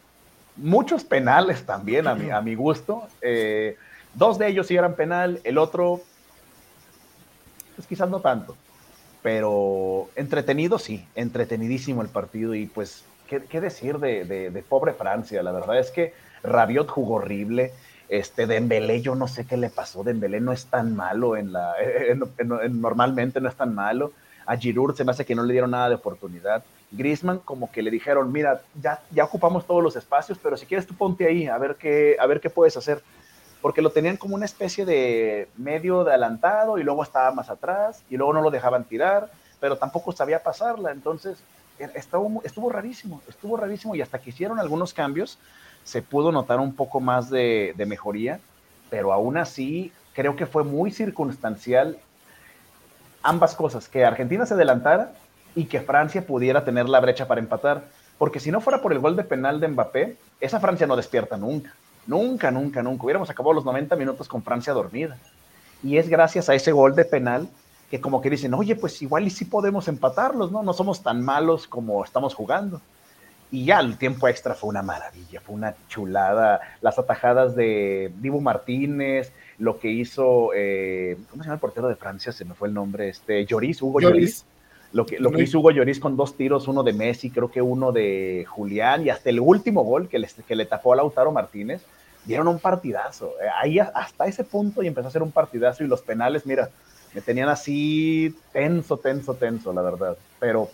Muchos penales también a mi, a mi gusto. Eh, dos de ellos sí eran penal, el otro, pues quizás no tanto pero entretenido sí, entretenidísimo el partido y pues, ¿qué, decir de, pobre Francia? La verdad es que Rabiot jugó horrible, este Dembélé, yo no sé qué le pasó, Dembélé no es tan malo <laughs> normalmente no es tan malo, a Giroud se me hace que no le dieron nada de oportunidad, Griezmann como que le dijeron, mira, ya, ocupamos todos los espacios, pero si quieres tú ponte ahí, a ver qué, a ver qué puedes hacer porque lo tenían como una especie de medio de adelantado y luego estaba más atrás y luego no lo dejaban tirar, pero tampoco sabía pasarla, entonces estuvo, estuvo rarísimo, estuvo rarísimo y hasta que hicieron algunos cambios se pudo notar un poco más de, de mejoría, pero aún así creo que fue muy circunstancial ambas cosas, que Argentina se adelantara y que Francia pudiera tener la brecha para empatar, porque si no fuera por el gol de penal de Mbappé, esa Francia no despierta nunca. Nunca, nunca, nunca. Hubiéramos acabado los 90 minutos con Francia dormida. Y es gracias a ese gol de penal que como que dicen, oye, pues igual y sí podemos empatarlos, ¿no? No somos tan malos como estamos jugando. Y ya el tiempo extra fue una maravilla, fue una chulada. Las atajadas de Dibu Martínez, lo que hizo, eh, ¿cómo se llama el portero de Francia? Se me fue el nombre, este, Lloris, Hugo Lloris. Lo que, lo que hizo Hugo Lloris con dos tiros, uno de Messi, creo que uno de Julián, y hasta el último gol que, que le tapó a Lautaro Martínez, dieron un partidazo. Eh, ahí hasta ese punto y empezó a ser un partidazo y los penales, mira, me tenían así tenso, tenso, tenso, la verdad. Pero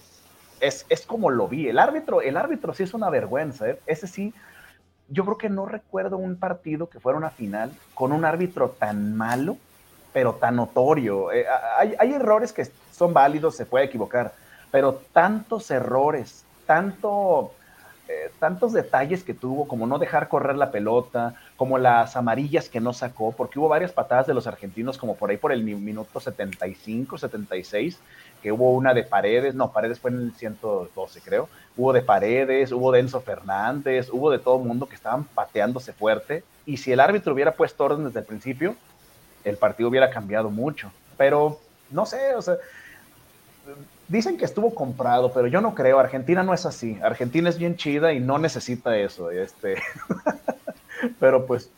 es, es como lo vi. El árbitro, el árbitro sí es una vergüenza. ¿eh? Ese sí, yo creo que no recuerdo un partido que fuera una final con un árbitro tan malo, pero tan notorio. Eh, hay, hay errores que son válidos, se puede equivocar, pero tantos errores, tanto eh, tantos detalles que tuvo, como no dejar correr la pelota, como las amarillas que no sacó, porque hubo varias patadas de los argentinos, como por ahí por el minuto 75, 76, que hubo una de Paredes, no, Paredes fue en el 112, creo, hubo de Paredes, hubo de Enzo Fernández, hubo de todo mundo que estaban pateándose fuerte, y si el árbitro hubiera puesto orden desde el principio, el partido hubiera cambiado mucho, pero no sé, o sea, Dicen que estuvo comprado, pero yo no creo. Argentina no es así. Argentina es bien chida y no necesita eso. Este. <laughs> pero pues,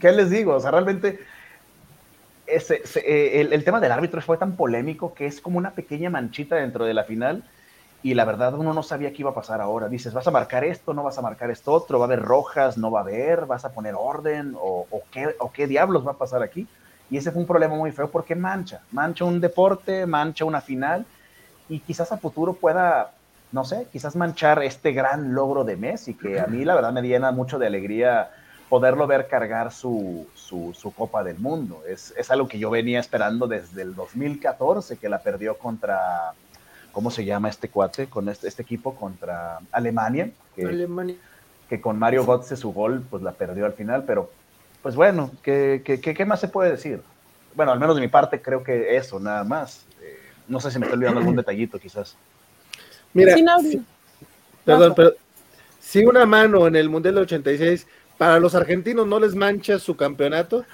¿qué les digo? O sea, realmente ese, eh, el, el, tema del árbitro fue tan polémico que es como una pequeña manchita dentro de la final y la verdad uno no sabía qué iba a pasar ahora. Dices, vas a marcar esto, no vas a marcar esto otro, va a haber rojas, no va a haber, vas a poner orden o, qué, o qué diablos va a pasar aquí. Y ese fue un problema muy feo porque mancha, mancha un deporte, mancha una final y quizás a futuro pueda, no sé, quizás manchar este gran logro de Messi, que a mí la verdad me llena mucho de alegría poderlo ver cargar su, su, Copa del Mundo. Es, es, algo que yo venía esperando desde el 2014, que la perdió contra, ¿cómo se llama este cuate? Con este, este equipo contra Alemania. Que, Alemania. Que con Mario Götze su gol, pues la perdió al final, pero pues bueno, ¿qué, qué, qué más se puede decir? Bueno, al menos de mi parte creo que eso, nada más. No sé si me estoy olvidando algún detallito, quizás. Mira, perdón, pero si una mano en el Mundial de 86 para los argentinos no les mancha su campeonato,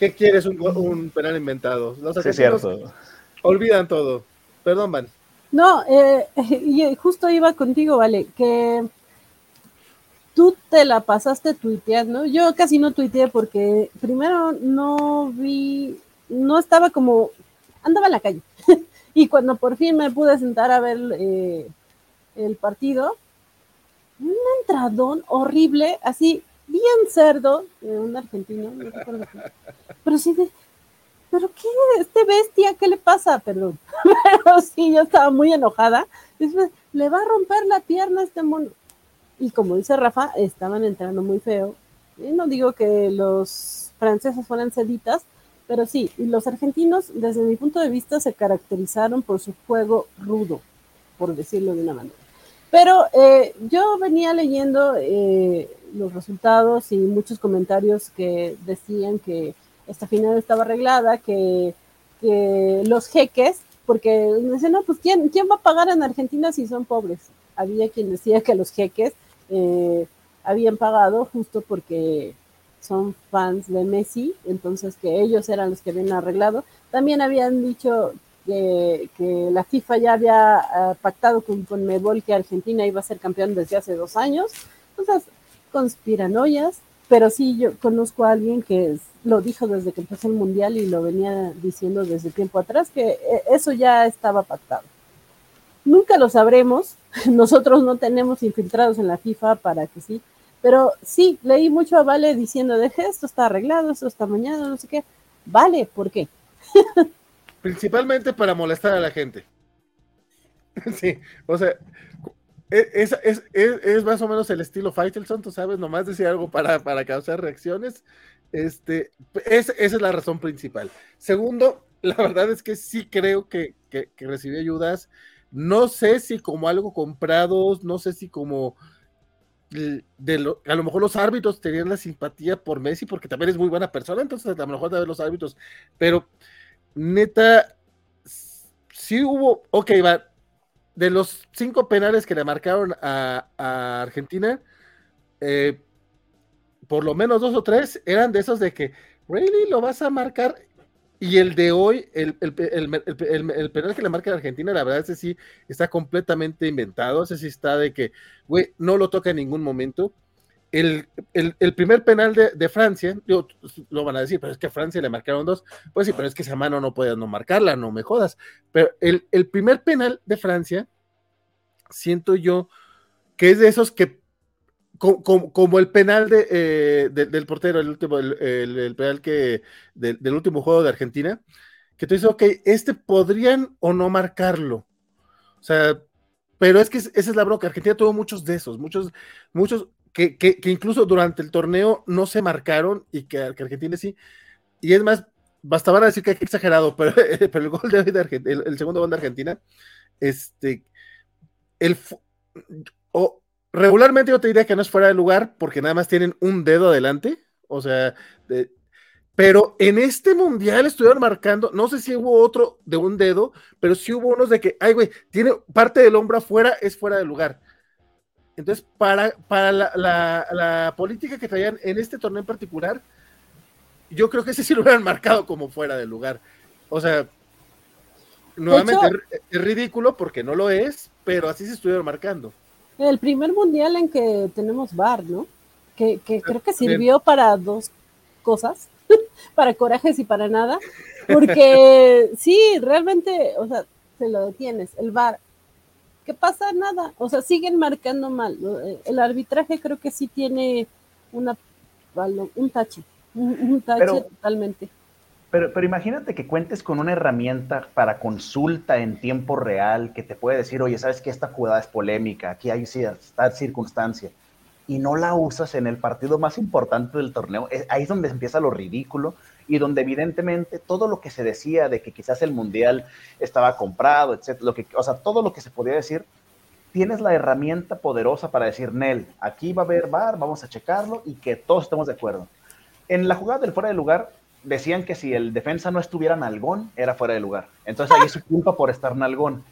¿qué quieres? Un, un penal inventado. Los argentinos olvidan todo. Perdón, Van. No, eh, <laughs> y justo iba contigo, vale, que tú te la pasaste tuiteando. Yo casi no tuiteé porque primero no vi, no estaba como andaba en la calle. <laughs> y cuando por fin me pude sentar a ver eh, el partido, un entradón horrible, así, bien cerdo, de un argentino, pero sí de, ¿pero qué? ¿Este bestia qué le pasa? Perdón. <laughs> Pero sí, yo estaba muy enojada. Le va a romper la pierna a este mono. Y como dice Rafa, estaban entrando muy feo. Y no digo que los franceses fueran seditas, pero sí, los argentinos, desde mi punto de vista, se caracterizaron por su juego rudo, por decirlo de una manera. Pero eh, yo venía leyendo eh, los resultados y muchos comentarios que decían que esta final estaba arreglada, que, que los jeques porque dicen, no, pues ¿quién, ¿quién va a pagar en Argentina si son pobres? Había quien decía que los jeques eh, habían pagado justo porque son fans de Messi, entonces que ellos eran los que habían arreglado. También habían dicho que, la FIFA ya había ah, pactado con, con Medbol que Argentina iba a ser campeón desde hace dos años. Entonces, conspiranoias, pero sí yo conozco a alguien que lo dijo desde que empezó el mundial y lo venía diciendo desde tiempo atrás, que eh, eso ya estaba pactado. Nunca lo sabremos, <laughs> nosotros no tenemos infiltrados en la FIFA para que sí, pero sí, leí mucho a Vale diciendo, deje, esto está arreglado, esto está mañana, no sé qué. Vale, ¿por qué? <laughs> Principalmente para molestar a la gente. <laughs> Sí, o sea, e- es, es, es, más o menos el estilo Faitelson, tú sabes, nomás decir algo para, para causar reacciones. Este, es, esa es la razón principal. Segundo, la verdad es que sí creo que, que, que ayudas. No sé si como algo comprado, no sé si como a lo mejor los árbitros tenían la simpatía por Messi porque también es muy buena persona, entonces a lo mejor de los árbitros, pero neta, sí hubo, ok, va, de los cinco penales que le marcaron a, a Argentina, eh, por lo menos dos o tres eran de esos de que, ¿really lo vas a marcar? Y el de hoy, el, el, el, el, el- penal que le marca a Argentina, la verdad, ese sí está completamente inventado, ese sí está de que, güey, no lo toca en ningún momento. El, primer penal de, de Francia, digo, lo van a decir, pero es que a Francia le marcaron dos. Pues sí, pero es que esa mano no puede no marcarla, no me jodas. Pero el, el primer penal de Francia, siento yo que es de esos que, co- co- como, el penal eh, de- del portero, el último, el, penal que, del- último juego de Argentina, que tú dices, ok, este podrían o no marcarlo. O sea, pero es que es- esa es la bronca. Argentina tuvo muchos de esos, muchos, muchos que, que- incluso durante el torneo no se marcaron y que, Argentina sí. Y es más, bastaban a decir que exagerado, <laughs> pero, pero el gol de hoy de Argentina, el, segundo gol de Argentina, este, el, regularmente yo te diría que no es fuera de lugar porque nada más tienen un dedo adelante, o sea, de- pero en este mundial estuvieron marcando, no sé si hubo otro de un dedo, pero sí hubo unos de que, ay, güey, tiene parte del hombro afuera, es fuera de lugar. Entonces, para, para la, la- la política que traían en este torneo en particular, yo creo que ese sí lo hubieran marcado como fuera de lugar. O sea, nuevamente hecho- es, es ridículo porque no lo es, pero así se estuvieron marcando. El primer mundial en que tenemos VAR, ¿no? Que, que creo que sirvió para dos cosas, <laughs> para corajes y para nada, <laughs> porque sí, realmente, o sea, se lo detienes, el VAR. ¿Qué pasa? Nada, o sea, siguen marcando mal. Eh, El arbitraje creo que sí tiene una, un tache, un, un tache Pero- totalmente. Pero, pero imagínate que cuentes con una herramienta para consulta en tiempo real que te puede decir, oye, sabes que esta jugada es polémica, aquí hay esta circunstancia, y no la usas en el partido más importante del torneo. Es- ahí es donde empieza lo ridículo y donde evidentemente todo lo que se decía de que quizás el mundial estaba comprado, etcétera, lo que, o sea, todo lo que se podía decir, tienes la herramienta poderosa para decir, Nel, aquí va a haber VAR, vamos a checarlo y que todos estemos de acuerdo. En la jugada del fuera de lugar, decían que si el defensa no estuviera nalgón, era fuera de lugar. Entonces ahí es su culpa por estar nalgón.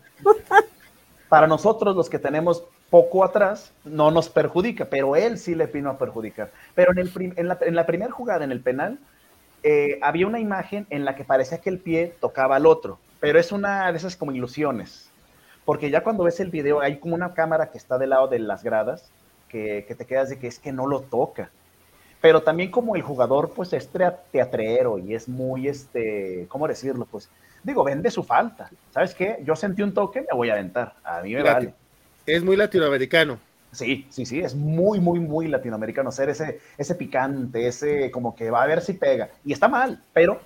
Para nosotros, los que tenemos poco atrás, no nos perjudica, pero él sí le vino a perjudicar. Pero en, el en, la, en la primera jugada, en el penal, eh, había una imagen en la que parecía que el pie tocaba al otro, pero es una de esas como ilusiones. Porque ya cuando ves el video, hay como una cámara que está del lado de las gradas, que, que te quedas de que es que no lo toca pero también como el jugador pues es teatrero y es muy, este, ¿cómo decirlo? Pues digo, vende su falta. ¿Sabes qué? Yo sentí un toque, me voy a aventar. A mí me Lati- vale. Es muy latinoamericano. Sí, sí, sí, es muy, muy, muy latinoamericano ser ese, ese picante, ese como que va a ver si pega. Y está mal, pero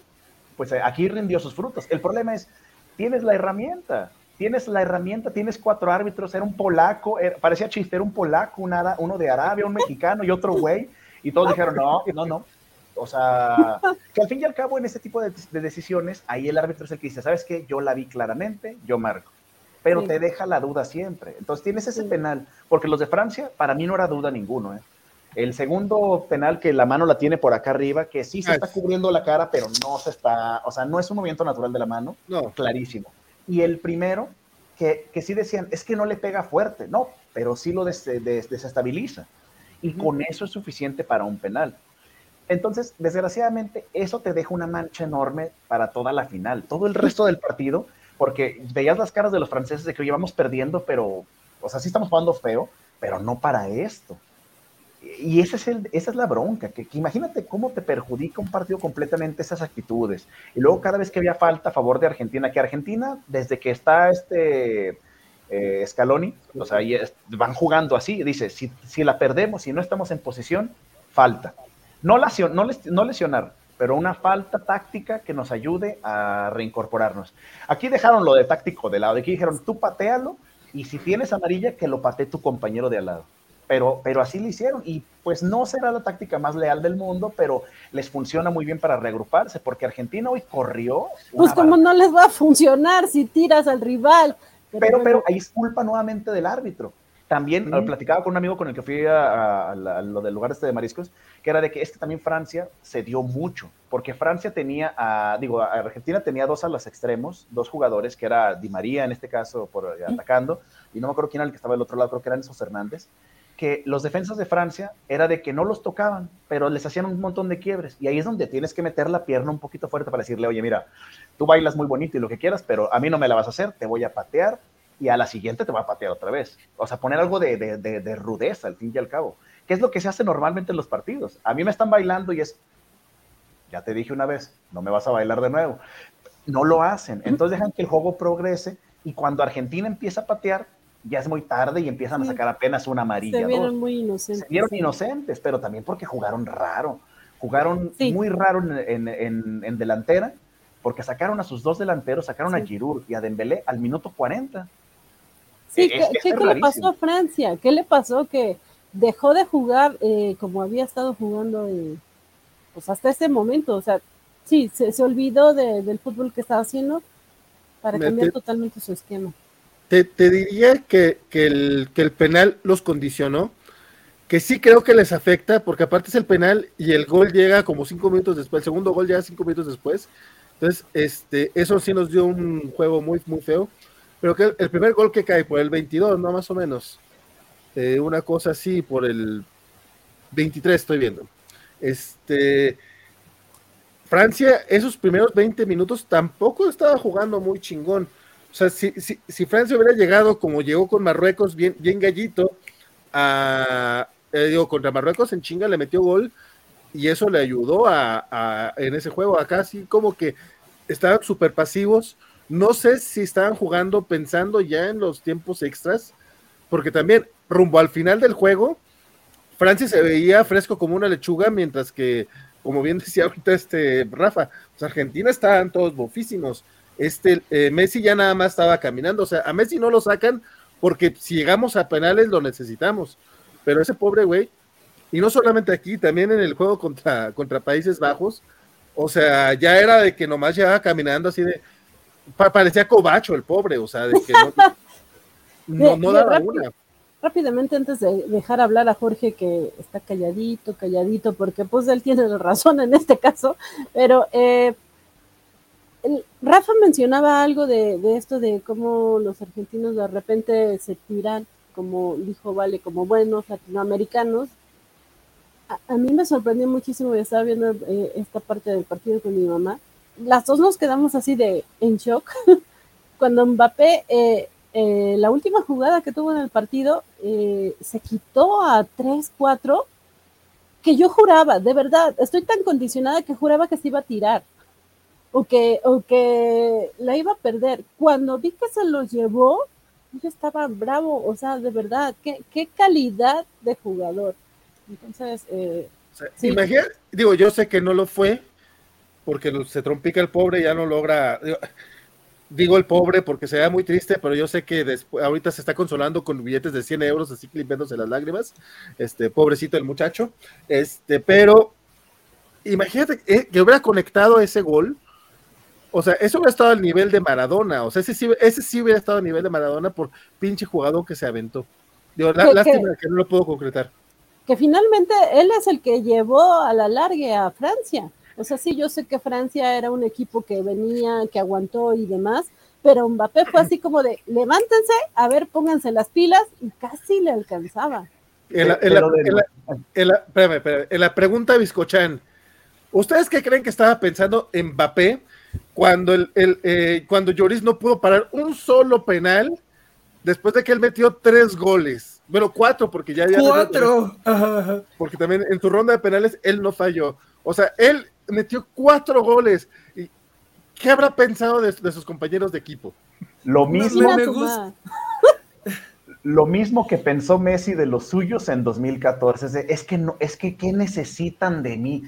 pues aquí rindió sus frutos. El problema es, tienes la herramienta, tienes la herramienta, tienes cuatro árbitros, era un polaco, era- parecía chiste, era un polaco, un ara- uno de Arabia, un mexicano y otro güey, y todos dijeron, no, no, no. O sea, que al fin y al cabo en este tipo de, de decisiones, ahí el árbitro es el que dice, ¿sabes qué? Yo la vi claramente, yo marco. Pero Sí. te deja la duda siempre. Entonces tienes ese Sí. penal, porque los de Francia, para mí no era duda ninguno. ¿eh? El segundo penal que la mano la tiene por acá arriba, que sí se Ah, está cubriendo la cara, pero no se está, o sea, no es un movimiento natural de la mano, No, clarísimo. y el primero, que, que sí decían, es que no le pega fuerte, no, pero sí lo des, des, desestabiliza. Y con eso es suficiente para un penal. Entonces, desgraciadamente, eso te deja una mancha enorme para toda la final. Todo el resto del partido, porque veías las caras de los franceses de que íbamos perdiendo, pero, o sea, sí estamos jugando feo, pero no para esto. Y ese es el, esa es la bronca, que, que, imagínate cómo te perjudica un partido completamente esas actitudes. Y luego cada vez que había falta a favor de Argentina, que Argentina, desde que está este eh, Scaloni, o sea, van jugando así, dice, si, si la perdemos, si no estamos en posición, falta. No, lesion, no, no lesionar, pero una falta táctica que nos ayude a reincorporarnos. Aquí dejaron lo de táctico de lado, aquí dijeron, tú patealo y si tienes amarilla, que lo patee tu compañero de al lado. Pero, pero así lo hicieron y pues no será la táctica más leal del mundo, pero les funciona muy bien para reagruparse, porque Argentina hoy corrió. Pues como no les va a funcionar si tiras al rival. Pero, pero, ahí es culpa nuevamente del árbitro. También mm. platicaba con un amigo con el que fui a, a, a, lo del lugar este de mariscos, que era de que es que también Francia se dio mucho, porque Francia tenía, a, digo, Argentina tenía dos a los extremos, dos jugadores, que era Di María en este caso por mm. atacando, y no me acuerdo quién era el que estaba del otro lado, creo que eran esos Hernández, que los defensas de Francia era de que no los tocaban, pero les hacían un montón de quiebres, y ahí es donde tienes que meter la pierna un poquito fuerte para decirle, oye, mira, tú bailas muy bonito y lo que quieras, pero a mí no me la vas a hacer, te voy a patear, y a la siguiente te va a patear otra vez. O sea, poner algo de, de, de, de, rudeza al fin y al cabo. ¿Qué es lo que se hace normalmente en los partidos? A mí me están bailando y es, ya te dije una vez, no me vas a bailar de nuevo. No lo hacen. Entonces dejan que el juego progrese y cuando Argentina empieza a patear, ya es muy tarde y empiezan a sacar apenas una amarilla. Se vieron dos. muy inocentes. Se vieron inocentes, pero también porque jugaron raro. Jugaron sí. muy raro en, en, en, delantera, porque sacaron a sus dos delanteros, sacaron sí. a Giroud y a Dembélé al minuto 40. Sí, ¿qué, ¿qué, ¿qué le pasó a Francia? ¿Qué le pasó que dejó de jugar eh, como había estado jugando eh, pues hasta ese momento? O sea, sí, se, se olvidó de, del fútbol que estaba haciendo para cambiar te, totalmente su esquema. Te, diría que, que, el, que el penal los condicionó, que sí creo que les afecta, porque aparte es el penal y el gol llega como cinco minutos después, el segundo gol llega cinco minutos después. Entonces, este, eso sí nos dio un juego muy, muy feo pero que el primer gol que cae por el 22, ¿no? Más o menos. Eh, una cosa así, por el 23 estoy viendo. Este, Francia, esos primeros 20 minutos tampoco estaba jugando muy chingón. O sea, si, si, si Francia hubiera llegado como llegó con Marruecos, bien, bien gallito, a, eh, digo, contra Marruecos en chinga le metió gol y eso le ayudó a, a en ese juego. Acá sí como que estaban súper pasivos no sé si estaban jugando pensando ya en los tiempos extras, porque también rumbo al final del juego, Francia se veía fresco como una lechuga, mientras que, como bien <laughs> decía ahorita este Rafa, pues Argentina estaban todos bofísimos. Este eh, Messi ya nada más estaba caminando, o sea, a Messi no lo sacan porque si llegamos a penales lo necesitamos, pero ese pobre güey, y no solamente aquí, también en el juego contra, contra Países Bajos, o sea, ya era de que nomás llevaba caminando así de, parecía cobacho el pobre, o sea, de que no, <laughs> no, no daba una. Rápidamente, antes de dejar hablar a Jorge, que está calladito, calladito, porque pues él tiene razón en este caso, pero eh, el, Rafa mencionaba algo de, esto de cómo los argentinos de repente se tiran, como dijo Vale, como buenos latinoamericanos. A, a mí me sorprendió muchísimo, yo estaba viendo eh, esta parte del partido con mi mamá, las dos nos quedamos así de en shock. <laughs> Cuando Mbappé, eh, eh, la última jugada que tuvo en el partido, eh, se quitó a 3-4, que yo juraba, de verdad, estoy tan condicionada que juraba que se iba a tirar o que, o que la iba a perder. Cuando vi que se lo llevó, yo estaba bravo, o sea, de verdad, qué, qué calidad de jugador. Entonces, eh, o sea, sí. imagina, digo, yo sé que no lo fue, porque se trompica el pobre y ya no logra. Digo el pobre porque se ve muy triste, pero yo sé que después, ahorita se está consolando con billetes de 100 euros, así limpiándose las lágrimas. Este, pobrecito el muchacho. Este, pero imagínate eh, que hubiera conectado ese gol. O sea, eso hubiera estado al nivel de Maradona. O sea, ese sí, ese sí hubiera estado al nivel de Maradona por pinche jugador que se aventó. Digo, la, lástima que, que no lo puedo concretar. Que finalmente él es el que llevó a la largue a Francia. O sea, sí, yo sé que Francia era un equipo que venía, que aguantó y demás, pero Mbappé fue así como de, levántense, a ver, pónganse las pilas, y casi le alcanzaba. En la, en la- en la- en la- espérame, espérame, en la pregunta de Biscochan, ¿ustedes qué creen que estaba pensando Mbappé cuando, el, el, eh, cuando Lloris no pudo parar un solo penal después de que él metió tres goles? Bueno, cuatro, porque ya había Cuatro. Porque también en su ronda de penales él no falló. O sea, él metió cuatro goles. ¿Y ¿Qué habrá pensado de, de sus compañeros de equipo? Lo mismo, me gusta. <laughs> lo mismo que pensó Messi de los suyos en 2014. Es, de, es que no, es que ¿qué necesitan de mí?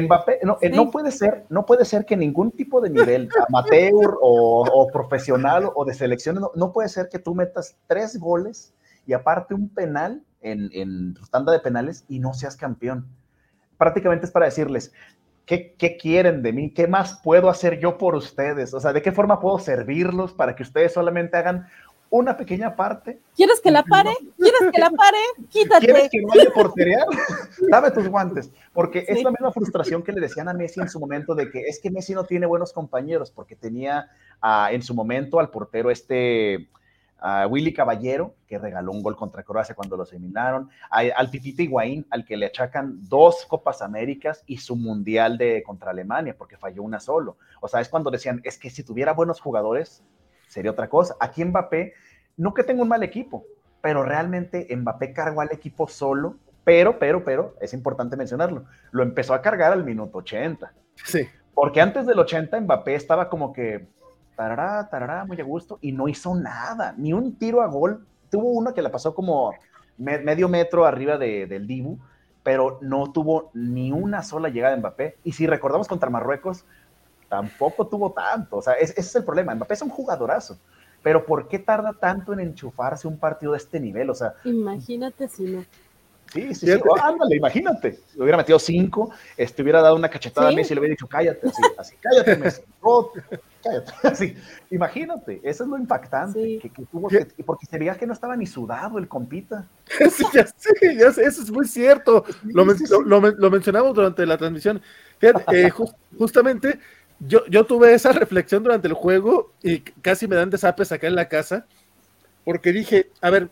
Mbappé, no, eh, Sí. no puede ser, no puede ser que ningún tipo de nivel, <laughs> amateur o, o profesional o de selección, no, no puede ser que tú metas tres goles y aparte un penal en, en tu tanda de penales y no seas campeón. Prácticamente es para decirles, ¿qué, ¿qué quieren de mí? ¿Qué más puedo hacer yo por ustedes? O sea, ¿de qué forma puedo servirlos para que ustedes solamente hagan una pequeña parte ¿Quieres que la pare? ¿Quieres que la pare? <laughs> Quítate. ¿Quieres que vaya a porterear? <laughs> Dame tus guantes. Porque es la misma frustración que le decían a Messi en su momento de que es que Messi no tiene buenos compañeros porque tenía ah, en su momento al portero este ah, Willy Caballero, que regaló un gol contra Croacia cuando los eliminaron, a- al Pipita Higuaín, al que le achacan dos Copas Américas y su Mundial de contra Alemania, porque falló una solo. O sea, es cuando decían, es que si tuviera buenos jugadores, sería otra cosa. Aquí Mbappé, no que tenga un mal equipo, pero realmente Mbappé cargó al equipo solo, pero, pero, pero, es importante mencionarlo, lo empezó a cargar al minuto 80. Sí. Porque antes del 80 Mbappé estaba como que tarará, tarará, muy a gusto y no hizo nada, ni un tiro a gol. Tuvo uno que le pasó como me- medio metro arriba de- del Dibu, pero no tuvo ni una sola llegada de Mbappé. Y si recordamos contra Marruecos, tampoco tuvo tanto. O sea, es- ese es el problema. Mbappé es un jugadorazo. Pero ¿por qué tarda tanto en enchufarse un partido de este nivel? O sea, Imagínate si no. Sí, sí, sí. Oh, ándale, imagínate. Le hubiera metido cinco, este, hubiera dado una cachetada Sí. a Messi y le hubiera dicho, cállate, así, así cállate, Messi. No, cállate, <laughs> así. Imagínate, eso es lo impactante. Sí. Que, que tuvo que- porque se veía que no estaba ni sudado el compita. <laughs> Sí, ya sé, ya sé, eso es muy cierto. Lo, men- lo- lo lo mencionamos durante la transmisión. Fíjate, eh, <laughs> jus- justamente yo, yo tuve esa reflexión durante el juego y casi me dan desapes acá en la casa, porque dije, a ver,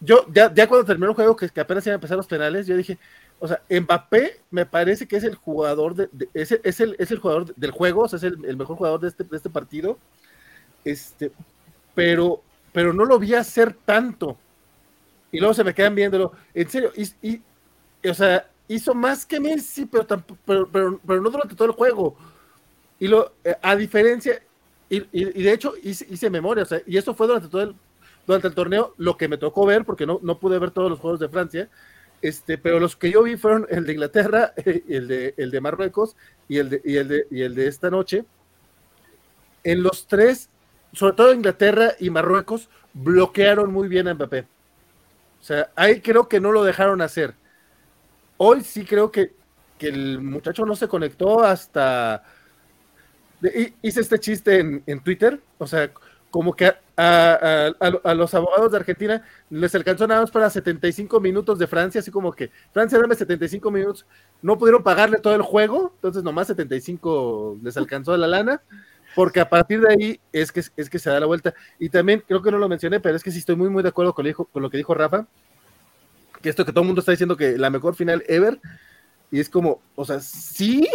yo ya, ya cuando terminó el juego, que, que apenas iban a empezar los penales, yo dije, o sea, Mbappé me parece que es el jugador, de, de- es, el, es, el, jugador de- del juego, o sea, es el, el mejor jugador de este, de este partido, este, pero, pero no lo vi hacer tanto. Y luego se me quedan viéndolo. En serio, y- o sea, hizo más que Messi, pero, pero, pero, pero no durante todo el juego. Y lo, eh, a diferencia, y, y- de hecho hice, hice memoria, o sea, y eso fue durante todo el, durante el torneo, lo que me tocó ver, porque no, no pude ver todos los juegos de Francia, este, pero los que yo vi fueron el de Inglaterra, <laughs> el de, el de Marruecos y el de, y, el de, y el de esta noche. En los tres, sobre todo Inglaterra y Marruecos, bloquearon muy bien a Mbappé. O sea, ahí creo que no lo dejaron hacer. Hoy sí creo que, que el muchacho no se conectó hasta... hice este chiste en, en Twitter, o sea, como que a, a- a- los abogados de Argentina les alcanzó nada más para 75 minutos de Francia, así como que Francia dame 75 minutos, no pudieron pagarle todo el juego, entonces nomás 75 les alcanzó la lana, porque a partir de ahí es que, es que se da la vuelta. Y también creo que no lo mencioné, pero es que sí estoy muy, muy de acuerdo con, con lo que dijo Rafa, que esto que todo el mundo está diciendo que la mejor final ever, y es como, o sea, sí,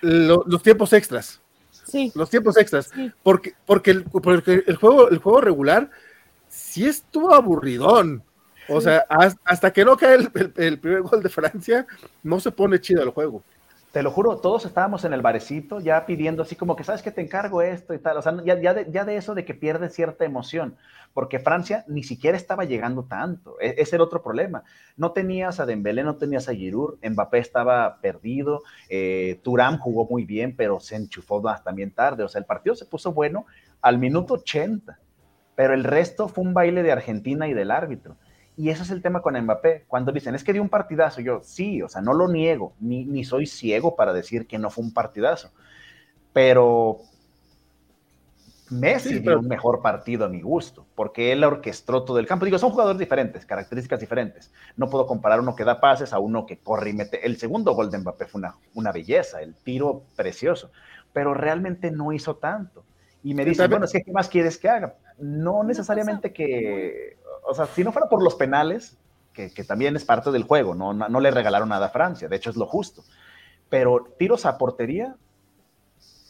lo- los tiempos extras, Sí, los tiempos extras, Sí. porque, porque, el, porque el juego, el juego regular sí estuvo aburridón. O Sí. sea, has- hasta que no cae el, el- el primer gol de Francia, no se pone chido el juego. Te lo juro, todos estábamos en el barecito ya pidiendo así como que, ¿sabes que Te encargo esto y tal. O sea, ya, ya, de, eso de que pierde cierta emoción, porque Francia ni siquiera estaba llegando tanto. E- Ese era otro problema. No tenías a Dembélé, no tenías a Giroud, Mbappé estaba perdido, eh, Turán jugó muy bien, pero se enchufó más también tarde. O sea, el partido se puso bueno al minuto 80, pero el resto fue un baile de Argentina y del árbitro. Y ese es el tema con Mbappé. Cuando dicen, es que dio un partidazo, yo sí, o sea, no lo niego, ni, ni soy ciego para decir que no fue un partidazo. Pero Messi Sí, dio pero- un mejor partido a mi gusto, porque él orquestó todo el campo. Digo, son jugadores diferentes, características diferentes. No puedo comparar uno que da pases a uno que corre y mete. El segundo gol de Mbappé fue una, una belleza, el tiro precioso, pero realmente no hizo tanto. Y me dicen, bueno, es que ¿qué más quieres que haga? No necesariamente que, o sea, si no fuera por los penales, que, también es parte del juego, no, no, le regalaron nada a Francia, de hecho es lo justo. Pero tiros a portería,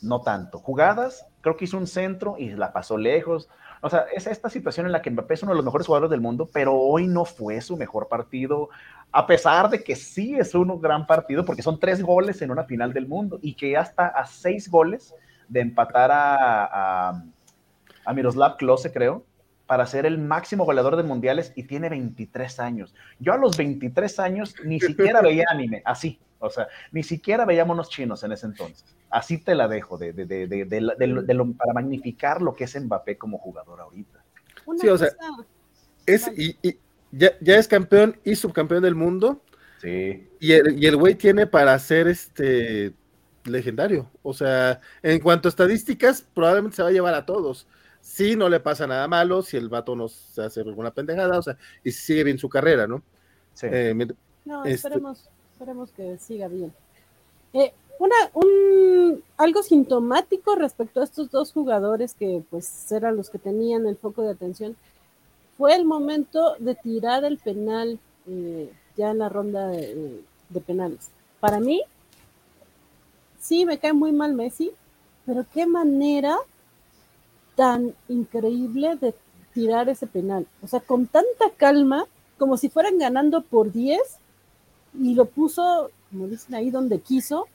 no tanto. Jugadas, creo que hizo un centro y la pasó lejos. O sea, es esta situación en la que Mbappé es uno de los mejores jugadores del mundo, pero hoy no fue su mejor partido, a pesar de que sí es un gran partido, porque son tres goles en una final del mundo y que hasta a seis goles de empatar a, a, a Miroslav Klose, creo, para ser el máximo goleador de mundiales y tiene 23 años. Yo a los 23 años ni siquiera <laughs> veía anime, así, o sea, ni siquiera veía monos chinos en ese entonces. Así te la dejo, de, de, de, de para magnificar lo que es Mbappé como jugador ahorita. sí, o sea, es, y, ya, ya, es campeón y subcampeón del mundo. Sí. Y el, y el güey tiene para ser este legendario. O sea, en cuanto a estadísticas, probablemente se va a llevar a todos. Si no le pasa nada malo, si el vato no se hace alguna pendejada, o sea, y si sigue bien su carrera, ¿no? Sí. Eh, no, este esperemos, esperemos que siga bien. Eh, una, un, algo sintomático respecto a estos dos jugadores que pues eran los que tenían el foco de atención fue el momento de tirar el penal eh, ya en la ronda de, de penales. Para mí, sí, me cae muy mal Messi, pero qué manera tan increíble de tirar ese penal. O sea, con tanta calma, como si fueran ganando por 10, y lo puso, como dicen ahí, donde quiso.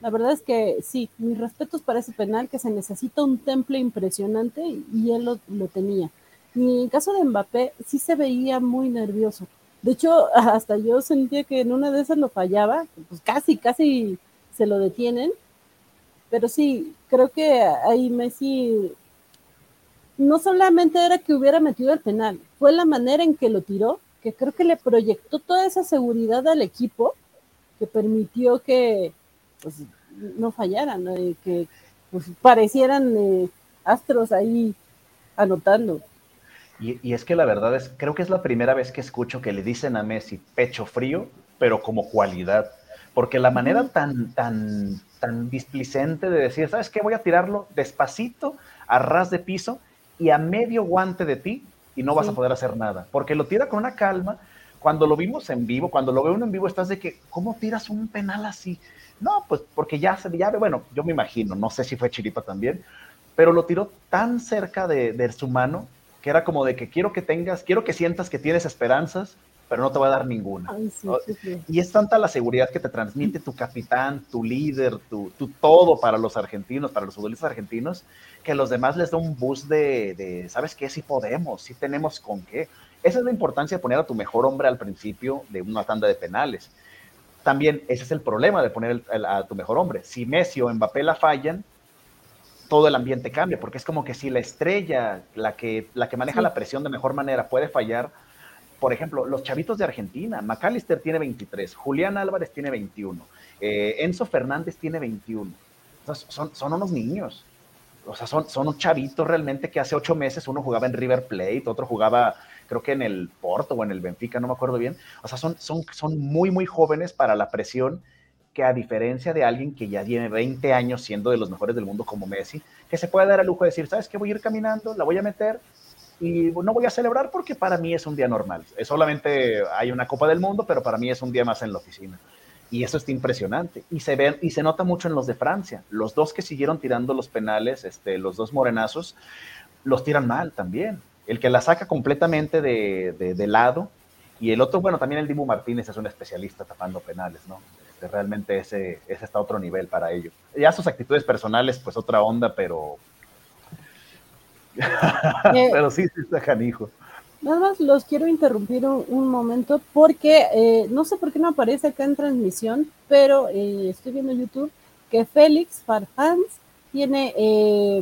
La verdad es que sí, mis respetos para ese penal, que se necesita un temple impresionante, y él lo, lo tenía. Y en caso de Mbappé, sí se veía muy nervioso. De hecho, <laughs> hasta yo sentía que en una de esas lo fallaba, pues casi, casi se lo detienen. Pero sí, creo que ahí Messi no solamente era que hubiera metido el penal, fue la manera en que lo tiró, que creo que le proyectó toda esa seguridad al equipo que permitió que pues, no fallaran, que pues, parecieran eh, astros ahí anotando. Y, y, es que la verdad es, creo que es la primera vez que escucho que le dicen a Messi pecho frío, pero como cualidad porque la manera tan, tan, tan displicente de decir, ¿sabes qué? Voy a tirarlo despacito, a ras de piso y a medio guante de ti y no vas a poder hacer nada, porque lo tira con una calma. Cuando lo vimos en vivo, cuando lo veo uno en vivo, estás de que, ¿cómo tiras un penal así? No, pues porque ya se, ya, bueno, yo me imagino, no sé si fue Chiripa también, pero lo tiró tan cerca de, de su mano que era como de que quiero que tengas, quiero que sientas que tienes esperanzas, pero no te va a dar ninguna. Y es tanta la seguridad que te transmite tu capitán, tu líder, tu, todo para los argentinos, para los futbolistas argentinos, que a los demás les da un boost de, ¿sabes qué? Si podemos, si tenemos con qué. Esa es la importancia de poner a tu mejor hombre al principio de una tanda de penales. También ese es el problema de poner a tu mejor hombre. Si Messi o Mbappé la fallan, todo el ambiente cambia, porque es como que si la estrella, la que, la que maneja la presión de mejor manera, puede fallar, por ejemplo, los chavitos de Argentina, McAllister tiene 23, Julián Álvarez tiene 21, eh, Enzo Fernández tiene 21. son, unos niños. O sea, son, son chavitos realmente que hace ocho meses uno jugaba en River Plate, otro jugaba, creo que en el Porto o en el Benfica, no me acuerdo bien. O sea, son, son, muy, muy jóvenes para la presión que a diferencia de alguien que ya tiene 20 años siendo de los mejores del mundo como Messi, que se puede dar el lujo de decir, ¿sabes qué? Voy a ir caminando, la voy a meter, y no voy a celebrar porque para mí es un día normal. Solamente hay una Copa del Mundo, pero para mí es un día más en la oficina. Y eso está impresionante. Y se ve y se nota mucho en los de Francia. Los dos que siguieron tirando los penales, este, los dos morenazos, los tiran mal también. El que la saca completamente de, de, lado y el otro, bueno, también el Dibu Martínez es un especialista tapando penales, ¿no? Este, realmente ese, ese está a otro nivel para ello. Ya sus actitudes personales, pues otra onda, pero <laughs> Pero sí, sí está canijo. Nada más los quiero interrumpir un, momento porque eh, no sé por qué no aparece acá en transmisión, pero eh, estoy viendo YouTube que Félix Farfans tiene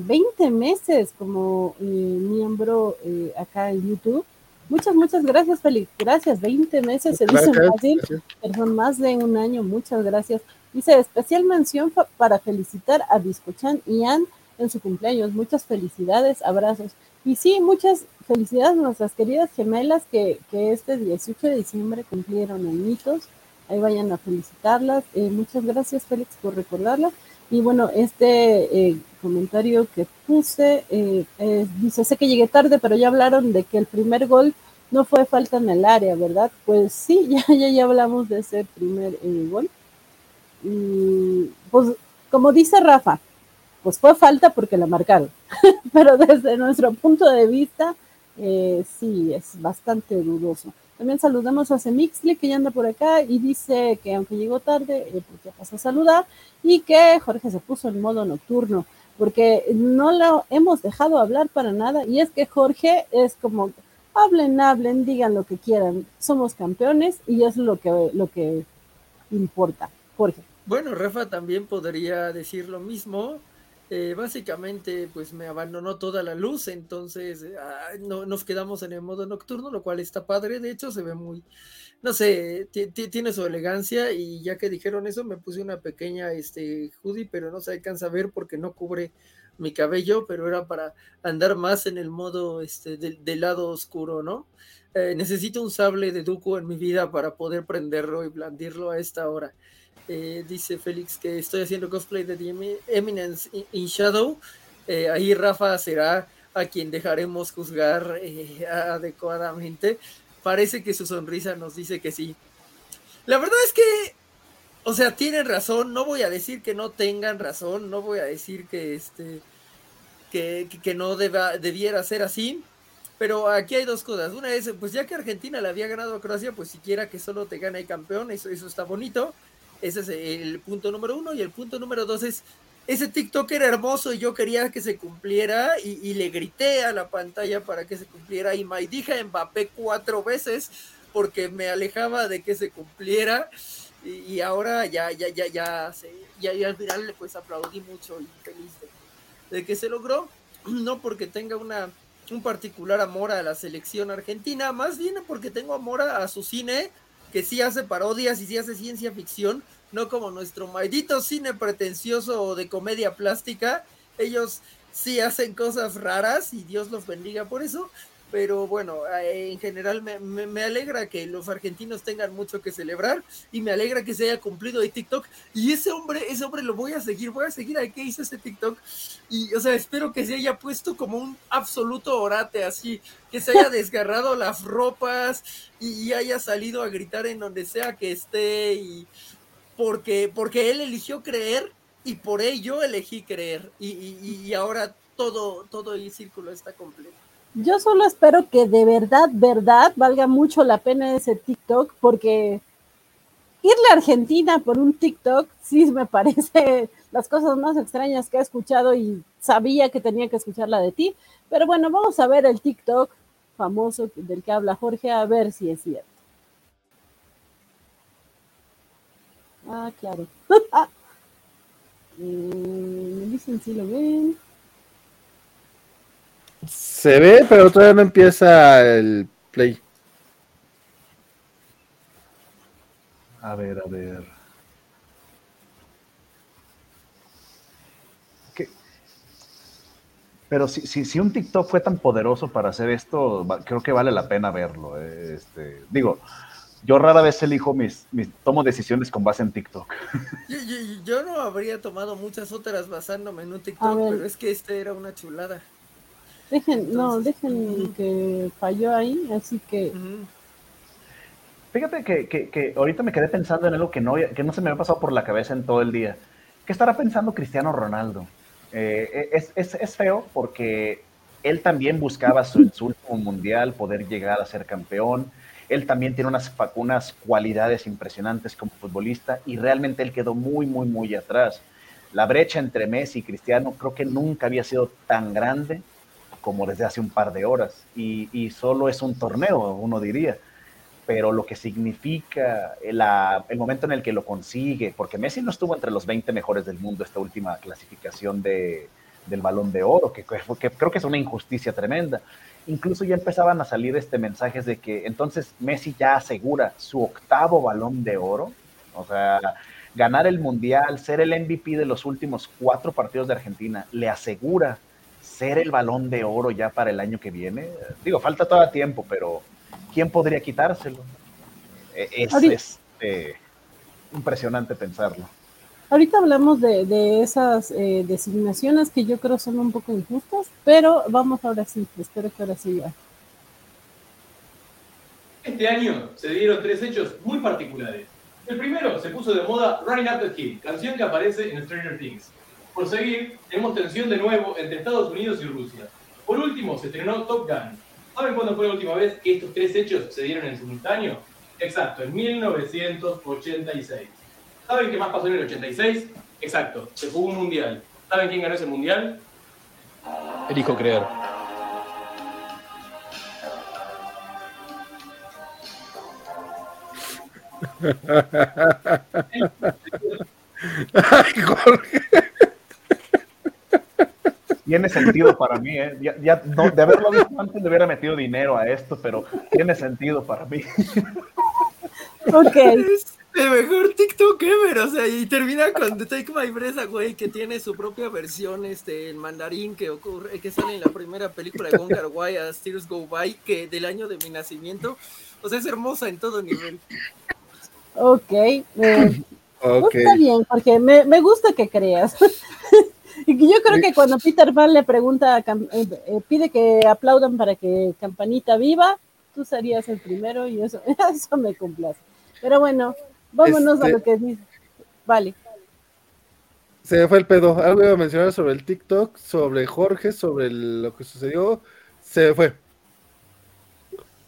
20 meses como miembro acá en YouTube. Muchas, muchas gracias, Félix. Gracias, 20 meses, se dice fácil, pero son más de un año. Muchas gracias. Dice, especial mención para felicitar a Biscochan y Ann en su cumpleaños. Muchas felicidades, abrazos. Y sí, muchas felicidades a nuestras queridas gemelas que, que este 18 de diciembre cumplieron añitos. Ahí vayan a felicitarlas. Eh, muchas gracias, Félix, por recordarlas. Y bueno, este eh, comentario que puse eh, dice, sé que llegué tarde, pero ya hablaron de que el primer gol no fue falta en el área, ¿verdad? Pues sí, <laughs> ya, ya, ya hablamos de ese primer gol. Y pues, como dice Rafa, pues fue falta porque la marcaron. <laughs> pero desde nuestro punto de vista, sí, es bastante dudoso. También saludamos a Semixli que ya anda por acá y dice que aunque llegó tarde, eh, pues ya pasó a saludar y que Jorge se puso en modo nocturno porque no lo hemos dejado hablar para nada y es que Jorge es como hablen, hablen, digan lo que quieran, somos campeones y es lo que lo que importa. Jorge. Bueno, Rafa también podría decir lo mismo. Eh, básicamente pues me abandonó toda la luz, entonces no, nos quedamos en el modo nocturno, lo cual está padre, de hecho se ve muy, no sé, tiene su elegancia y ya que dijeron eso me puse una pequeña este, hoodie, pero no se alcanza a ver porque no cubre mi cabello, pero era para andar más en el modo este, del, lado oscuro, ¿no? Eh, necesito un sable de Duco en mi vida para poder prenderlo y blandirlo a esta hora. Eh, dice Félix que estoy haciendo cosplay de The Eminence in Shadow. Eh, ahí Rafa será a quien dejaremos juzgar eh, adecuadamente. Parece que su sonrisa nos dice que sí. La verdad es que, o sea, tienen razón. No voy a decir que no tengan razón. No voy a decir que este que, que no deba, debiera ser así. Pero aquí hay dos cosas. Una es, pues ya que Argentina le había ganado a Croacia, pues siquiera que solo te gane el campeón, eso, eso está bonito. Ese es el punto número uno. Y el punto número dos es, ese TikTok era hermoso y yo quería que se cumpliera y, le grité a la pantalla para que se cumpliera y me dije Mbappé cuatro veces porque me alejaba de que se cumpliera y, ahora ya, ya, ya, ya, ya, al final pues aplaudí mucho y feliz de, que se logró, no porque tenga una, un particular amor a la selección argentina, más bien porque tengo amor a su cine, que sí hace parodias y sí hace ciencia ficción, no como nuestro maldito cine pretencioso de comedia plástica. Ellos sí hacen cosas raras y Dios los bendiga por eso, pero bueno, eh, en general me, alegra que los argentinos tengan mucho que celebrar y me alegra que se haya cumplido el TikTok. Y ese hombre, ese hombre lo voy a seguir, voy a seguir a qué hizo ese TikTok. Y o sea, espero que se haya puesto como un absoluto orate así, que se haya <laughs> desgarrado las ropas y, haya salido a gritar en donde sea que esté y porque, porque él eligió creer y por ello elegí creer. Y, y ahora todo, todo el círculo está completo. Yo solo espero que de verdad, verdad, valga mucho la pena ese TikTok, porque irle a Argentina por un TikTok sí me parece <laughs> las cosas más extrañas que he escuchado y sabía que tenía que escucharla de ti. Pero bueno, vamos a ver el TikTok famoso del que habla Jorge, a ver si es cierto. Ah, claro. <laughs> Eh, me dicen si lo ven. Se ve, pero todavía no empieza el play. A ver, a ver. Pero si, si, si, un TikTok fue tan poderoso para hacer esto, creo que vale la pena verlo. Eh, este, digo, yo rara vez elijo mis, mis tomo decisiones con base en TikTok. <laughs> Yo, no habría tomado muchas otras basándome en un TikTok, pero es que este era una chulada. Dejen, no, dejen que falló ahí, así que... Fíjate que, que, ahorita me quedé pensando en algo que no, que no se me había pasado por la cabeza en todo el día. ¿Qué estará pensando Cristiano Ronaldo? Eh, es, es, es, feo porque él también buscaba su, su, último mundial, poder llegar a ser campeón. Él también tiene unas, unas cualidades impresionantes como futbolista y realmente él quedó muy, muy, muy atrás. La brecha entre Messi y Cristiano creo que nunca había sido tan grande como desde hace un par de horas. Y, solo es un torneo, uno diría. Pero lo que significa el, el, momento en el que lo consigue, porque Messi no estuvo entre los 20 mejores del mundo esta última clasificación de, del balón de oro, que, que, creo que es una injusticia tremenda. Incluso ya empezaban a salir este mensajes de que entonces Messi ya asegura su octavo balón de oro. O sea, ganar el mundial, ser el MVP de los últimos cuatro partidos de Argentina, le asegura ser el balón de oro ya para el año que viene. Digo, falta todavía tiempo, pero ¿quién podría quitárselo? E-, es, este, impresionante pensarlo. Ahorita hablamos de, de esas eh, designaciones que yo creo son un poco injustas, pero vamos ahora sí, espero que ahora sí ya. Este año se dieron tres hechos muy particulares. El primero se puso de moda Running Up the Hill, canción que aparece en Stranger Things. Por seguir, tenemos tensión de nuevo entre Estados Unidos y Rusia. Por último, se estrenó Top Gun. ¿Saben cuándo fue la última vez que estos tres hechos se dieron en simultáneo? Exacto, en 1986. ¿Saben qué más pasó en el 86? Exacto, se jugó un mundial. ¿Saben quién ganó ese mundial? Elijo creer. <laughs> Ay, Jorge. Tiene sentido para mí, ¿eh? Ya, ya no, de haberlo visto antes le hubiera metido dinero a esto, pero tiene sentido para mí. Ok. Es el mejor TikTok ever, o sea, y termina con The Take My Breath Away, que tiene su propia versión este, en mandarín que ocurre, que sale en la primera película de Wonka Wai, As Tears Go By, que del año de mi nacimiento, o sea, es hermosa en todo nivel. Ok. eh, Ok. Está bien, porque me, me gusta que creas. <laughs> yo creo que cuando Peter Pan le pregunta, eh, eh, pide que aplaudan para que Campanita viva, tú serías el primero y eso, <laughs> eso me complace. Pero bueno, vámonos a Este- lo que dice. Vale. Se me fue el pedo. Algo iba a mencionar sobre el TikTok, sobre Jorge, sobre el- lo que sucedió. Se me fue.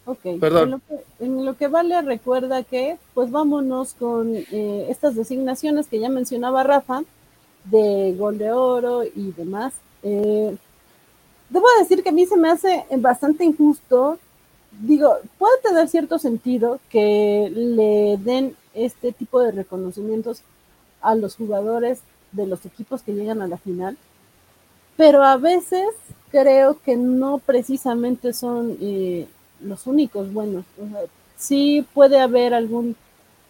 Ok, Perdón. En lo, que, en lo que vale, recuerda que, pues vámonos con eh, estas designaciones que ya mencionaba Rafa, de gol de oro y demás. Eh, debo decir que a mí se me hace bastante injusto. Digo, puede tener cierto sentido que le den este tipo de reconocimientos a los jugadores de los equipos que llegan a la final, pero a veces creo que no precisamente son eh, los únicos buenos. O sea, sí puede haber algún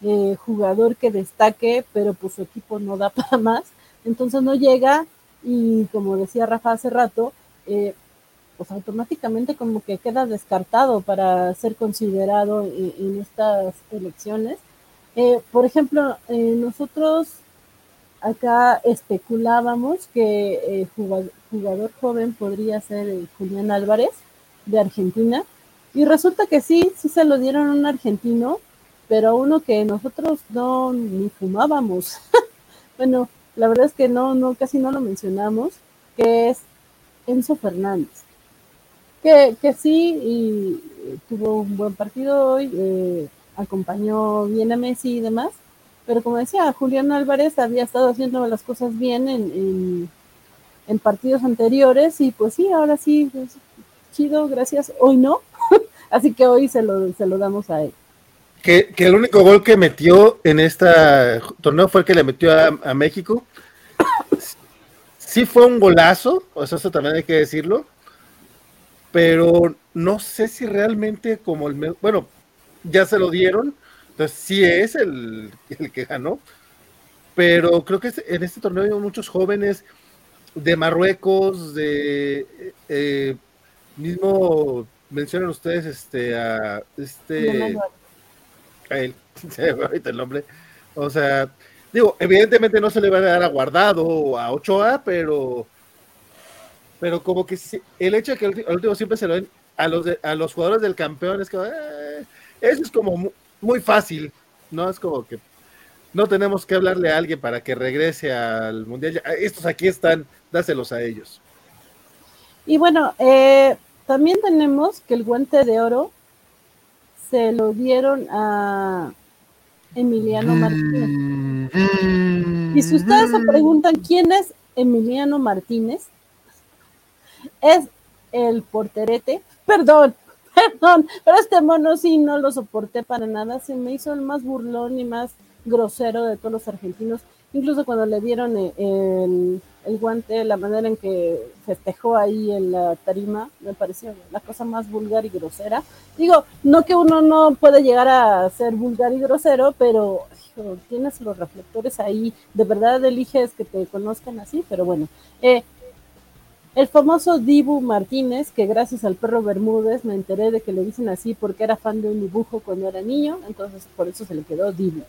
eh, jugador que destaque, pero pues su equipo no da <laughs> para más, entonces no llega y como decía Rafa hace rato, eh, pues automáticamente como que queda descartado para ser considerado en, estas elecciones. Eh, por ejemplo, eh, nosotros acá especulábamos que jugador, jugador joven podría ser Julián Álvarez de Argentina y resulta que sí, sí se lo dieron a un argentino, pero uno que nosotros no ni fumábamos. <laughs> bueno, la verdad es que no, no, casi no lo mencionamos, que es Enzo Fernández. Que, que sí, y eh, tuvo un buen partido hoy, eh, acompañó bien a Messi y demás, pero como decía, Julián Álvarez había estado haciendo las cosas bien en, en, partidos anteriores y pues sí, ahora sí, chido, gracias, hoy no, <laughs> así que hoy se lo, se lo damos a él. Que, el único gol que metió en este torneo fue el que le metió a, México. Sí fue un golazo, o sea, eso también hay que decirlo, pero no sé si realmente como el... Bueno, ya se lo dieron, entonces sí es el, el que ganó, pero creo que en este torneo hay muchos jóvenes de Marruecos, de... eh, mismo mencionan ustedes este a este él, <laughs> se ahorita el nombre. O sea, digo, evidentemente no se le va a dar a Guardado o a Ochoa, pero pero como que el hecho de que al último siempre se lo den a los de- a los jugadores del campeón es como eh, eso es como mu- muy fácil, ¿no? Es como que no tenemos que hablarle a alguien para que regrese al mundial. Estos aquí están, dáselos a ellos. Y bueno, eh, también tenemos que el guante de oro se lo dieron a Emiliano Martínez. Y si ustedes se preguntan quién es Emiliano Martínez, es el porterete. Perdón, <laughs> perdón, pero este mono sí no lo soporté para nada. Se me hizo el más burlón y más grosero de todos los argentinos. Incluso cuando le dieron eh, el, el guante, la manera en que festejó ahí en la tarima, me pareció la cosa más vulgar y grosera. Digo, no que uno no puede llegar a ser vulgar y grosero, pero tienes los reflectores ahí, de verdad eliges que te conozcan así, pero bueno. Eh, el famoso Dibu Martínez, que gracias al perro Bermúdez me enteré de que le dicen así porque era fan de un dibujo cuando era niño, entonces por eso se le quedó Dibu.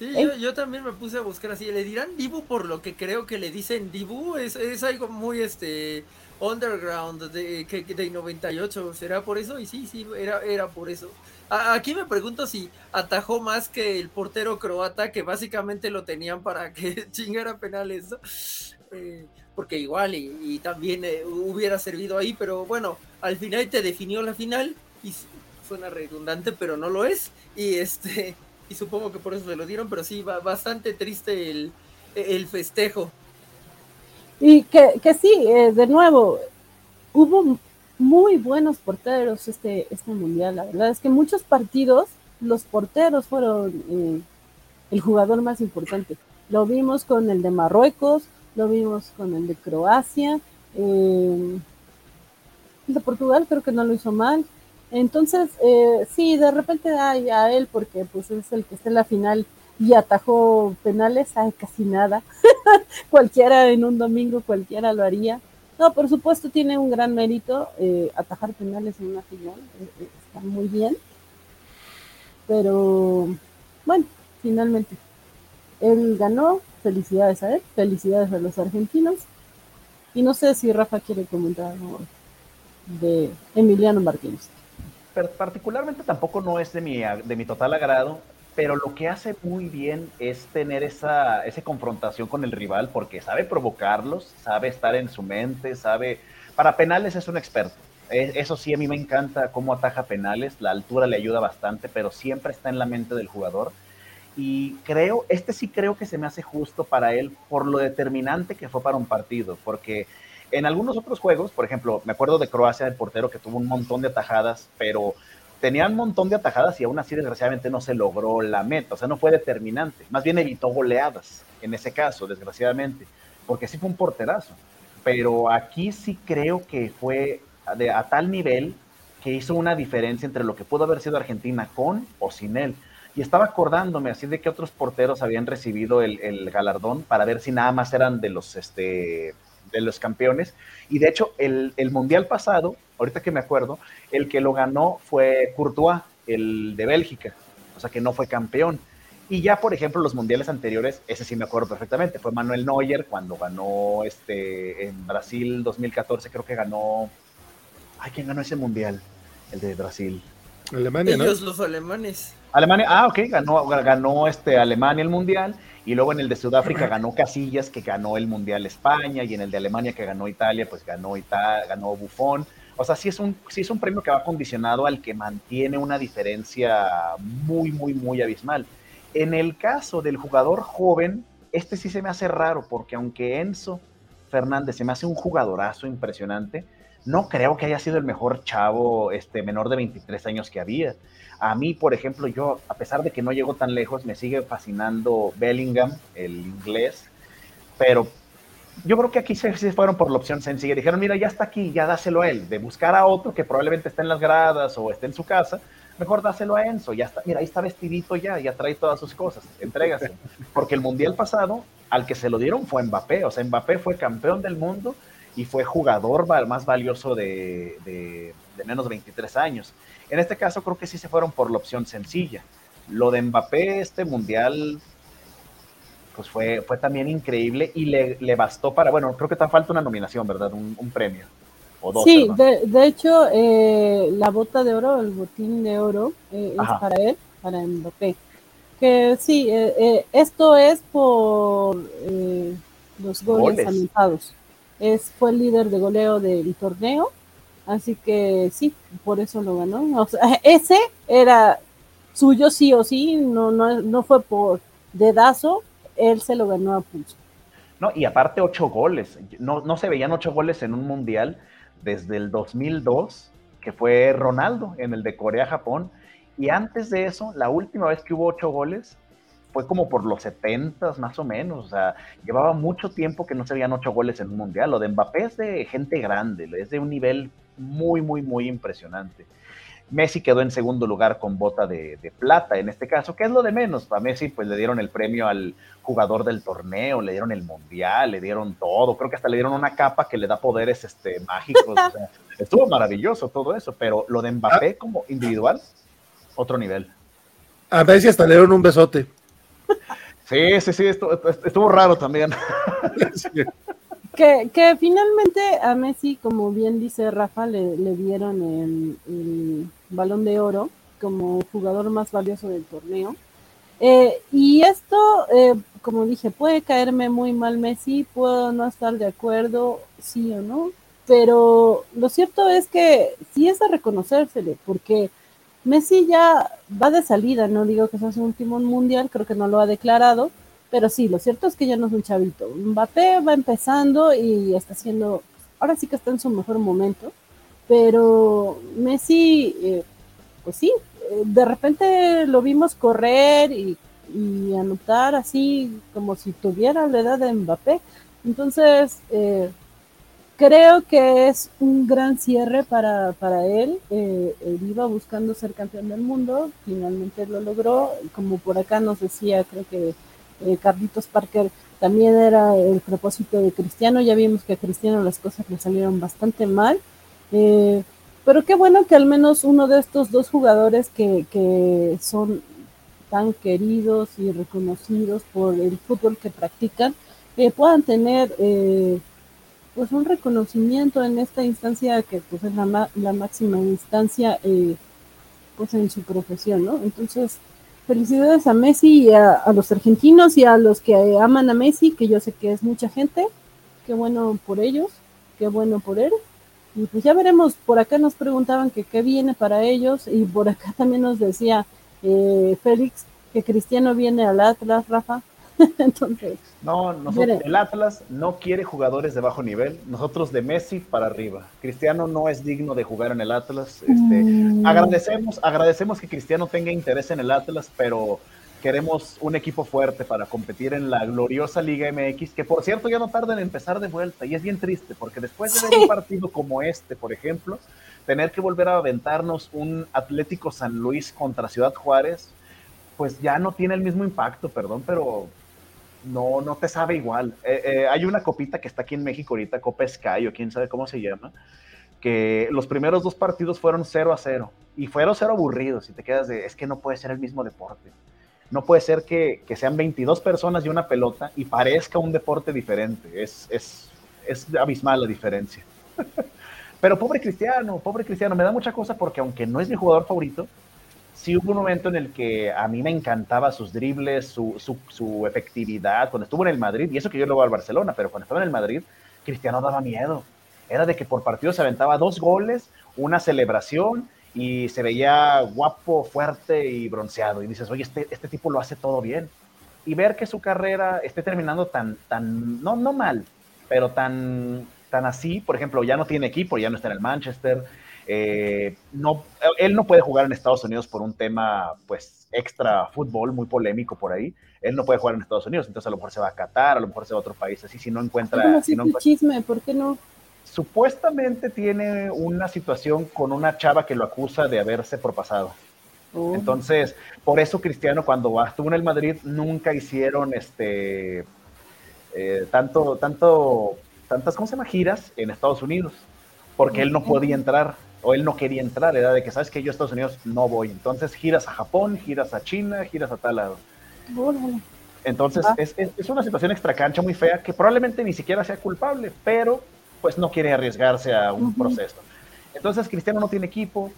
Sí, yo, yo, también me puse a buscar así. ¿Le dirán Dibu por lo que creo que le dicen Dibu? Es, es algo muy este underground de, que, de 98. ¿Será por eso? Y sí, sí, era, era por eso. aquí me pregunto si atajó más que el portero croata, que básicamente lo tenían para que <laughs> chingara penales. Eh, porque igual y, también eh, hubiera servido ahí, pero bueno, al final te definió la final y suena redundante, pero no lo es. Y este y supongo que por eso se lo dieron, pero sí, va bastante triste el, el festejo. Y que, que sí, eh, de nuevo, hubo muy buenos porteros este, este mundial. La verdad es que muchos partidos los porteros fueron eh, el jugador más importante. Lo vimos con el de Marruecos, lo vimos con el de Croacia, eh, el de Portugal creo que no lo hizo mal. Entonces, eh, sí, de repente a él porque pues es el que está en la final y atajó penales, hay casi nada. <laughs> cualquiera en un domingo, cualquiera lo haría. No, por supuesto tiene un gran mérito eh, atajar penales en una final, eh, está muy bien. Pero bueno, finalmente, él ganó, felicidades a él, felicidades a los argentinos. Y no sé si Rafa quiere comentar algo de Emiliano Martínez particularmente tampoco no es de mi, de mi total agrado, pero lo que hace muy bien es tener esa, esa confrontación con el rival porque sabe provocarlos, sabe estar en su mente, sabe... Para penales es un experto. E, eso sí, a mí me encanta cómo ataja penales, la altura le ayuda bastante, pero siempre está en la mente del jugador. Y creo, este sí creo que se me hace justo para él por lo determinante que fue para un partido, porque en algunos otros juegos, por ejemplo, me acuerdo de Croacia, el portero que tuvo un montón de atajadas, pero tenía un montón de atajadas y aún así desgraciadamente no se logró la meta, o sea, no fue determinante, más bien evitó goleadas en ese caso, desgraciadamente, porque sí fue un porterazo, pero aquí sí creo que fue a tal nivel que hizo una diferencia entre lo que pudo haber sido Argentina con o sin él. Y estaba acordándome así de que otros porteros habían recibido el, el galardón para ver si nada más eran de los este, de los campeones. Y de hecho, el, mundial pasado, ahorita que me acuerdo, el que lo ganó fue Courtois, el de Bélgica, o sea que no fue campeón. Y ya, por ejemplo, los mundiales anteriores, ese sí me acuerdo perfectamente, fue Manuel Neuer cuando ganó este en Brasil 2014, creo que ganó. Ay, ¿quién ganó ese mundial? El de Brasil. Alemania, Ellos, los alemanes. Alemania, ah, ok, ganó, ganó este Alemania el mundial y luego en el de Sudáfrica ganó Casillas, que ganó el Mundial España, y en el de Alemania, que ganó Italia, pues ganó, Italia, ganó Buffon. O sea, sí es, un, sí es un premio que va condicionado al que mantiene una diferencia muy, muy, muy abismal. En el caso del jugador joven, este sí se me hace raro, porque aunque Enzo Fernández se me hace un jugadorazo impresionante, no creo que haya sido el mejor chavo este, menor de 23 años que había. A mí, por ejemplo, yo, a pesar de que no llego tan lejos, me sigue fascinando Bellingham, el inglés, pero yo creo que aquí se, fueron por la opción sencilla. Dijeron, mira, ya está aquí, ya dáselo a él. De buscar a otro que probablemente esté en las gradas o esté en su casa, mejor dáselo a Enzo. Ya está, mira, ahí está vestidito ya, ya trae todas sus cosas, entrégase. Porque el mundial pasado, al que se lo dieron fue Mbappé. O sea, Mbappé fue campeón del mundo y fue jugador más valioso de, de, de menos de 23 años. En este caso creo que sí se fueron por la opción sencilla. Lo de Mbappé, este mundial, pues fue, fue también increíble y le, bastó para, bueno, creo que te falta una nominación, ¿verdad? Un, premio. O dos, sí, de, hecho, eh, la bota de oro, el botín de oro, eh, es para él, para Mbappé. Que sí, eh, esto es por los goles, goles. Es, fue el líder de goleo del torneo Así que sí, por eso lo ganó. <laughs> ese era suyo sí o sí, no, no, no fue por dedazo, él se lo ganó a pulso. No, y aparte ocho goles. No, no se veían ocho goles en un mundial desde el 2002, que fue Ronaldo en el de Corea-Japón. Y antes de eso, la última vez que hubo ocho goles fue como por los 70 más o menos. O sea, llevaba mucho tiempo que no se veían ocho goles en un mundial. Lo de Mbappé es de gente grande, es de un nivel muy, muy, muy impresionante. Messi quedó en segundo lugar con bota de, plata en este caso, que es lo de menos. A Messi pues le dieron el premio al jugador del torneo, le dieron el mundial, le dieron todo. Creo que hasta le dieron una capa que le da poderes este, mágicos. <laughs> estuvo maravilloso todo eso, pero lo de Mbappé como individual, otro nivel. A Messi hasta le dieron un besote. Sí, sí, sí, estuvo, estuvo raro también. Que, finalmente a Messi, como bien dice Rafa, le, dieron el, el, balón de oro como jugador más valioso del torneo. Eh, y esto, eh, como dije, puede caerme muy mal Messi, puedo no estar de acuerdo, sí o no, pero lo cierto es que sí es a reconocérsele, porque Messi ya va de salida, no digo que sea su último mundial, creo que no lo ha declarado, pero sí, lo cierto es que ya no es un chavito. Mbappé va empezando y está haciendo, ahora sí que está en su mejor momento, pero Messi, eh, pues sí, eh, de repente lo vimos correr y, y, anotar así como si tuviera la edad de Mbappé. Entonces, eh, creo que es un gran cierre para, para él. Eh, él iba buscando ser campeón del mundo, finalmente lo logró. Como por acá nos decía, creo que eh, Carlitos Parker también era el propósito de Cristiano. Ya vimos que a Cristiano las cosas le salieron bastante mal. Eh, pero qué bueno que al menos uno de estos dos jugadores que, que son tan queridos y reconocidos por el fútbol que practican eh, puedan tener eh, pues un reconocimiento en esta instancia que pues es la, la máxima instancia eh, pues en su profesión, ¿no? Entonces, felicidades a Messi y a, los argentinos y a los que aman a Messi, que yo sé que es mucha gente. Qué bueno por ellos, qué bueno por él. Y pues ya veremos, por acá nos preguntaban que qué viene para ellos y por acá <laughs> también nos decía eh, Félix que Cristiano viene al Atlas, Rafa. <laughs> Entonces, no, nosotros, el Atlas no quiere jugadores de bajo nivel, nosotros de Messi para arriba. Cristiano no es digno de jugar en el Atlas. Este, mm. Agradecemos, agradecemos que Cristiano tenga interés en el Atlas, pero queremos un equipo fuerte para competir en la gloriosa Liga MX, que por cierto ya no tarda en empezar de vuelta y es bien triste porque después de ver un partido como este, por ejemplo, tener que volver a aventarnos un Atlético San Luis contra Ciudad Juárez, pues ya no tiene el mismo impacto, perdón, pero no, no te sabe igual. Eh, eh, hay una copita que está aquí en México ahorita, Copa Sky o quién sabe cómo se llama, que los primeros dos partidos fueron 0 a 0 y fueron 0 aburridos y te quedas de, es que no puede ser el mismo deporte. No puede ser que, que sean 22 personas y una pelota y parezca un deporte diferente. Es, es, es abismal la diferencia. <laughs> Pero pobre Cristiano, pobre Cristiano, me da mucha cosa porque aunque no es mi jugador favorito, sí hubo un momento en el que a mí me encantaba sus dribles, su, su, efectividad. Cuando estuvo en el Madrid, y eso que yo luego al Barcelona, pero cuando estaba en el Madrid, Cristiano daba miedo. Era de que por partido se aventaba dos goles, una celebración y se veía guapo, fuerte y bronceado. Y dices, oye, este, este tipo lo hace todo bien. Y ver que su carrera esté terminando tan, tan, no, no mal, pero tan, tan así, por ejemplo, ya no tiene equipo, ya no está en el Manchester, eh, no, él no puede jugar en Estados Unidos por un tema, pues, extra fútbol, muy polémico por ahí. Él no puede jugar en Estados Unidos, entonces a lo mejor se va a Qatar, a lo mejor se va a otro país, así si no encuentra... Si no encuentra... chisme, ¿por qué no? Supuestamente tiene una situación con una chava que lo acusa de haberse propasado. Oh. Entonces, por eso Cristiano cuando estuvo en el Madrid nunca hicieron este eh, tanto, tanto, tantas, ¿cómo se llama? Giras en Estados Unidos, porque él no podía entrar o él no quería entrar, era de que sabes que yo a Estados Unidos no voy. Entonces giras a Japón, giras a China, giras a tal lado. Entonces ah. es, es, es, una situación extra cancha muy fea que probablemente ni siquiera sea culpable, pero pues no quiere arriesgarse a un uh -huh. proceso. Entonces Cristiano no tiene equipo,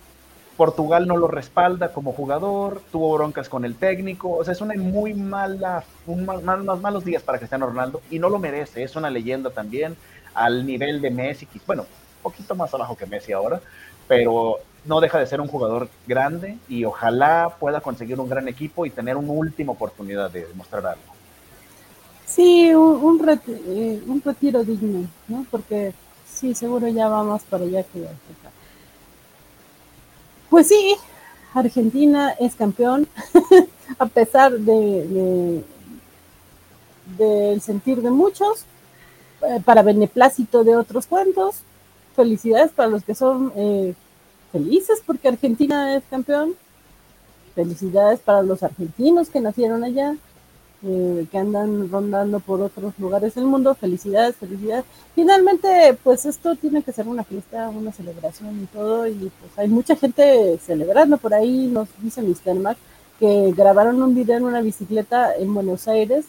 Portugal no lo respalda como jugador, tuvo broncas con el técnico, o sea, es una muy mala, un mal, mal, malos días para Cristiano Ronaldo y no lo merece, es una leyenda también al nivel de Messi, bueno, un poquito más abajo que Messi ahora, pero no deja de ser un jugador grande y ojalá pueda conseguir un gran equipo y tener una última oportunidad de demostrar algo. Sí, un, un, retiro, eh, retiro digno, ¿no? Porque sí, seguro ya va más para allá que acá. Pues sí, Argentina es campeón, <laughs> a pesar de, de, del sentir de muchos, eh, para beneplácito de otros cuantos. Felicidades para los que son eh, felices porque Argentina es campeón. Felicidades para los argentinos que nacieron allá, eh, que andan rondando por otros lugares del mundo. Felicidades, felicidades. Finalmente, pues esto tiene que ser una fiesta, una celebración y todo. Y pues hay mucha gente celebrando por ahí. Nos dice Mr. Mac que grabaron un video en una bicicleta en Buenos Aires,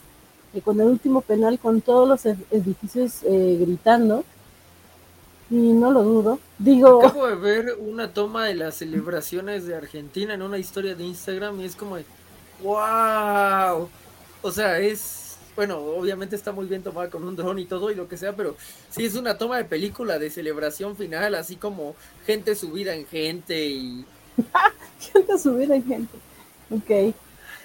con el último penal, con todos los ed- edificios eh, gritando, y no lo dudo. Digo, Acabo de ver una toma de las celebraciones de Argentina en una historia de Instagram y es como de, wow. O sea, es, bueno, obviamente está muy bien tomada con un dron y todo y lo que sea, pero sí es una toma de película de celebración final, así como gente subida en gente y... <laughs> gente subida en gente. Ok.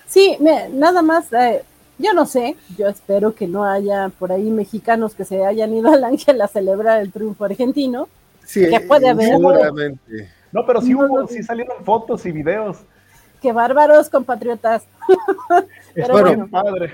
Sí, me- nada más, eh, yo no sé, yo espero que no haya por ahí mexicanos que se hayan ido al Ángel a celebrar el triunfo argentino. Sí, que puede haber. seguramente. No, pero sí hubo, sí salieron fotos y videos. Qué bárbaros, compatriotas. <laughs> Pero Bueno, bueno, Padre.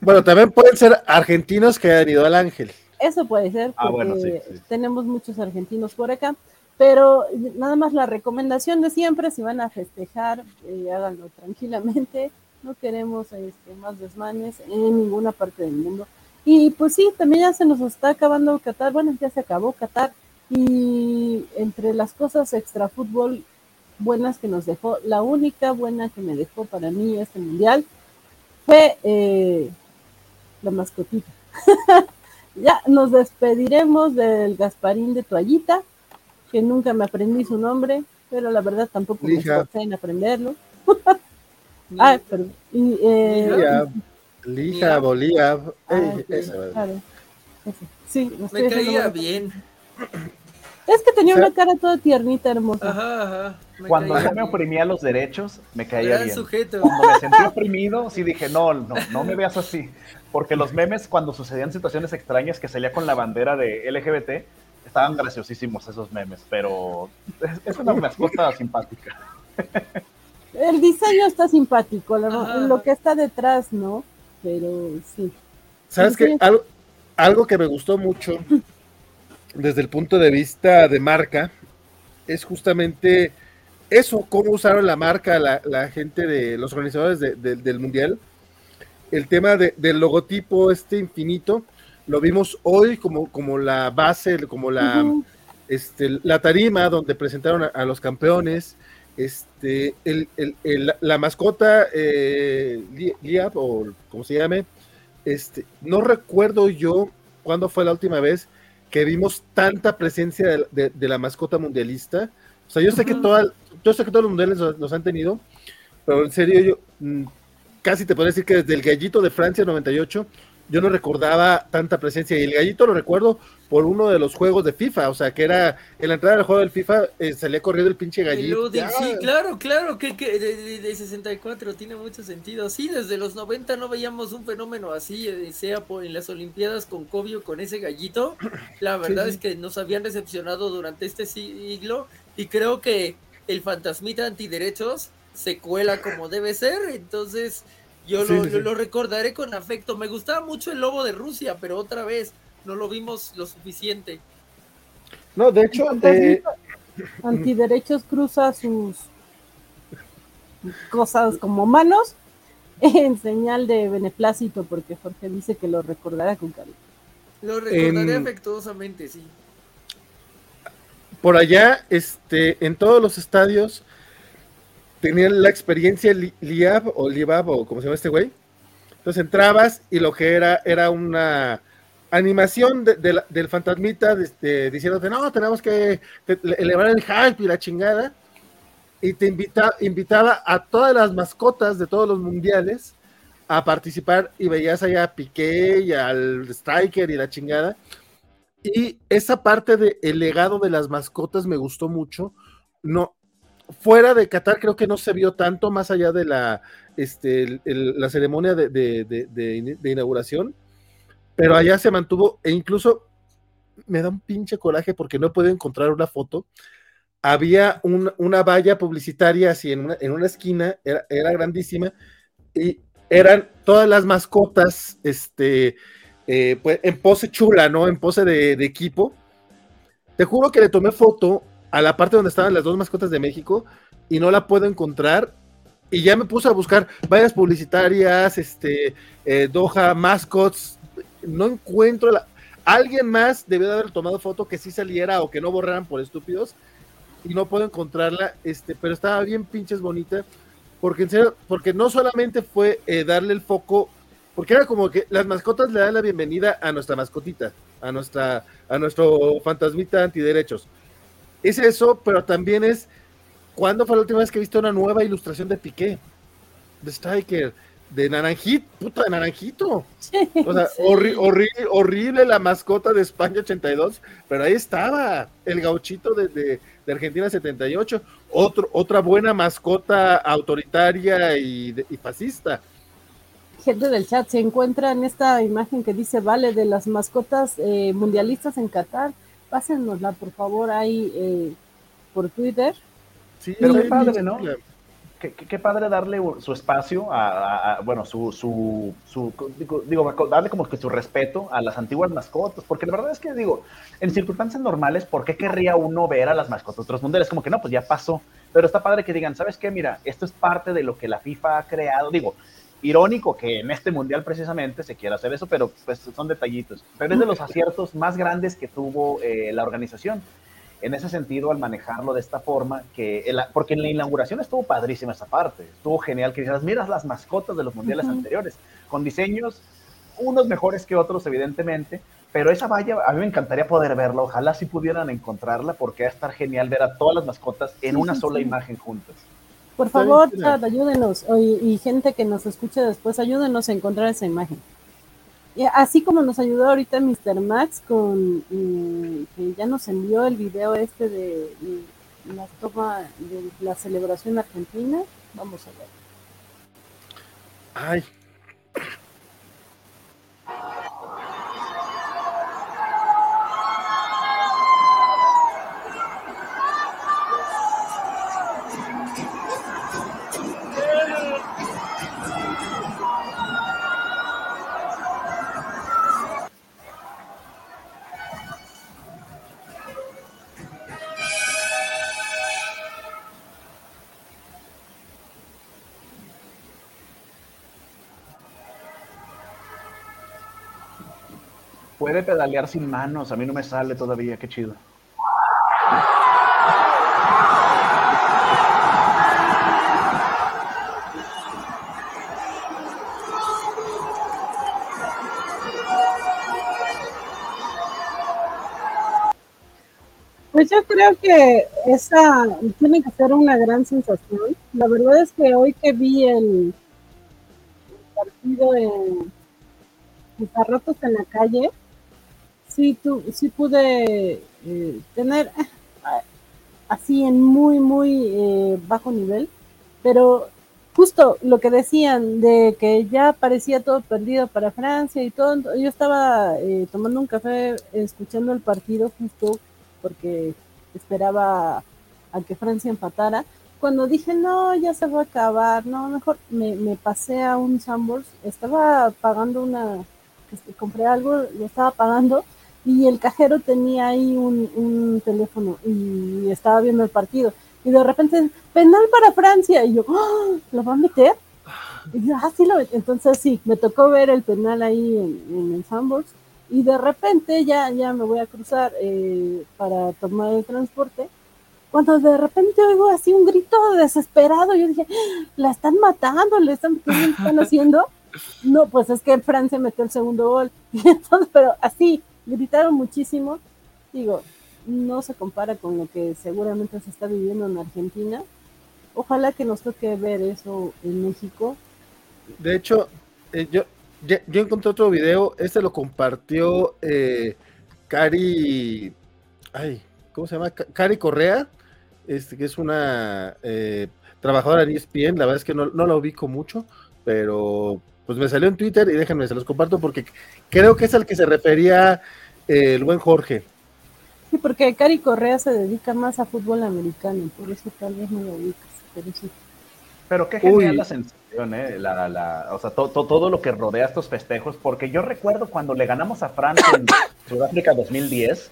Bueno, también pueden ser argentinos que hayan ido al Ángel. eso puede ser, porque Ah, bueno, sí, sí. tenemos muchos argentinos por acá. Pero nada más la recomendación de siempre, si van a festejar, eh, háganlo tranquilamente. No queremos este, más desmanes en ninguna parte del mundo. Y pues sí, también ya se nos está acabando Qatar. Bueno, ya se acabó Qatar. Y entre las cosas extra fútbol buenas que nos dejó, la única buena que me dejó para mí este mundial fue eh, la mascotita. <laughs> ya nos despediremos del Gasparín de Toallita, que nunca me aprendí su nombre, pero la verdad tampoco me esforcé en aprenderlo. <laughs> ah, perdón. Y, eh, Lija, Lija, Bolívar. ah. Sí, me caía bien. Es que tenía O sea- una cara toda tiernita, hermosa. Ajá, ajá. me Cuando no me oprimía los derechos, me caía Gran bien. sujeto. Cuando me sentí <laughs> oprimido, sí dije, no, no, no me veas así. Porque los memes, cuando sucedían situaciones extrañas que salía con la bandera de LGBT, estaban graciosísimos esos memes, pero es, es una <laughs> mascota simpática. <laughs> El diseño está simpático, lo, que está detrás, ¿no? Pero sí. ¿Sabes qué? Algo, algo que me gustó mucho desde el punto de vista de marca es justamente eso, cómo usaron la marca la, la gente de los organizadores de- de- del mundial. El tema de- del logotipo este infinito, lo vimos hoy como, como la base, como la, este, la tarima donde presentaron a, a los campeones. Este, el, el- el- la mascota eh, Li- Liab, o como se llame, este, no recuerdo yo cuándo fue la última vez que vimos tanta presencia de, de- de la mascota mundialista. O sea, yo sé que toda, yo sé que todos los mundiales los, los han tenido, pero en serio yo mm, casi te podría decir que desde el gallito de Francia 98 yo no recordaba tanta presencia. Y el gallito lo recuerdo por uno de los juegos de FIFA, o sea, que era en la entrada del juego del FIFA eh, salía corriendo el pinche gallito. sí, claro, claro, que, que de, de- de 64 tiene mucho sentido. Sí, desde los 90 no veíamos un fenómeno así, eh, sea por, en las Olimpiadas con Kobe o con ese gallito. La verdad sí. es que nos habían decepcionado durante este siglo y creo que el fantasmita antiderechos se cuela como debe ser, entonces yo Sí, lo, sí, lo- sí. lo recordaré con afecto. Me gustaba mucho el lobo de Rusia, pero otra vez no lo vimos lo suficiente. No, de hecho, eh, <laughs> Antiderechos cruza sus cosas como manos <laughs> en señal de beneplácito, porque Jorge dice que lo recordará con cariño. Lo recordaré En- afectuosamente, sí. por allá, este, en todos los estadios, tenían la experiencia Li- Liab o Liabab o como se llama este güey. Entonces entrabas y lo que era era una animación del fantasmita de- diciéndote, no, tenemos que elevar el hype y la chingada. Y te invita, invitaba a todas las mascotas de todos los mundiales a participar y veías allá a Piqué y al Striker y la chingada. Y esa parte del legado de las mascotas me gustó mucho. No, fuera de Qatar creo que no se vio tanto más allá de la, este, el- el- la ceremonia de, de- de- de in- de inauguración, pero allá se mantuvo e incluso me da un pinche coraje porque no puedo encontrar una foto. Había un- una valla publicitaria así en una, en una esquina, era, era grandísima, y eran todas las mascotas, este, eh, pues, en pose chula, ¿no? En pose de, de equipo. Te juro que le tomé foto a la parte donde estaban las dos mascotas de México y no la puedo encontrar. Y ya me puse a buscar vallas publicitarias, este, eh, Doha, mascots. No encuentro la. Alguien más debió de haber tomado foto que sí saliera o que no borraran por estúpidos. Y no puedo encontrarla, este, pero estaba bien pinches bonita. porque en serio, porque no solamente fue eh, darle el foco, porque era como que las mascotas le dan la bienvenida a nuestra mascotita, a nuestra, a nuestro fantasmita antiderechos. Es eso, pero también es ¿cuándo fue la última vez que viste una nueva ilustración de Piqué? De Striker, de Naranjito, puta de Naranjito. O sea, Sí. horri- horri- horrible la mascota de España 82, pero ahí estaba el gauchito de, de- de Argentina 78, otro, otra buena mascota autoritaria y, de- y fascista. Gente del chat, se encuentra en esta imagen que dice Vale de las mascotas eh, mundialistas en Qatar. Pásenosla, por favor, ahí eh, por Twitter. Sí, Pero qué padre, ¿no? Qué, qué- qué padre darle su espacio a, a- a- bueno, su, su, su- digo, digo, darle como que su respeto a las antiguas mascotas, porque la verdad es que, digo, en circunstancias normales, ¿por qué querría uno ver a las mascotas de otros mundiales? Como que no, pues ya pasó, pero está padre que digan, ¿sabes qué? Mira, esto es parte de lo que la FIFA ha creado, digo, irónico que en este mundial precisamente se quiera hacer eso, pero pues son detallitos, pero es de los aciertos más grandes que tuvo eh, la organización. En ese sentido al manejarlo de esta forma, que el- porque en la inauguración estuvo padrísima esa parte, estuvo genial que dijeras, miras las mascotas de los mundiales anteriores, con diseños, unos mejores que otros evidentemente, pero esa valla a mí me encantaría poder verla, ojalá si pudieran encontrarla, porque va a estar genial ver a todas las mascotas en Sí, una sí, sola imagen juntas. Por favor, chat, ayúdenos. o- Y, y gente que nos escuche después, ayúdenos a encontrar esa imagen. Y así como nos ayudó ahorita Mr. Max con mm, que ya nos envió el video este de mm, la toma de la celebración argentina. Vamos a ver. Ay, pedalear sin manos, a mí no me sale todavía, qué chido. Pues yo creo que esa tiene que ser una gran sensación. La verdad es que hoy que vi el partido en ratos en la calle, sí, tu, sí pude eh, tener eh, así en muy, muy eh, bajo nivel, pero justo lo que decían de que ya parecía todo perdido para Francia y todo, yo estaba eh, tomando un café escuchando el partido justo porque esperaba a que Francia empatara. Cuando dije, no, ya se va a acabar, no, mejor me, me pasé a un Sambors, estaba pagando una, este, compré algo, lo estaba pagando y el cajero tenía ahí un, un teléfono y estaba viendo el partido. Y de repente, penal para Francia. Y yo, ¡Ah! ¿lo va a meter? Y yo, ah, sí lo Entonces sí, me tocó ver el penal ahí en, en el Sandbox. Y de repente ya, ya me voy a cruzar eh, para tomar el transporte. Cuando de repente oigo así un grito desesperado, yo dije, "¡Ah! la están matando, le están, ¿qué le están haciendo? <laughs> No, pues es que Francia metió el segundo gol. Y <laughs> entonces, pero así, gritaron muchísimo. Digo, no se compara con lo que seguramente se está viviendo en Argentina. Ojalá que nos toque ver eso en México. de hecho, eh, yo, yo encontré otro video, este lo compartió eh, Cari, ay, ¿cómo se llama? Ca- Cari Correa, este, que es una eh, trabajadora de ESPN, la verdad es que no, no la ubico mucho, pero pues me salió en Twitter y déjenme, se los comparto porque creo que es al que se refería eh, el buen Jorge. Sí, porque Cari Correa se dedica más a fútbol americano, por eso tal vez no lo ubicas, pero sí. Pero qué genial Uy. la sensación, ¿eh? La, la, o sea, to- to- todo lo que rodea estos festejos, porque yo recuerdo cuando le ganamos a Francia en <coughs> Sudáfrica 2010,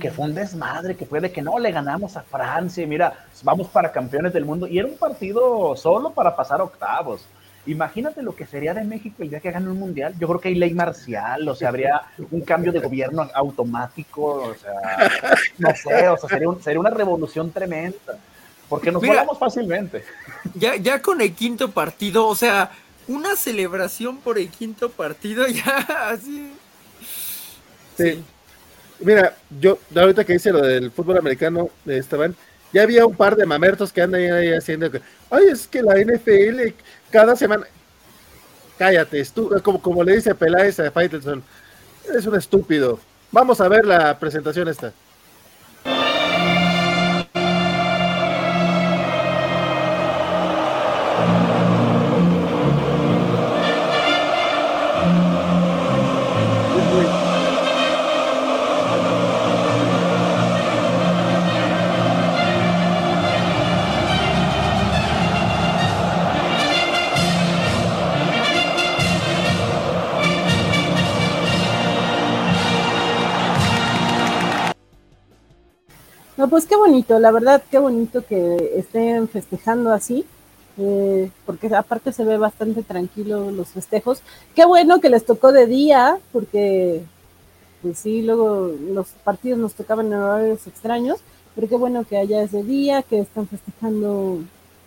que fue un desmadre, que fue de que no, le ganamos a Francia, y mira, vamos para campeones del mundo, y era un partido solo para pasar octavos. Imagínate lo que sería de México el día que gane un mundial. Yo creo que hay ley marcial, o sea, habría un cambio de gobierno automático, o sea, no sé, o sea, sería, un- sería una revolución tremenda. Porque nos Mira. volamos fácilmente. Ya, ya con el quinto partido, o sea, una celebración por el quinto partido, <laughs> ya así. Sí. Mira, yo ahorita que dice lo del fútbol americano, eh, Esteban, ya había un par de mamertos que andan ahí haciendo que, ay, es que la NFL cada semana, cállate, tú, como, como le dice Peláez a Faitelson, eres un estúpido. Vamos a ver la presentación esta. No, pues qué bonito, la verdad, qué bonito que estén festejando así, eh, porque aparte se ve bastante tranquilo los festejos. Qué bueno que les tocó de día, porque pues sí, luego los partidos nos tocaban en horarios extraños, pero qué bueno que allá es de día, que están festejando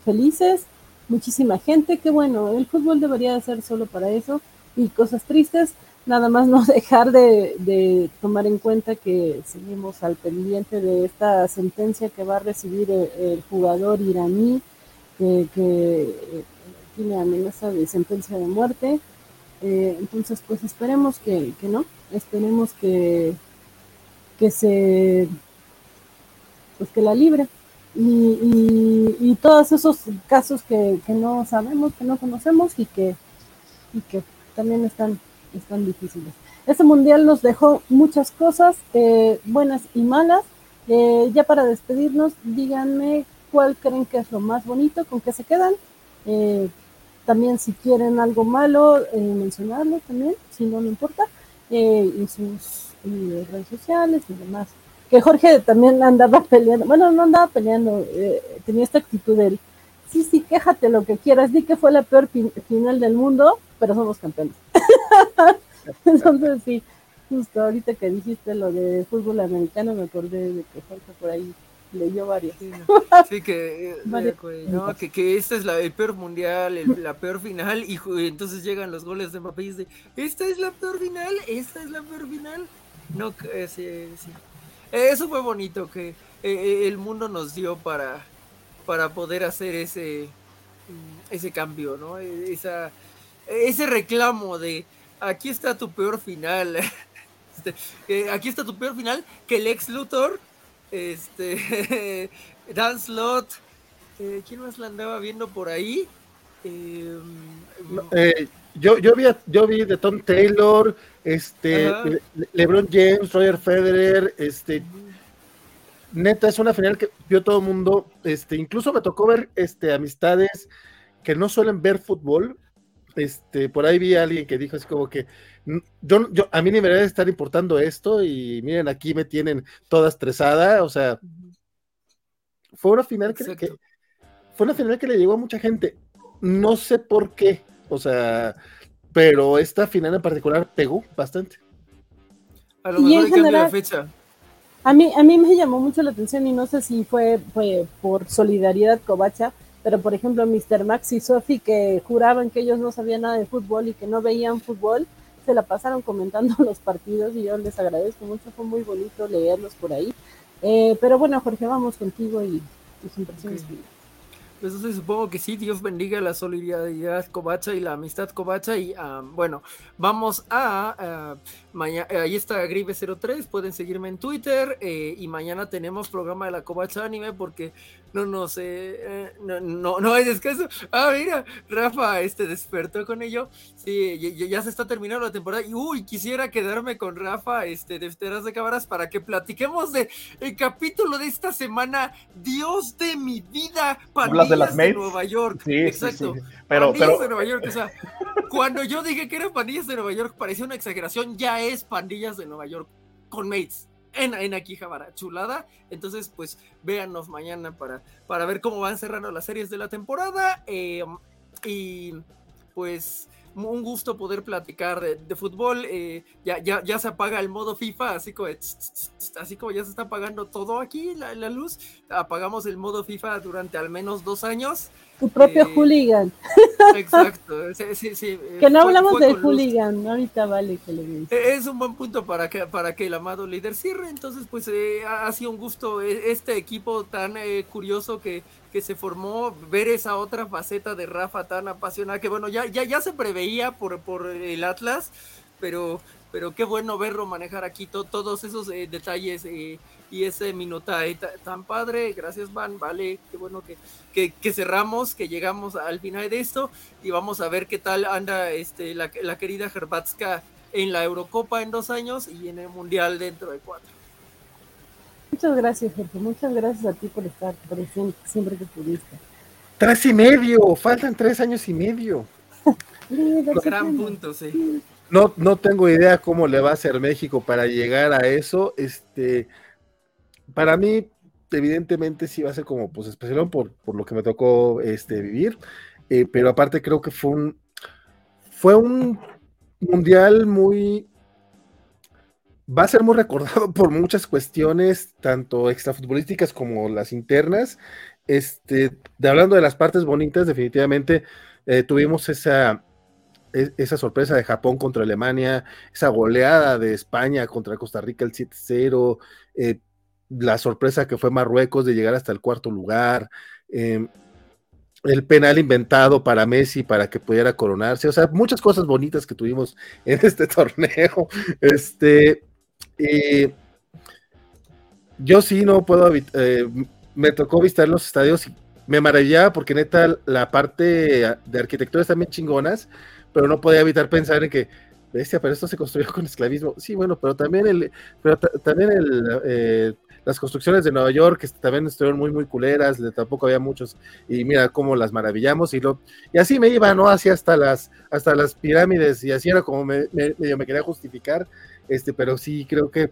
felices, muchísima gente, qué bueno, el fútbol debería de ser solo para eso y cosas tristes, nada más no <laughs> dejar de, de tomar en cuenta que seguimos al pendiente de esta sentencia que va a recibir el, el jugador iraní, que, que, eh, tiene amenaza de sentencia de muerte. Eh, entonces, pues esperemos que, que no, esperemos que, que se, pues que la libre. Y, y, y todos esos casos que, que no sabemos, que no conocemos y que, y que también están, están difíciles. Este mundial nos dejó muchas cosas, eh, buenas y malas. Eh, ya para despedirnos, díganme cuál creen que es lo más bonito, con qué se quedan. Eh, también si quieren algo malo, eh, mencionarlo también, si no, no importa, eh, en sus eh, redes sociales y demás. Que Jorge también andaba <laughs> peleando, bueno, no andaba peleando, eh, tenía esta actitud él, sí, sí, quéjate lo que quieras, di que fue la peor fin- final del mundo, pero somos campeones. <laughs> Entonces sí, justo ahorita que dijiste lo de fútbol americano, me acordé de que Jorge por ahí leyó varios. <laughs> Sí, que, eh, Varias eh, no, que, que este es la, el peor mundial, el- la peor final, y entonces llegan los goles de Mbappé y dice, esta es la peor final, esta es la peor final. No, eh, sí, sí. Eso fue bonito que eh, el mundo nos dio para, para poder hacer ese, mm, ese cambio, ¿no? Eh, Esa, ese reclamo de aquí está tu peor final. <laughs> Este, aquí está tu peor final que el ex Luthor, este, <laughs> Dan Slott, eh, ¿quién más la andaba viendo por ahí? Eh, Eh, yo, yo, vi, yo vi de Tom Taylor, este, Ajá. LeBron James, Roger Federer, este, neta, es una final que vio todo el mundo, este, incluso me tocó ver, este, amistades que no suelen ver fútbol, este, por ahí vi a alguien que dijo así como que, "Mm, yo, yo, a mí ni me debe estar importando esto, y miren, aquí me tienen toda estresada, o sea, fue una final que, que- fue una final que le llegó a mucha gente, no sé por qué, o sea, pero esta final en particular pegó bastante. a lo Y mejor en el cambio de general- fecha. A mí, a mí me llamó mucho la atención y no sé si fue, fue por solidaridad covacha, pero por ejemplo Mr. Max y Sophie que juraban que ellos no sabían nada de fútbol y que no veían fútbol, se la pasaron comentando <laughs> los partidos y yo les agradezco mucho, fue muy bonito leerlos por ahí. Eh, pero bueno, Jorge, vamos contigo y tus impresiones. Pues entonces supongo que sí, Dios bendiga la solidaridad covacha y la amistad covacha y bueno, vamos a mañana, ahí está Gribe03, pueden seguirme en Twitter eh, y mañana tenemos programa de la covacha anime porque no nos eh, eh, no, no, no hay descanso. Ah, mira, Rafa este despertó con ello. Sí, ya, se está terminando la temporada y uy, quisiera quedarme con Rafa este de Teras de Cámaras para que platiquemos de el capítulo de esta semana, Dios de mi vida, ¿Hablas de las Pandillas mates? Nueva York. Sí, sí, Exacto. sí. Pero- Pandillas pero- de Nueva York, o sea, cuando yo dije que eran pandillas de Nueva York parecía una exageración, ya es pandillas de Nueva York con mates. En, en Akihabara, chulada. Entonces, pues véanos mañana para, para ver cómo van cerrando las series de la temporada. eh, y pues un gusto poder platicar de, fútbol. Eh, ya, ya, ya se apaga el modo FIFA, así como, así como ya se está apagando todo aquí, la, la luz. Apagamos el modo FIFA durante al menos dos años. Tu propio eh, hooligan. Exacto, sí, sí, <laughs> Que no hablamos de hooligan, ahorita vale que le digas. Es un buen punto para que, para que el amado líder cierre, entonces pues eh, ha sido un gusto este equipo tan curioso que, que se formó, ver esa otra faceta de Rafa tan apasionada, que bueno, ya, ya, ya se preveía por, por el Atlas, pero, pero qué bueno verlo manejar aquí todos esos eh, detalles eh, y ese minutaje tan padre. Gracias, Van, vale, qué bueno que, que, cerramos, que llegamos al final de esto y vamos a ver qué tal anda este, la, la querida Herbatska en la Eurocopa en dos años y en el Mundial dentro de cuatro. Muchas gracias, Jorge. Muchas gracias a ti por estar presente siempre que pudiste. Tres y medio, faltan tres años y medio. <laughs> Gran punto, sí. No, no tengo idea cómo le va a hacer México para llegar a eso. Este, para mí, evidentemente sí va a ser como pues especial por, por lo que me tocó este, vivir. Eh, pero aparte creo que fue un fue un mundial muy va a ser muy recordado por muchas cuestiones, tanto extrafutbolísticas como las internas. Este, de hablando de las partes bonitas, definitivamente eh, tuvimos esa, esa sorpresa de Japón contra Alemania, esa goleada de España contra Costa Rica el 7-0, eh, la sorpresa que fue Marruecos de llegar hasta el cuarto lugar, em, el penal inventado para Messi para que pudiera coronarse, o sea, muchas cosas bonitas que tuvimos <laughs> en este torneo. Este, yo sí no puedo, eh, me tocó visitar los estadios y me maravillaba porque neta la parte de arquitectura están bien chingonas, pero no podía evitar pensar en que, bestia, pero esto se construyó con esclavismo. Sí, bueno, pero también el, pero también el, eh, las construcciones de Nueva York que también estuvieron muy, muy culeras, tampoco había muchos, y mira cómo las maravillamos, y lo, y así me iba, ¿no? Así hasta las, hasta las pirámides, y así era como me, me, me quería justificar, este, pero sí creo que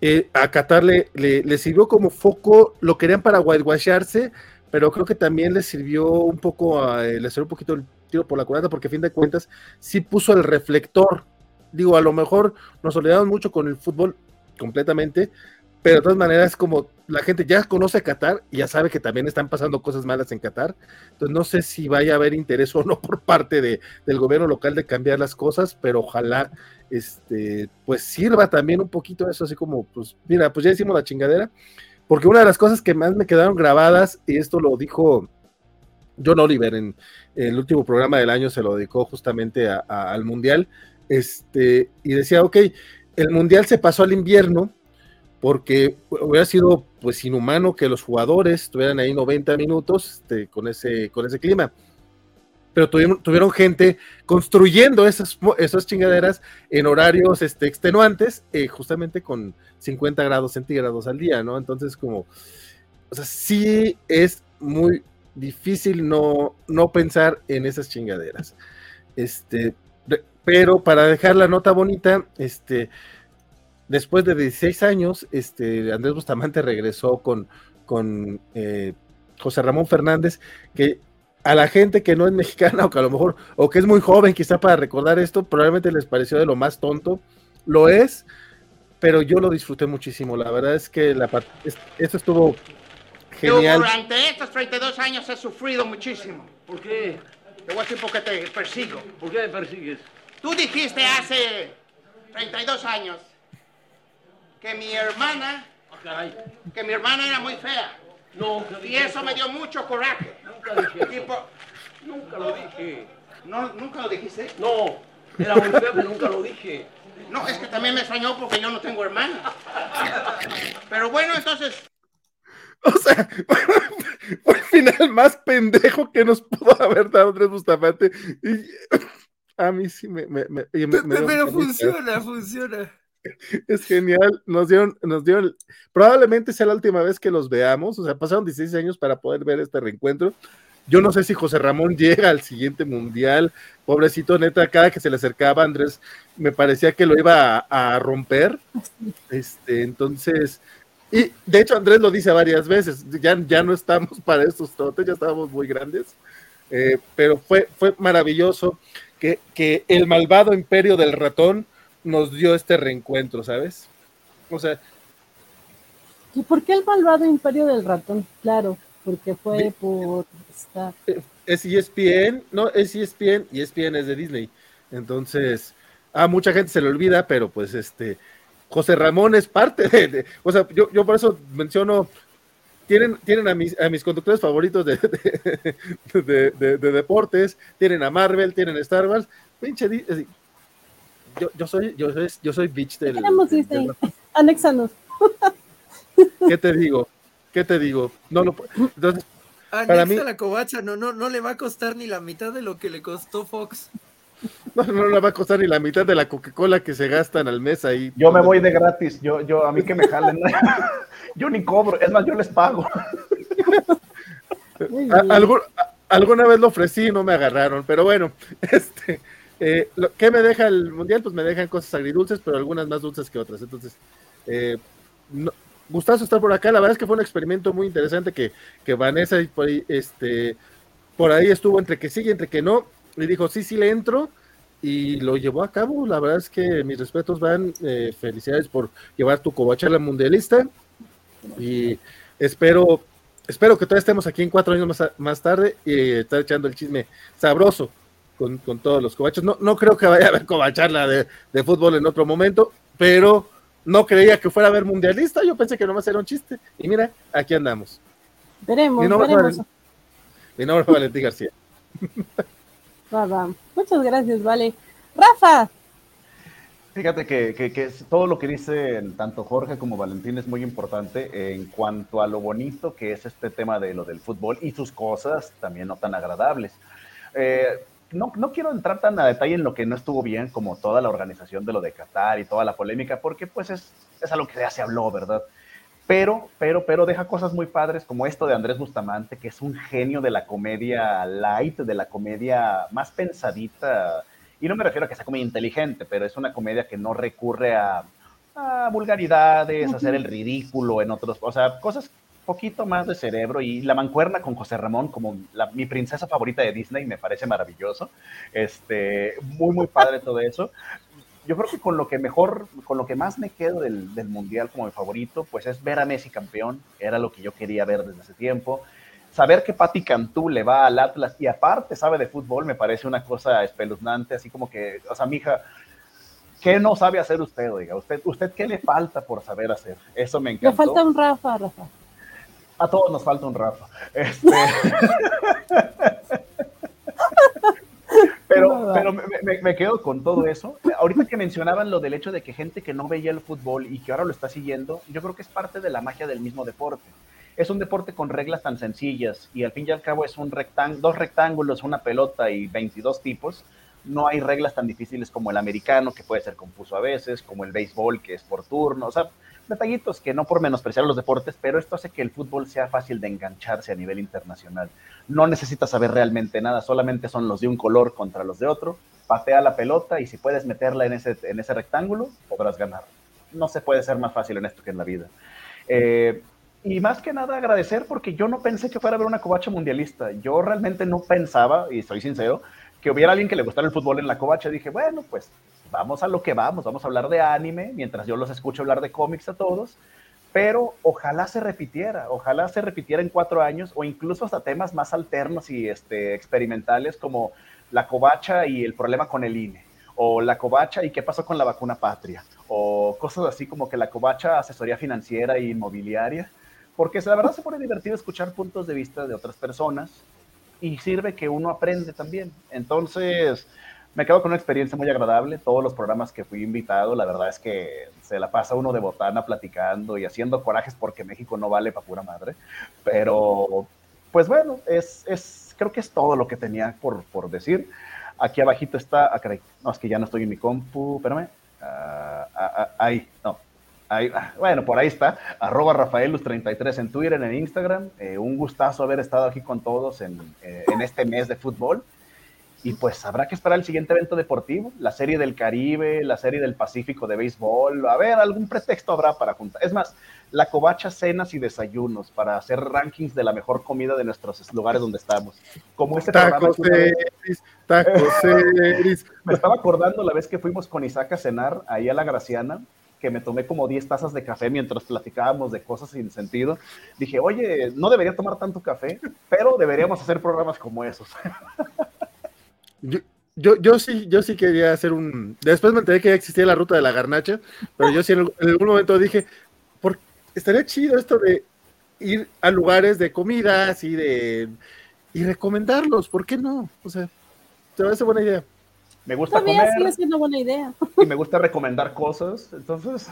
eh, a Qatar le, le, sirvió como foco, lo querían para whitewasharse, pero creo que también le sirvió un poco, a, eh, le sirvió un poquito el por la culata, porque a fin de cuentas sí puso el reflector. Digo, a lo mejor nos olvidamos mucho con el fútbol completamente, pero de todas maneras, como la gente ya conoce a Qatar y ya sabe que también están pasando cosas malas en Qatar, entonces no sé si vaya a haber interés o no <laughs> por parte de, del gobierno local de cambiar las cosas, pero ojalá este, pues sirva también un poquito eso, así como, pues mira, pues ya hicimos la chingadera, porque una de las cosas que más me quedaron grabadas, y esto lo dijo John Oliver en, el último programa del año, se lo dedicó justamente al Mundial, este, y decía, ok, el Mundial se pasó al invierno, porque hubiera sido pues inhumano que los jugadores estuvieran ahí 90 minutos este, con, ese, con ese clima. Pero tuvieron, tuvieron gente construyendo esas, chingaderas en horarios este, extenuantes, eh, justamente con 50 grados centígrados al día, ¿no? Entonces, como, o sea, sí es muy difícil no, no pensar en esas chingaderas. Este, pero para dejar la nota bonita, este, después de 16 años, este, Andrés Bustamante regresó con, con eh, José Ramón Fernández, que a la gente que no es mexicana o que a lo mejor, o que es muy joven quizá para recordar esto, probablemente les pareció de lo más tonto, lo es, pero yo lo disfruté muchísimo, la verdad es que la, esto estuvo genial. durante estos 32 años he sufrido muchísimo. ¿Por qué? Te voy a decir por qué te persigo. ¿Por qué me persigues? Tú dijiste hace 32 años que mi hermana, ah, que mi hermana era muy fea. No, y eso me dio mucho coraje. Nunca dije Nunca lo dije. ¿No, ¿Nunca lo dijiste? No, era muy fea, pero nunca lo dije. No, es que también me extrañó porque yo no tengo hermana. Pero bueno, entonces... O sea, <laughs> fue el final más pendejo que nos pudo haber dado Andrés Bustamante. Y a mí sí me... me, me, pero funciona, funciona. Es genial, nos dieron, nos dieron, probablemente sea la última vez que los veamos, o sea, pasaron 16 años para poder ver este reencuentro. Yo no sé si José Ramón llega al siguiente mundial, pobrecito neta, cada que se le acercaba Andrés, me parecía que lo iba a, romper. <laughs> Este, entonces, y de hecho Andrés lo dice varias veces, ya, ya no estamos para estos trotes, ya estábamos muy grandes, eh, pero fue, fue maravilloso. que, que el malvado imperio del ratón nos dio este reencuentro, ¿sabes? O sea, ¿Y por qué el malvado imperio del ratón? Claro, porque fue por esta... es ESPN, no, es ESPN y ESPN es de Disney. Entonces, a mucha gente se le olvida, pero pues este, José Ramón es parte de, de- o sea, yo, yo por eso menciono, tienen, tienen a, mis, a mis conductores favoritos de, de, de- de- de deportes, tienen a Marvel, tienen a Star Wars, pinche, yo, yo soy, yo soy, yo soy bitch del, Anéxanos. ¿qué te digo? ¿Qué te digo? No lo, entonces, para Anexa mí, la covacha, no, no, no le va a costar ni la mitad de lo que le costó Fox. No, no le va a costar ni la mitad de la Coca-Cola que se gastan al mes ahí. Yo me voy de gratis, yo, yo, a mí que me jalen. <laughs> yo ni cobro, es más, yo les pago. <laughs> Algún- alguna vez lo ofrecí y no me agarraron, pero bueno, <laughs> este, eh, lo- ¿qué me deja el mundial? Pues me dejan cosas agridulces, pero algunas más dulces que otras. Entonces, eh, no- gustazo estar por acá. La verdad es que fue un experimento muy interesante que, que Vanessa y por ahí, este, por ahí estuvo entre que sí y entre que no. Y dijo, sí, sí le entro. Y lo llevó a cabo. La verdad es que mis respetos van. eh, felicidades por llevar tu covachala mundialista. Y espero, espero que todavía estemos aquí en cuatro años más, más tarde y estar echando el chisme sabroso con, con todos los covachos. No, no creo que vaya a haber covacharla de, de fútbol en otro momento, pero no creía que fuera a haber mundialista. Yo pensé que nomás era un chiste. Y mira, aquí andamos. Veremos, Mi nombre, veremos. Es Valentín García. <laughs> Va. Muchas gracias, vale. Rafa, Fíjate que, que- que todo lo que dicen tanto Jorge como Valentín es muy importante en cuanto a lo bonito que es este tema de lo del fútbol y sus cosas también no tan agradables. Eh, no, no quiero entrar tan a detalle en lo que no estuvo bien como toda la organización de lo de Qatar y toda la polémica, porque pues es, es algo que ya se habló, ¿verdad? Pero, pero, pero deja cosas muy padres como esto de Andrés Bustamante, que es un genio de la comedia light, de la comedia más pensadita. Y no me refiero a que sea comedia inteligente, pero es una comedia que no recurre a, a vulgaridades, a hacer el ridículo en otros, o sea, cosas poquito más de cerebro y la mancuerna con José Ramón como la- mi princesa favorita de Disney me parece maravilloso. Este, muy, muy padre todo eso yo creo que con lo que mejor, con lo que más me quedo del, del Mundial como mi favorito, pues es ver a Messi campeón, era lo que yo quería ver desde hace tiempo. Saber que Pati Cantú le va al Atlas y aparte sabe de fútbol me parece una cosa espeluznante, así como que, o sea, mija, ¿qué no sabe hacer usted, oiga? ¿Usted, usted qué le falta por saber hacer? Eso me le encantó. falta un Rafa, Rafa. A todos nos falta un Rafa. Este... <laughs> <laughs> pero pero me, me- me quedo con todo eso. Ahorita que mencionaban lo del hecho de que gente que no veía el fútbol y que ahora lo está siguiendo, yo creo que es parte de la magia del mismo deporte. Es un deporte con reglas tan sencillas y al fin y al cabo es un rectán dos rectángulos, una pelota y 22 tipos. No hay reglas tan difíciles como el americano, que puede ser confuso a veces, como el béisbol, que es por turno. O sea, detallitos que no por menospreciar los deportes, pero esto hace que el fútbol sea fácil de engancharse a nivel internacional. No necesitas saber realmente nada, solamente son los de un color contra los de otro. Patea la pelota y si puedes meterla en ese, en ese rectángulo, podrás ganar. No se puede ser más fácil en esto que en la vida. Eh, y más que nada agradecer porque yo no pensé que fuera a haber una covacha mundialista. Yo realmente no pensaba, y soy sincero, que hubiera alguien que le gustara el fútbol en la covacha. Dije, bueno, pues vamos a lo que vamos, vamos a hablar de anime, mientras yo los escucho hablar de cómics a todos, pero ojalá se repitiera, ojalá se repitiera en cuatro años o incluso hasta temas más alternos y este, experimentales como la covacha y el problema con el INE, o la covacha y qué pasó con la vacuna patria, o cosas así como que la covacha asesoría financiera e inmobiliaria, porque la verdad se pone divertido escuchar puntos de vista de otras personas y sirve que uno aprende también. Entonces, me quedo con una experiencia muy agradable. Todos los programas que fui invitado, la verdad es que se la pasa uno de botana platicando y haciendo corajes porque México no vale para pura madre. Pero, pues bueno, es, es, creo que es todo lo que tenía por, por decir. Aquí abajito está, ah, caray, no, es que ya no estoy en mi compu, espérame. Ah, ah, ah, ahí, no, Ahí, ah, bueno, por ahí está, arroba Rafaelus33 en Twitter, en Instagram. Eh, un gustazo haber estado aquí con todos en, eh, en este mes de fútbol. Y pues habrá que esperar el siguiente evento deportivo, la serie del Caribe, la serie del Pacífico de béisbol. A ver, algún pretexto habrá para juntar. Es más, la covacha cenas y desayunos para hacer rankings de la mejor comida de nuestros lugares donde estamos. Como este Tacos. Ceris, tacos <laughs> Ceris. Me estaba acordando la vez que fuimos con Isaac a cenar ahí a la Graciana, que me tomé como 10 tazas de café mientras platicábamos de cosas sin sentido. Dije, oye, no debería tomar tanto café, pero deberíamos hacer programas como esos. <laughs> Yo, yo, yo sí, yo sí quería hacer un. Después me enteré que ya existía la ruta de la garnacha, pero yo sí en, en algún momento dije, por, estaría chido esto de ir a lugares de comidas y de y recomendarlos, ¿por qué no? O sea, te parece buena idea. Me gusta Todavía sigue siendo buena idea. y me gusta recomendar cosas, entonces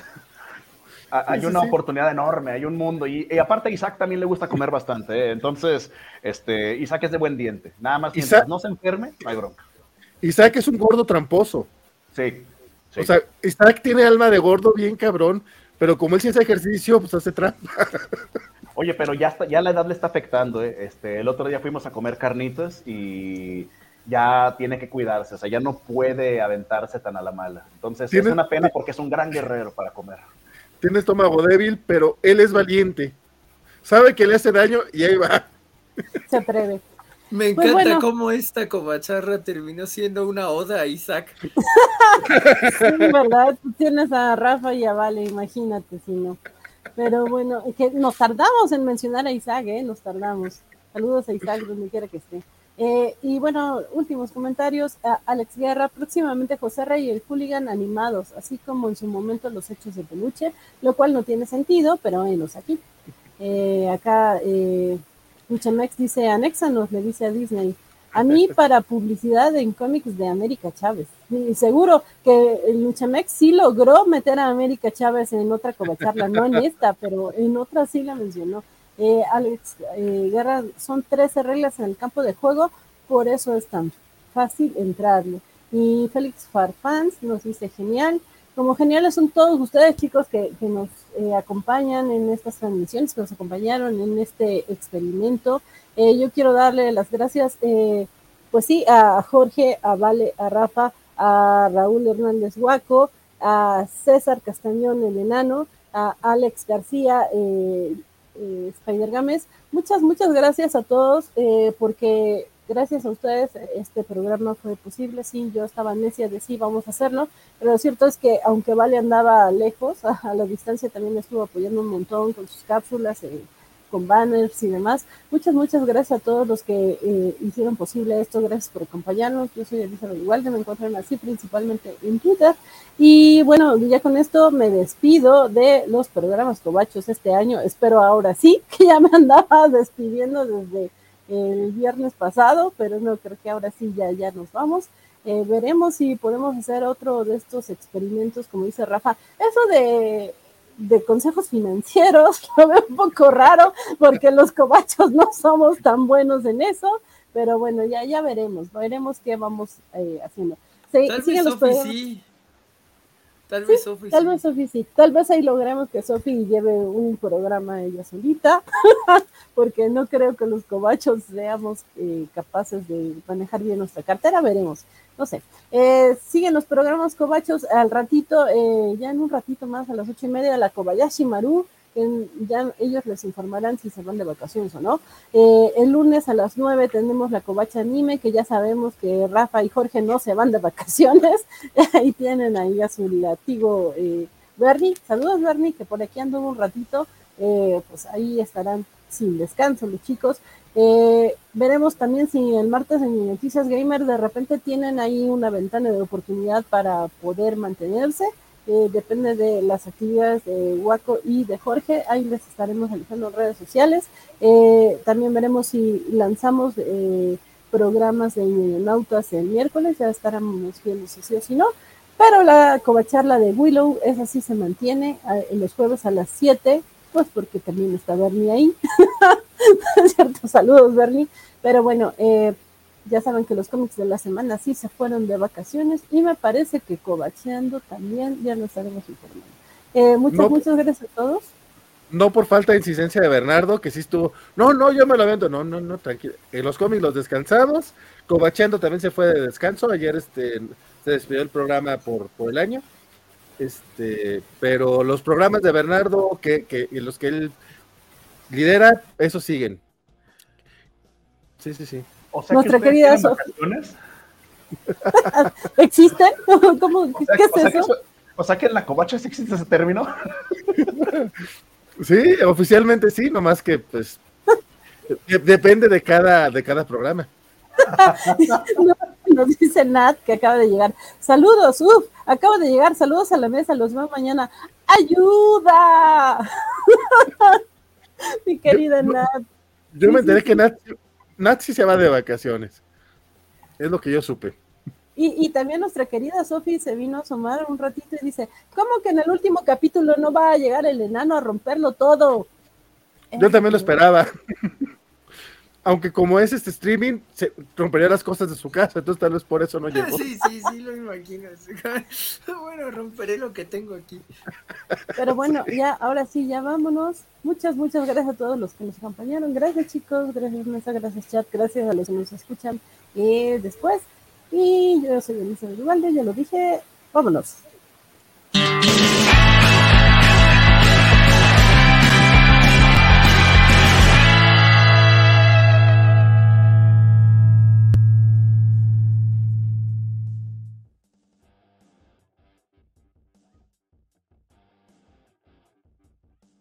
hay Sí, una sí. oportunidad enorme, hay un mundo y, y aparte a Isaac también le gusta comer bastante, ¿eh? entonces este Isaac es de buen diente, nada más mientras Isaac- no se enferme, no hay bronca. Isaac es un gordo tramposo. Sí, sí. O sea, Isaac tiene alma de gordo bien cabrón, pero como él sí hace ejercicio, pues hace trampa. <laughs> Oye, pero ya, está, ya la edad le está afectando. ¿eh? Este, el otro día fuimos a comer carnitas y ya tiene que cuidarse, o sea, ya no puede aventarse tan a la mala. Entonces es una pena porque es un gran guerrero para comer. Tiene estómago débil, pero él es valiente. Sabe que le hace daño y ahí va. Se atreve. Me Pues encanta bueno. cómo esta covacharra terminó siendo una oda a Isaac. <laughs> Sí, ¿verdad? Tú tienes a Rafa y a Vale, imagínate si no. Pero bueno, es que nos tardamos en mencionar a Isaac, ¿eh? Nos tardamos. Saludos a Isaac, donde quiera que esté. Eh, y bueno, últimos comentarios. A Alex Guerra, próximamente José Rey y el Hooligan animados, así como en su momento los hechos de peluche, lo cual no tiene sentido, pero venos aquí. Eh, acá, eh, Luchamex dice, anéxanos, le dice a Disney. A mí <laughs> para publicidad en cómics de América Chávez. Y seguro que Luchamex sí logró meter a América Chávez en otra covacharla, no en esta, pero en otra sí la mencionó. Eh, Alex eh, Guerra, son 13 reglas en el campo de juego, por eso es tan fácil entrarle. Y Félix Farfans nos dice genial. Como geniales son todos ustedes, chicos, que, que nos eh, acompañan en estas transmisiones, que nos acompañaron en este experimento. Yo quiero darle las gracias, pues sí, a Jorge, a Vale, a Rafa, a Raúl Hernández Huaco, a César Castañón, el enano, a Alex García, eh, eh, Spider Games. Muchas, muchas gracias a todos, eh, porque gracias a ustedes este programa fue posible. Sí, yo estaba necia de sí, vamos a hacerlo, pero lo cierto es que aunque Vale andaba lejos, <laughs> a, la distancia también estuvo apoyando un montón con sus cápsulas, eh, con banners y demás. Muchas, muchas gracias a todos los que eh, hicieron posible esto. Gracias por acompañarnos. Yo soy Elizabeth Igualde, me encuentran así principalmente en Twitter. Y bueno, ya con esto me despido de los programas cobachos este año. Espero ahora sí, <laughs> que ya me andaba despidiendo desde el viernes pasado, pero no creo que ahora sí ya, ya nos vamos. Eh, veremos si podemos hacer otro de estos experimentos, como dice Rafa. Eso de de consejos financieros, <laughs> lo veo un poco raro porque los cobachos no somos tan buenos en eso, pero bueno, ya, ya veremos, veremos qué vamos eh, haciendo. Tal vez programas. sí. Tal vez Sofi Tal sí. vez Sofi sí, tal vez ahí logremos que Sofi lleve un programa ella solita, <laughs> porque no creo que los cobachos seamos eh, capaces de manejar bien nuestra cartera, veremos, no sé. Eh, siguen los programas cobachos al ratito, eh, ya en un ratito más, a las ocho y media, la Kobayashi Maru, ya ellos les informarán si se van de vacaciones o no. Eh, el lunes a las 9 tenemos la Covacha Anime, que ya sabemos que Rafa y Jorge no se van de vacaciones. <laughs> ahí tienen ahí a su latigo eh, Bernie. Saludos Bernie, que por aquí anduvo un ratito. Eh, pues ahí estarán sin descanso los chicos. Eh, veremos también si el martes en Noticias Gamer de repente tienen ahí una ventana de oportunidad para poder mantenerse. Depende de las actividades de Waco y de Jorge. Ahí les estaremos en redes sociales. Eh, también veremos si lanzamos eh, programas de Nautas el miércoles. Ya estaremos viendo si sí o si no. Pero la covacharla de Willow, esa sí se mantiene en los jueves a las 7, pues porque también está Bernie ahí. <laughs> Cierto, saludos Bernie. Pero bueno, eh, ya saben que los cómics de la semana sí se fueron de vacaciones y me parece que Covacheando también ya lo estaremos informando. Eh, muchas, No. muchas gracias a todos. no por falta de insistencia de Bernardo, que sí estuvo, no, no, yo me lo avento, no, no, no, tranquilo. En los cómics los descansados, Cobachando también se fue de descanso, ayer este se despidió el programa por, por el año. Este, pero los programas de Bernardo que, que y los que él lidera, esos siguen. Sí, sí, sí. O sea, Nuestra que querida vacaciones. <laughs> ¿Existen? <laughs> ¿Cómo? O sea, ¿Qué o sea es eso? eso- o sea que en la covacha sí existe ese término. Sí, oficialmente sí, nomás que pues de- depende de cada, de cada programa. <laughs> No, Nos dice Nat que acaba de llegar. Saludos, uff, acabo de llegar. Saludos a la mesa, los veo mañana. ¡Ayuda! Mi querida Nat. Yo me enteré sí, que. Nat, Nat sí se va de vacaciones. Es lo que yo supe. Y, y también nuestra querida Sofi se vino a asomar un ratito y dice, ¿cómo que en el último capítulo no va a llegar el enano a romperlo todo? Yo también lo esperaba. <laughs> Aunque como es este streaming, se rompería las cosas de su casa, entonces tal vez por eso no <laughs> llegó. Sí, sí, sí, lo imagino. <laughs> Bueno, romperé lo que tengo aquí. Pero bueno, ya, ahora sí, ya vámonos. Muchas, muchas gracias a todos los que nos acompañaron. Gracias chicos, gracias Mesa, gracias chat, gracias a los que nos escuchan eh, después. Y yo soy Elisa de Ubalde, ya lo dije. Vámonos.